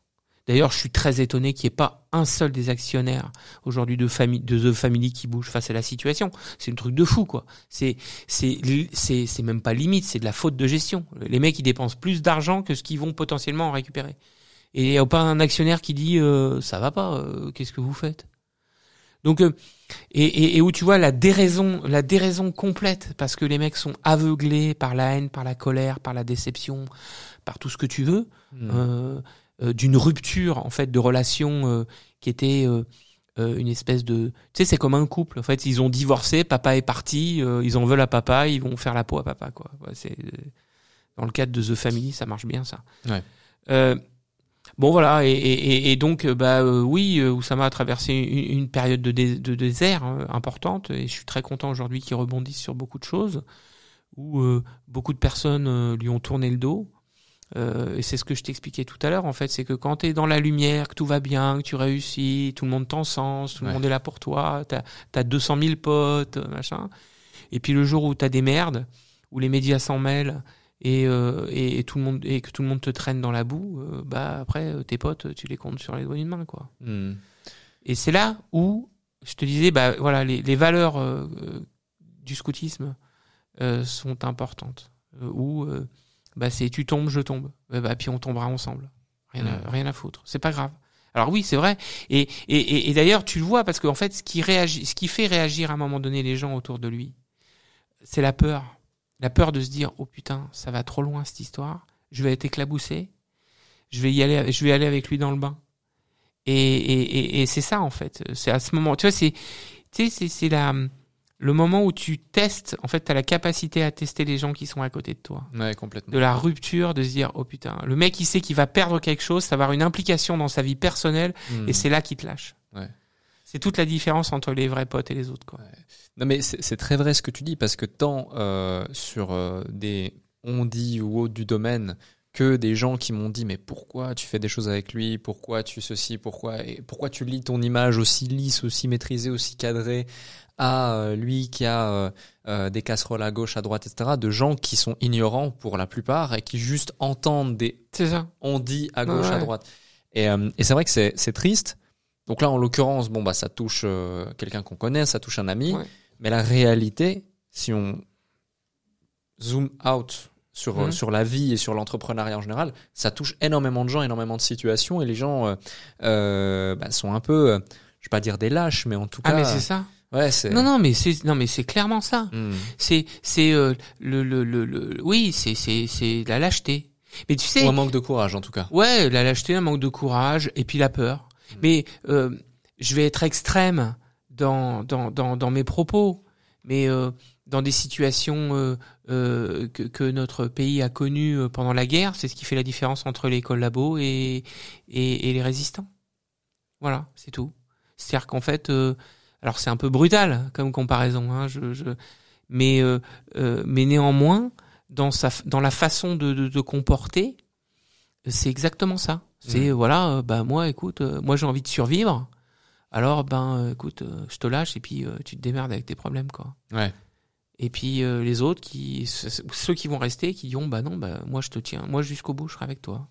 D'ailleurs, je suis très étonné qu'il n'y ait pas un seul des actionnaires aujourd'hui de famille de The Family qui bouge face à la situation. C'est un truc de fou, quoi. C'est c'est c'est c'est même pas limite, c'est de la faute de gestion. Les mecs ils dépensent plus d'argent que ce qu'ils vont potentiellement en récupérer. Et il n'y a pas un actionnaire qui dit euh, ça va pas, euh, qu'est-ce que vous faites? Donc euh, et, et, et où tu vois la déraison, la déraison complète parce que les mecs sont aveuglés par la haine, par la colère, par la déception, par tout ce que tu veux Hmm. euh, euh, d'une rupture en fait de relation euh, qui était euh, une espèce de tu sais c'est comme un couple en fait ils ont divorcé papa est parti euh, ils en veulent à papa ils vont faire la peau à papa quoi Ouais, c'est dans le cadre de The Family ça marche bien ça Ouais. Euh, bon voilà et, et, et- et donc euh, bah euh, oui euh, Oussama a traversé une, une période de, dé- de désert hein, importante et je suis très content aujourd'hui qu'il rebondisse sur beaucoup de choses où euh, beaucoup de personnes euh, lui ont tourné le dos et c'est ce que je t'expliquais tout à l'heure, en fait, c'est que quand tu es dans la lumière, que tout va bien, que tu réussis, tout le monde t'encense, tout le monde est là pour toi, t'as as 200 000 potes, machin. Et puis le jour où t'as des merdes, où les médias s'en mêlent et, euh, et, et tout le monde et que tout le monde te traîne dans la boue, euh, bah après euh, tes potes, tu les comptes sur les doigts d'une main, quoi. Hmm. Et c'est là où je te disais, bah voilà, les, les valeurs euh, du scoutisme sont importantes. Où bah c'est tu tombes, je tombe. Bah puis on tombera ensemble. Rien, à, Mm. rien à foutre. C'est pas grave. Alors oui, c'est vrai. Et, et, et, et d'ailleurs, tu le vois parce qu'en fait, ce qui réagit, ce qui fait réagir à un moment donné les gens autour de lui, c'est la peur. La peur de se dire, oh putain, ça va trop loin cette histoire. Je vais être éclaboussé. Je vais y aller, je vais aller avec lui dans le bain. Et, et, et, et c'est ça en fait. C'est à ce moment, tu vois, c'est, tu sais, c'est, c'est la, le moment où tu testes. En fait, t'as la capacité à tester les gens qui sont à côté de toi. Ouais, complètement. De la rupture, de se dire, oh putain, le mec il sait qu'il va perdre quelque chose, ça va avoir une implication dans sa vie personnelle, Hmm. et c'est là qu'il te lâche. Ouais. C'est toute la différence entre les vrais potes et les autres, quoi. Non mais c'est très vrai ce que tu dis parce que tant euh, sur euh, des on dit ou autres du domaine que des gens qui m'ont dit mais pourquoi tu fais des choses avec lui pourquoi tu ceci pourquoi et pourquoi tu lis ton image aussi lisse aussi maîtrisée aussi cadrée à euh, lui qui a euh, des casseroles à gauche à droite etc de gens qui sont ignorants pour la plupart et qui juste entendent des ça. on dit à gauche, Ouais. à droite. Et, euh, et c'est vrai que c'est c'est triste. Donc là, en l'occurrence, bon bah ça touche quelqu'un qu'on connaît, ça touche un ami. Ouais. Mais la réalité, si on zoom out sur Mhm. sur la vie et sur l'entrepreneuriat en général, ça touche énormément de gens, énormément de situations, et les gens euh, euh, bah, sont un peu, euh, je vais pas dire des lâches, mais en tout Ah cas, mais c'est ça. ouais, c'est Non non mais c'est non mais c'est clairement ça. Hmm. C'est c'est euh, le, le le le oui c'est c'est c'est la lâcheté. Mais tu sais ou un manque de courage en tout cas. Ouais, la lâcheté, un manque de courage et puis la peur. Mais euh, je vais être extrême dans dans dans, dans mes propos, mais euh, dans des situations euh, euh, que, que notre pays a connues pendant la guerre, c'est ce qui fait la différence entre les collabos et et, et les résistants. Voilà, c'est tout. C'est-à-dire qu'en fait, alors c'est un peu brutal comme comparaison, hein, je, je, mais mais néanmoins dans sa dans la façon de de, de comporter, c'est exactement ça. C'est euh, voilà, euh, bah moi, écoute, euh, moi j'ai envie de survivre. Alors ben, euh, écoute, euh, je te lâche et puis euh, tu te démerdes avec tes problèmes quoi. Ouais. Et puis euh, les autres qui, ceux qui vont rester, qui diront bah non, bah moi je te tiens, moi jusqu'au bout, je serai avec toi.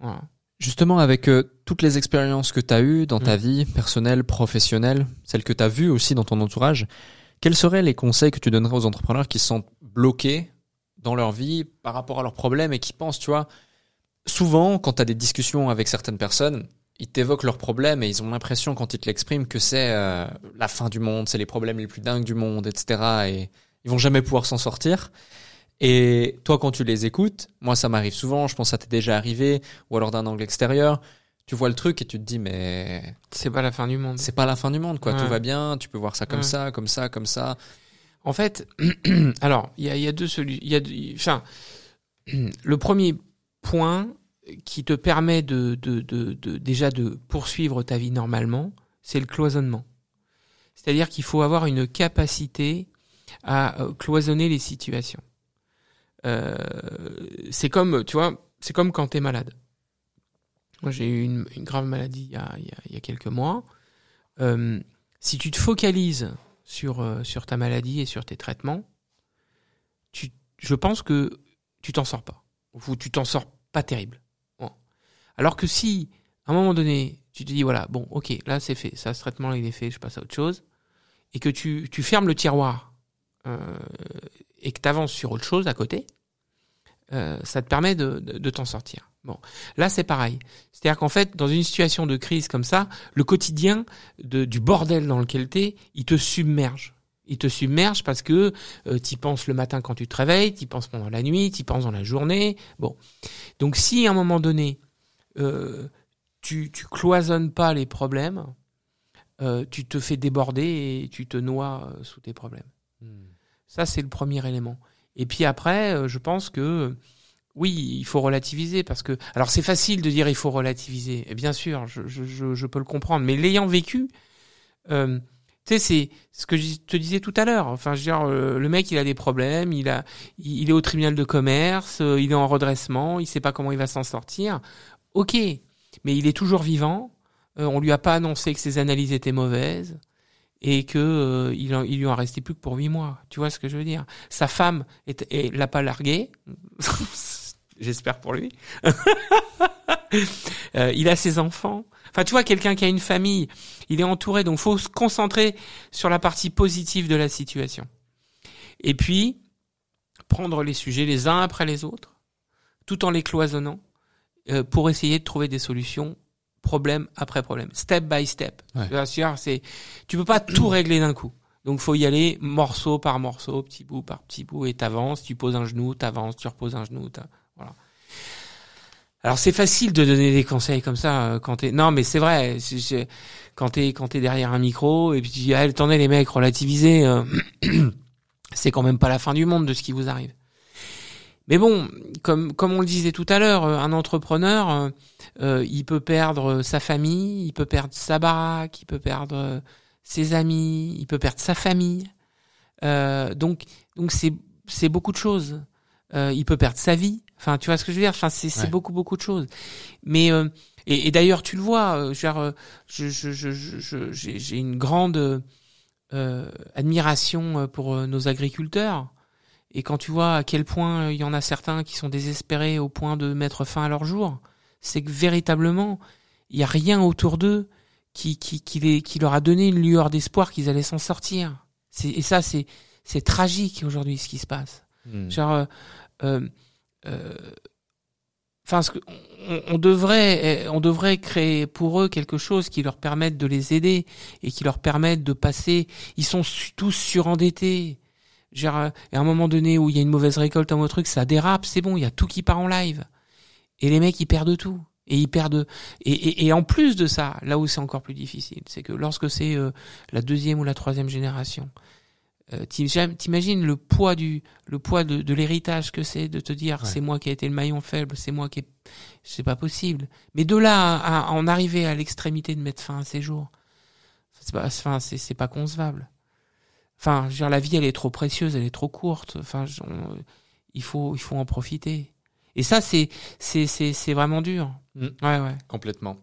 Voilà. Justement, avec euh, toutes les expériences que tu as eues dans ta Mm. vie personnelle, professionnelle, celles que tu as vues aussi dans ton entourage, quels seraient les conseils que tu donnerais aux entrepreneurs qui sentent bloqués dans leur vie par rapport à leurs problèmes et qui pensent, tu vois, souvent, quand tu as des discussions avec certaines personnes, ils t'évoquent leurs problèmes et ils ont l'impression, quand ils te l'expriment, que c'est euh, la fin du monde, c'est les problèmes les plus dingues du monde, etc. Et ils vont jamais pouvoir s'en sortir. Et toi, quand tu les écoutes, moi, ça m'arrive souvent, je pense que ça t'est déjà arrivé, ou alors d'un angle extérieur, tu vois le truc et tu te dis, mais C'est pas la fin du monde. c'est pas la fin du monde, quoi. Ouais. Tout va bien, tu peux voir ça comme Ouais. ça, comme ça, comme ça. En fait, alors il y a, y a deux solutions. Enfin, le premier point qui te permet de, de, de, de- déjà de poursuivre ta vie normalement, c'est le cloisonnement. C'est-à-dire qu'il faut avoir une capacité à euh, cloisonner les situations. Euh, c'est comme, tu vois, c'est comme quand t'es malade. Moi, j'ai eu une, grave maladie il y a, il y a, quelques mois. Euh, si tu te focalises sur, euh, sur ta maladie et sur tes traitements, tu, je pense que tu t'en sors pas. Tu t'en sors pas terrible. Alors que si, à un moment donné, tu te dis, voilà, bon, ok, là c'est fait, ça, ce traitement il est fait, je passe à autre chose, et que tu, tu fermes le tiroir euh, et que tu avances sur autre chose à côté, euh, ça te permet de, de, t'en sortir. Bon, là c'est pareil. C'est-à-dire qu'en fait, dans une situation de crise comme ça, le quotidien de, du bordel dans lequel t'es, il te submerge. Il te submerge parce que euh, tu penses le matin quand tu te réveilles, tu penses pendant la nuit, tu penses dans la journée. Bon, donc si à un moment donné euh, tu tu cloisonnes pas les problèmes, euh, tu te fais déborder et tu te noies euh, sous tes problèmes. Ça c'est le premier élément. Et puis après, je pense que oui, il faut relativiser parce que alors c'est facile de dire il faut relativiser. Et bien sûr, je, je, je, je peux le comprendre, mais l'ayant vécu, euh, Tu sais, c'est ce que je te disais tout à l'heure. Enfin, je veux dire, le mec, il a des problèmes, il a, il est au tribunal de commerce, il est en redressement, il sait pas comment il va s'en sortir. Ok, mais il est toujours vivant. Euh, on lui a pas annoncé que ses analyses étaient mauvaises et que il, il lui en restait plus que pour huit mois. Tu vois ce que je veux dire? Sa femme est, l'a pas largué. J'espère pour lui. il a ses enfants. Enfin, tu vois, quelqu'un qui a une famille, il est entouré, donc faut se concentrer sur la partie positive de la situation. Et puis, prendre les sujets les uns après les autres, tout en les cloisonnant, euh, pour essayer de trouver des solutions problème après problème, step by step. Ouais. C'est, tu peux pas tout régler d'un coup. Donc faut y aller morceau par morceau, petit bout par petit bout, et t'avances, tu poses un genou, t'avances, tu reposes un genou, voilà. Alors c'est facile de donner des conseils comme ça euh, quand t'es. Non, mais c'est vrai. Quand t'es quand t'es derrière un micro et puis tu dis ah, attendez les mecs relativisez, euh, c'est quand même pas la fin du monde de ce qui vous arrive. Mais bon, comme comme on le disait tout à l'heure, euh, un entrepreneur, il peut perdre sa famille, il peut perdre sa baraque, il peut perdre ses amis, il peut perdre sa famille. donc donc c'est c'est beaucoup de choses. il peut perdre sa vie. Enfin, tu vois ce que je veux dire? Enfin, c'est c'est beaucoup beaucoup de choses. Mais euh, et, et d'ailleurs, tu le vois, euh, genre, euh, je je je je j'ai une grande euh, admiration pour nos agriculteurs. Et quand tu vois à quel point il y en a certains qui sont désespérés au point de mettre fin à leur jour, c'est que véritablement, il y a rien autour d'eux qui qui qui, les, qui leur a donné une lueur d'espoir qu'ils allaient s'en sortir. Et ça, c'est c'est tragique aujourd'hui ce qui se passe. Hmm. Genre, euh, euh, enfin, on, on, devrait, on devrait créer pour eux quelque chose qui leur permette de les aider et qui leur permette de passer. Ils sont tous surendettés. Genre, et à un moment donné où il y a une mauvaise récolte, un mauvais truc, ça dérape, c'est bon, il y a tout qui part en live. Et les mecs, ils perdent tout. Et ils perdent. Et, et, et en plus de ça, là où c'est encore plus difficile, c'est que lorsque c'est euh, la deuxième ou la troisième génération, euh, T'imagines le poids du le poids de, de l'héritage que c'est de te dire c'est moi qui ai été le maillon faible, c'est moi qui ai... c'est pas possible. Mais de là à, en arriver à l'extrémité de mettre fin à ces jours, c'est pas enfin c'est pas concevable. Enfin, je veux dire, la vie elle est trop précieuse, elle est trop courte. Enfin, il faut il faut en profiter. Et ça c'est c'est c'est c'est vraiment dur. Mm. Ouais ouais. Complètement.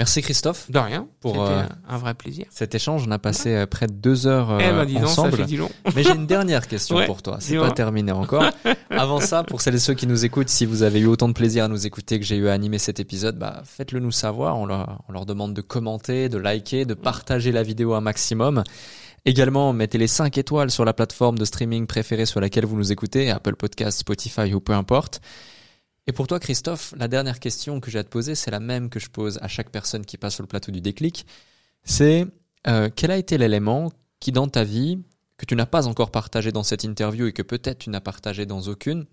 Merci Christophe. De rien. Pour euh, un vrai plaisir. Cet échange, on a passé euh, près de deux heures eh ben, dis ensemble. ça fait long. Mais j'ai une dernière question pour toi. C'est pas terminé encore. Avant ça, pour celles et ceux qui nous écoutent, si vous avez eu autant de plaisir à nous écouter que j'ai eu à animer cet épisode, bah faites-le nous savoir. On leur, on leur demande de commenter, de liker, de partager la vidéo un maximum. Également, mettez les 5 étoiles sur la plateforme de streaming préférée sur laquelle vous nous écoutez, Apple Podcast, Spotify ou peu importe. Et pour toi, Christophe, la dernière question que j'ai à te poser, c'est la même que je pose à chaque personne qui passe sur le plateau du déclic. C'est euh, quel a été l'élément qui, dans ta vie, que tu n'as pas encore partagé dans cette interview et que peut-être tu n'as partagé dans aucune,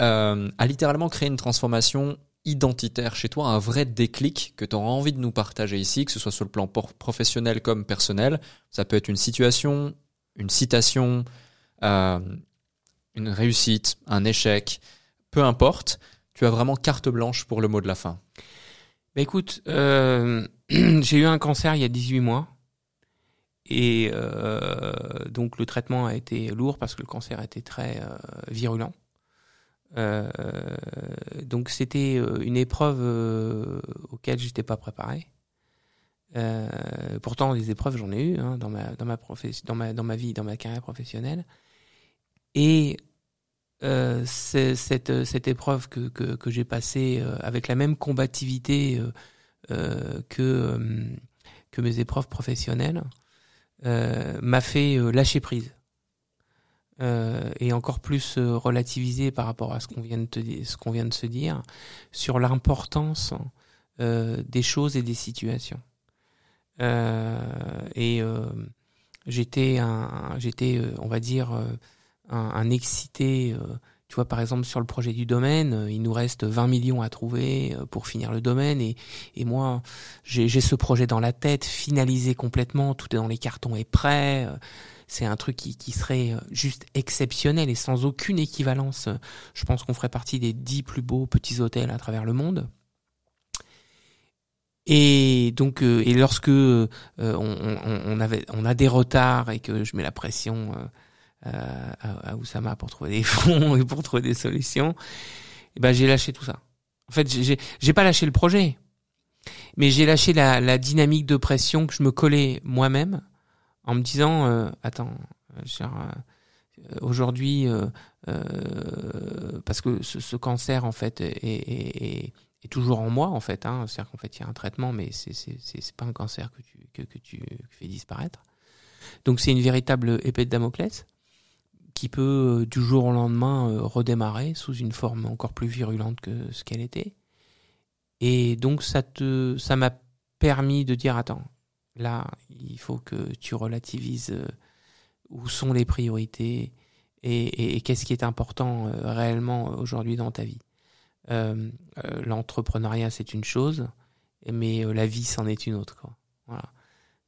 euh, a littéralement créé une transformation identitaire chez toi, un vrai déclic que tu auras envie de nous partager ici, que ce soit sur le plan professionnel comme personnel. Ça peut être une situation, une citation, euh, une réussite, un échec, peu importe tu as vraiment carte blanche pour le mot de la fin. Bah écoute, euh, j'ai eu un cancer il y a 18 mois. Et euh, donc le traitement a été lourd parce que le cancer était très virulent. Euh, donc c'était euh, une épreuve euh, auquel j'étais pas préparé. pourtant les épreuves j'en ai eu hein, dans ma dans ma dans ma vie dans ma carrière professionnelle. Et euh, cette, euh, cette épreuve que, que, que j'ai passée euh, avec la même combativité euh, que, que mes épreuves professionnelles m'a fait lâcher prise. Et encore plus relativiser par rapport à ce qu'on vient de te se dire sur l'importance des choses et des situations. et j'étais j'étais, on va dire, un, excité. Euh, tu vois, par exemple, sur le projet du domaine, euh, il nous reste 20 millions à trouver euh, pour finir le domaine. Et, et moi, j'ai ce projet dans la tête, finalisé complètement, tout est dans les cartons et prêt. C'est un truc qui, serait juste exceptionnel et sans aucune équivalence. Je pense qu'on ferait partie des dix plus beaux petits hôtels à travers le monde. Et donc, euh, et lorsque euh, on, avait, on a des retards et que je mets la pression euh, à, à Oussama pour trouver des fonds et pour trouver des solutions, eh ben j'ai lâché tout ça. En fait, j'ai, pas lâché le projet, mais j'ai lâché la, dynamique de pression que je me collais moi-même en me disant, attends, aujourd'hui, parce que ce, ce, cancer en fait est, toujours en moi en fait. Hein. C'est-à-dire qu'en fait il y a un traitement, mais c'est c'est pas un cancer que tu que, tu fais disparaître. Donc c'est une véritable épée de Damoclès qui peut euh, du jour au lendemain euh, redémarrer sous une forme encore plus virulente que ce qu'elle était. Et donc ça te ça m'a permis de dire attends là il faut que tu relativises euh, où sont les priorités et, et, et qu'est-ce qui est important réellement aujourd'hui dans ta vie. Euh, euh, l'entrepreneuriat c'est une chose, mais euh, la vie c'en est une autre. Quoi. Voilà.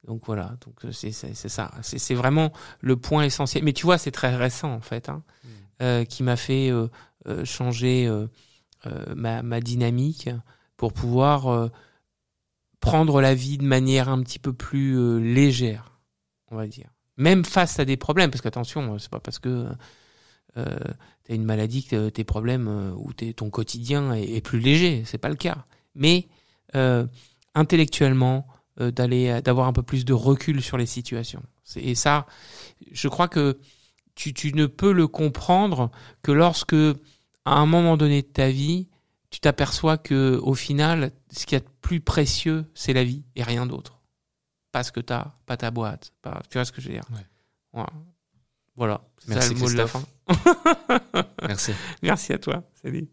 Donc voilà, donc c'est ça, c'est vraiment le point essentiel. Mais tu vois, c'est très récent en fait, hein, mmh. euh, qui m'a fait euh, changer euh, ma, ma, dynamique pour pouvoir prendre la vie de manière un petit peu plus légère, on va dire. Même face à des problèmes, parce qu'attention, c'est pas parce que euh, tu une maladie que tes problèmes euh, ou ton quotidien est, plus léger. C'est pas le cas. Mais euh, intellectuellement, euh, d'aller, d'avoir un peu plus de recul sur les situations. Et ça, je crois que tu, tu ne peux le comprendre que lorsque, à un moment donné de ta vie, tu t'aperçois que au final, ce qui est de plus précieux, c'est la vie et rien d'autre. Parce que t'as pas ta boîte. Pas, tu vois ce que je veux dire? Ouais. Voilà. Voilà. Merci ça, le mot de la fin. Merci. Merci à toi. Salut.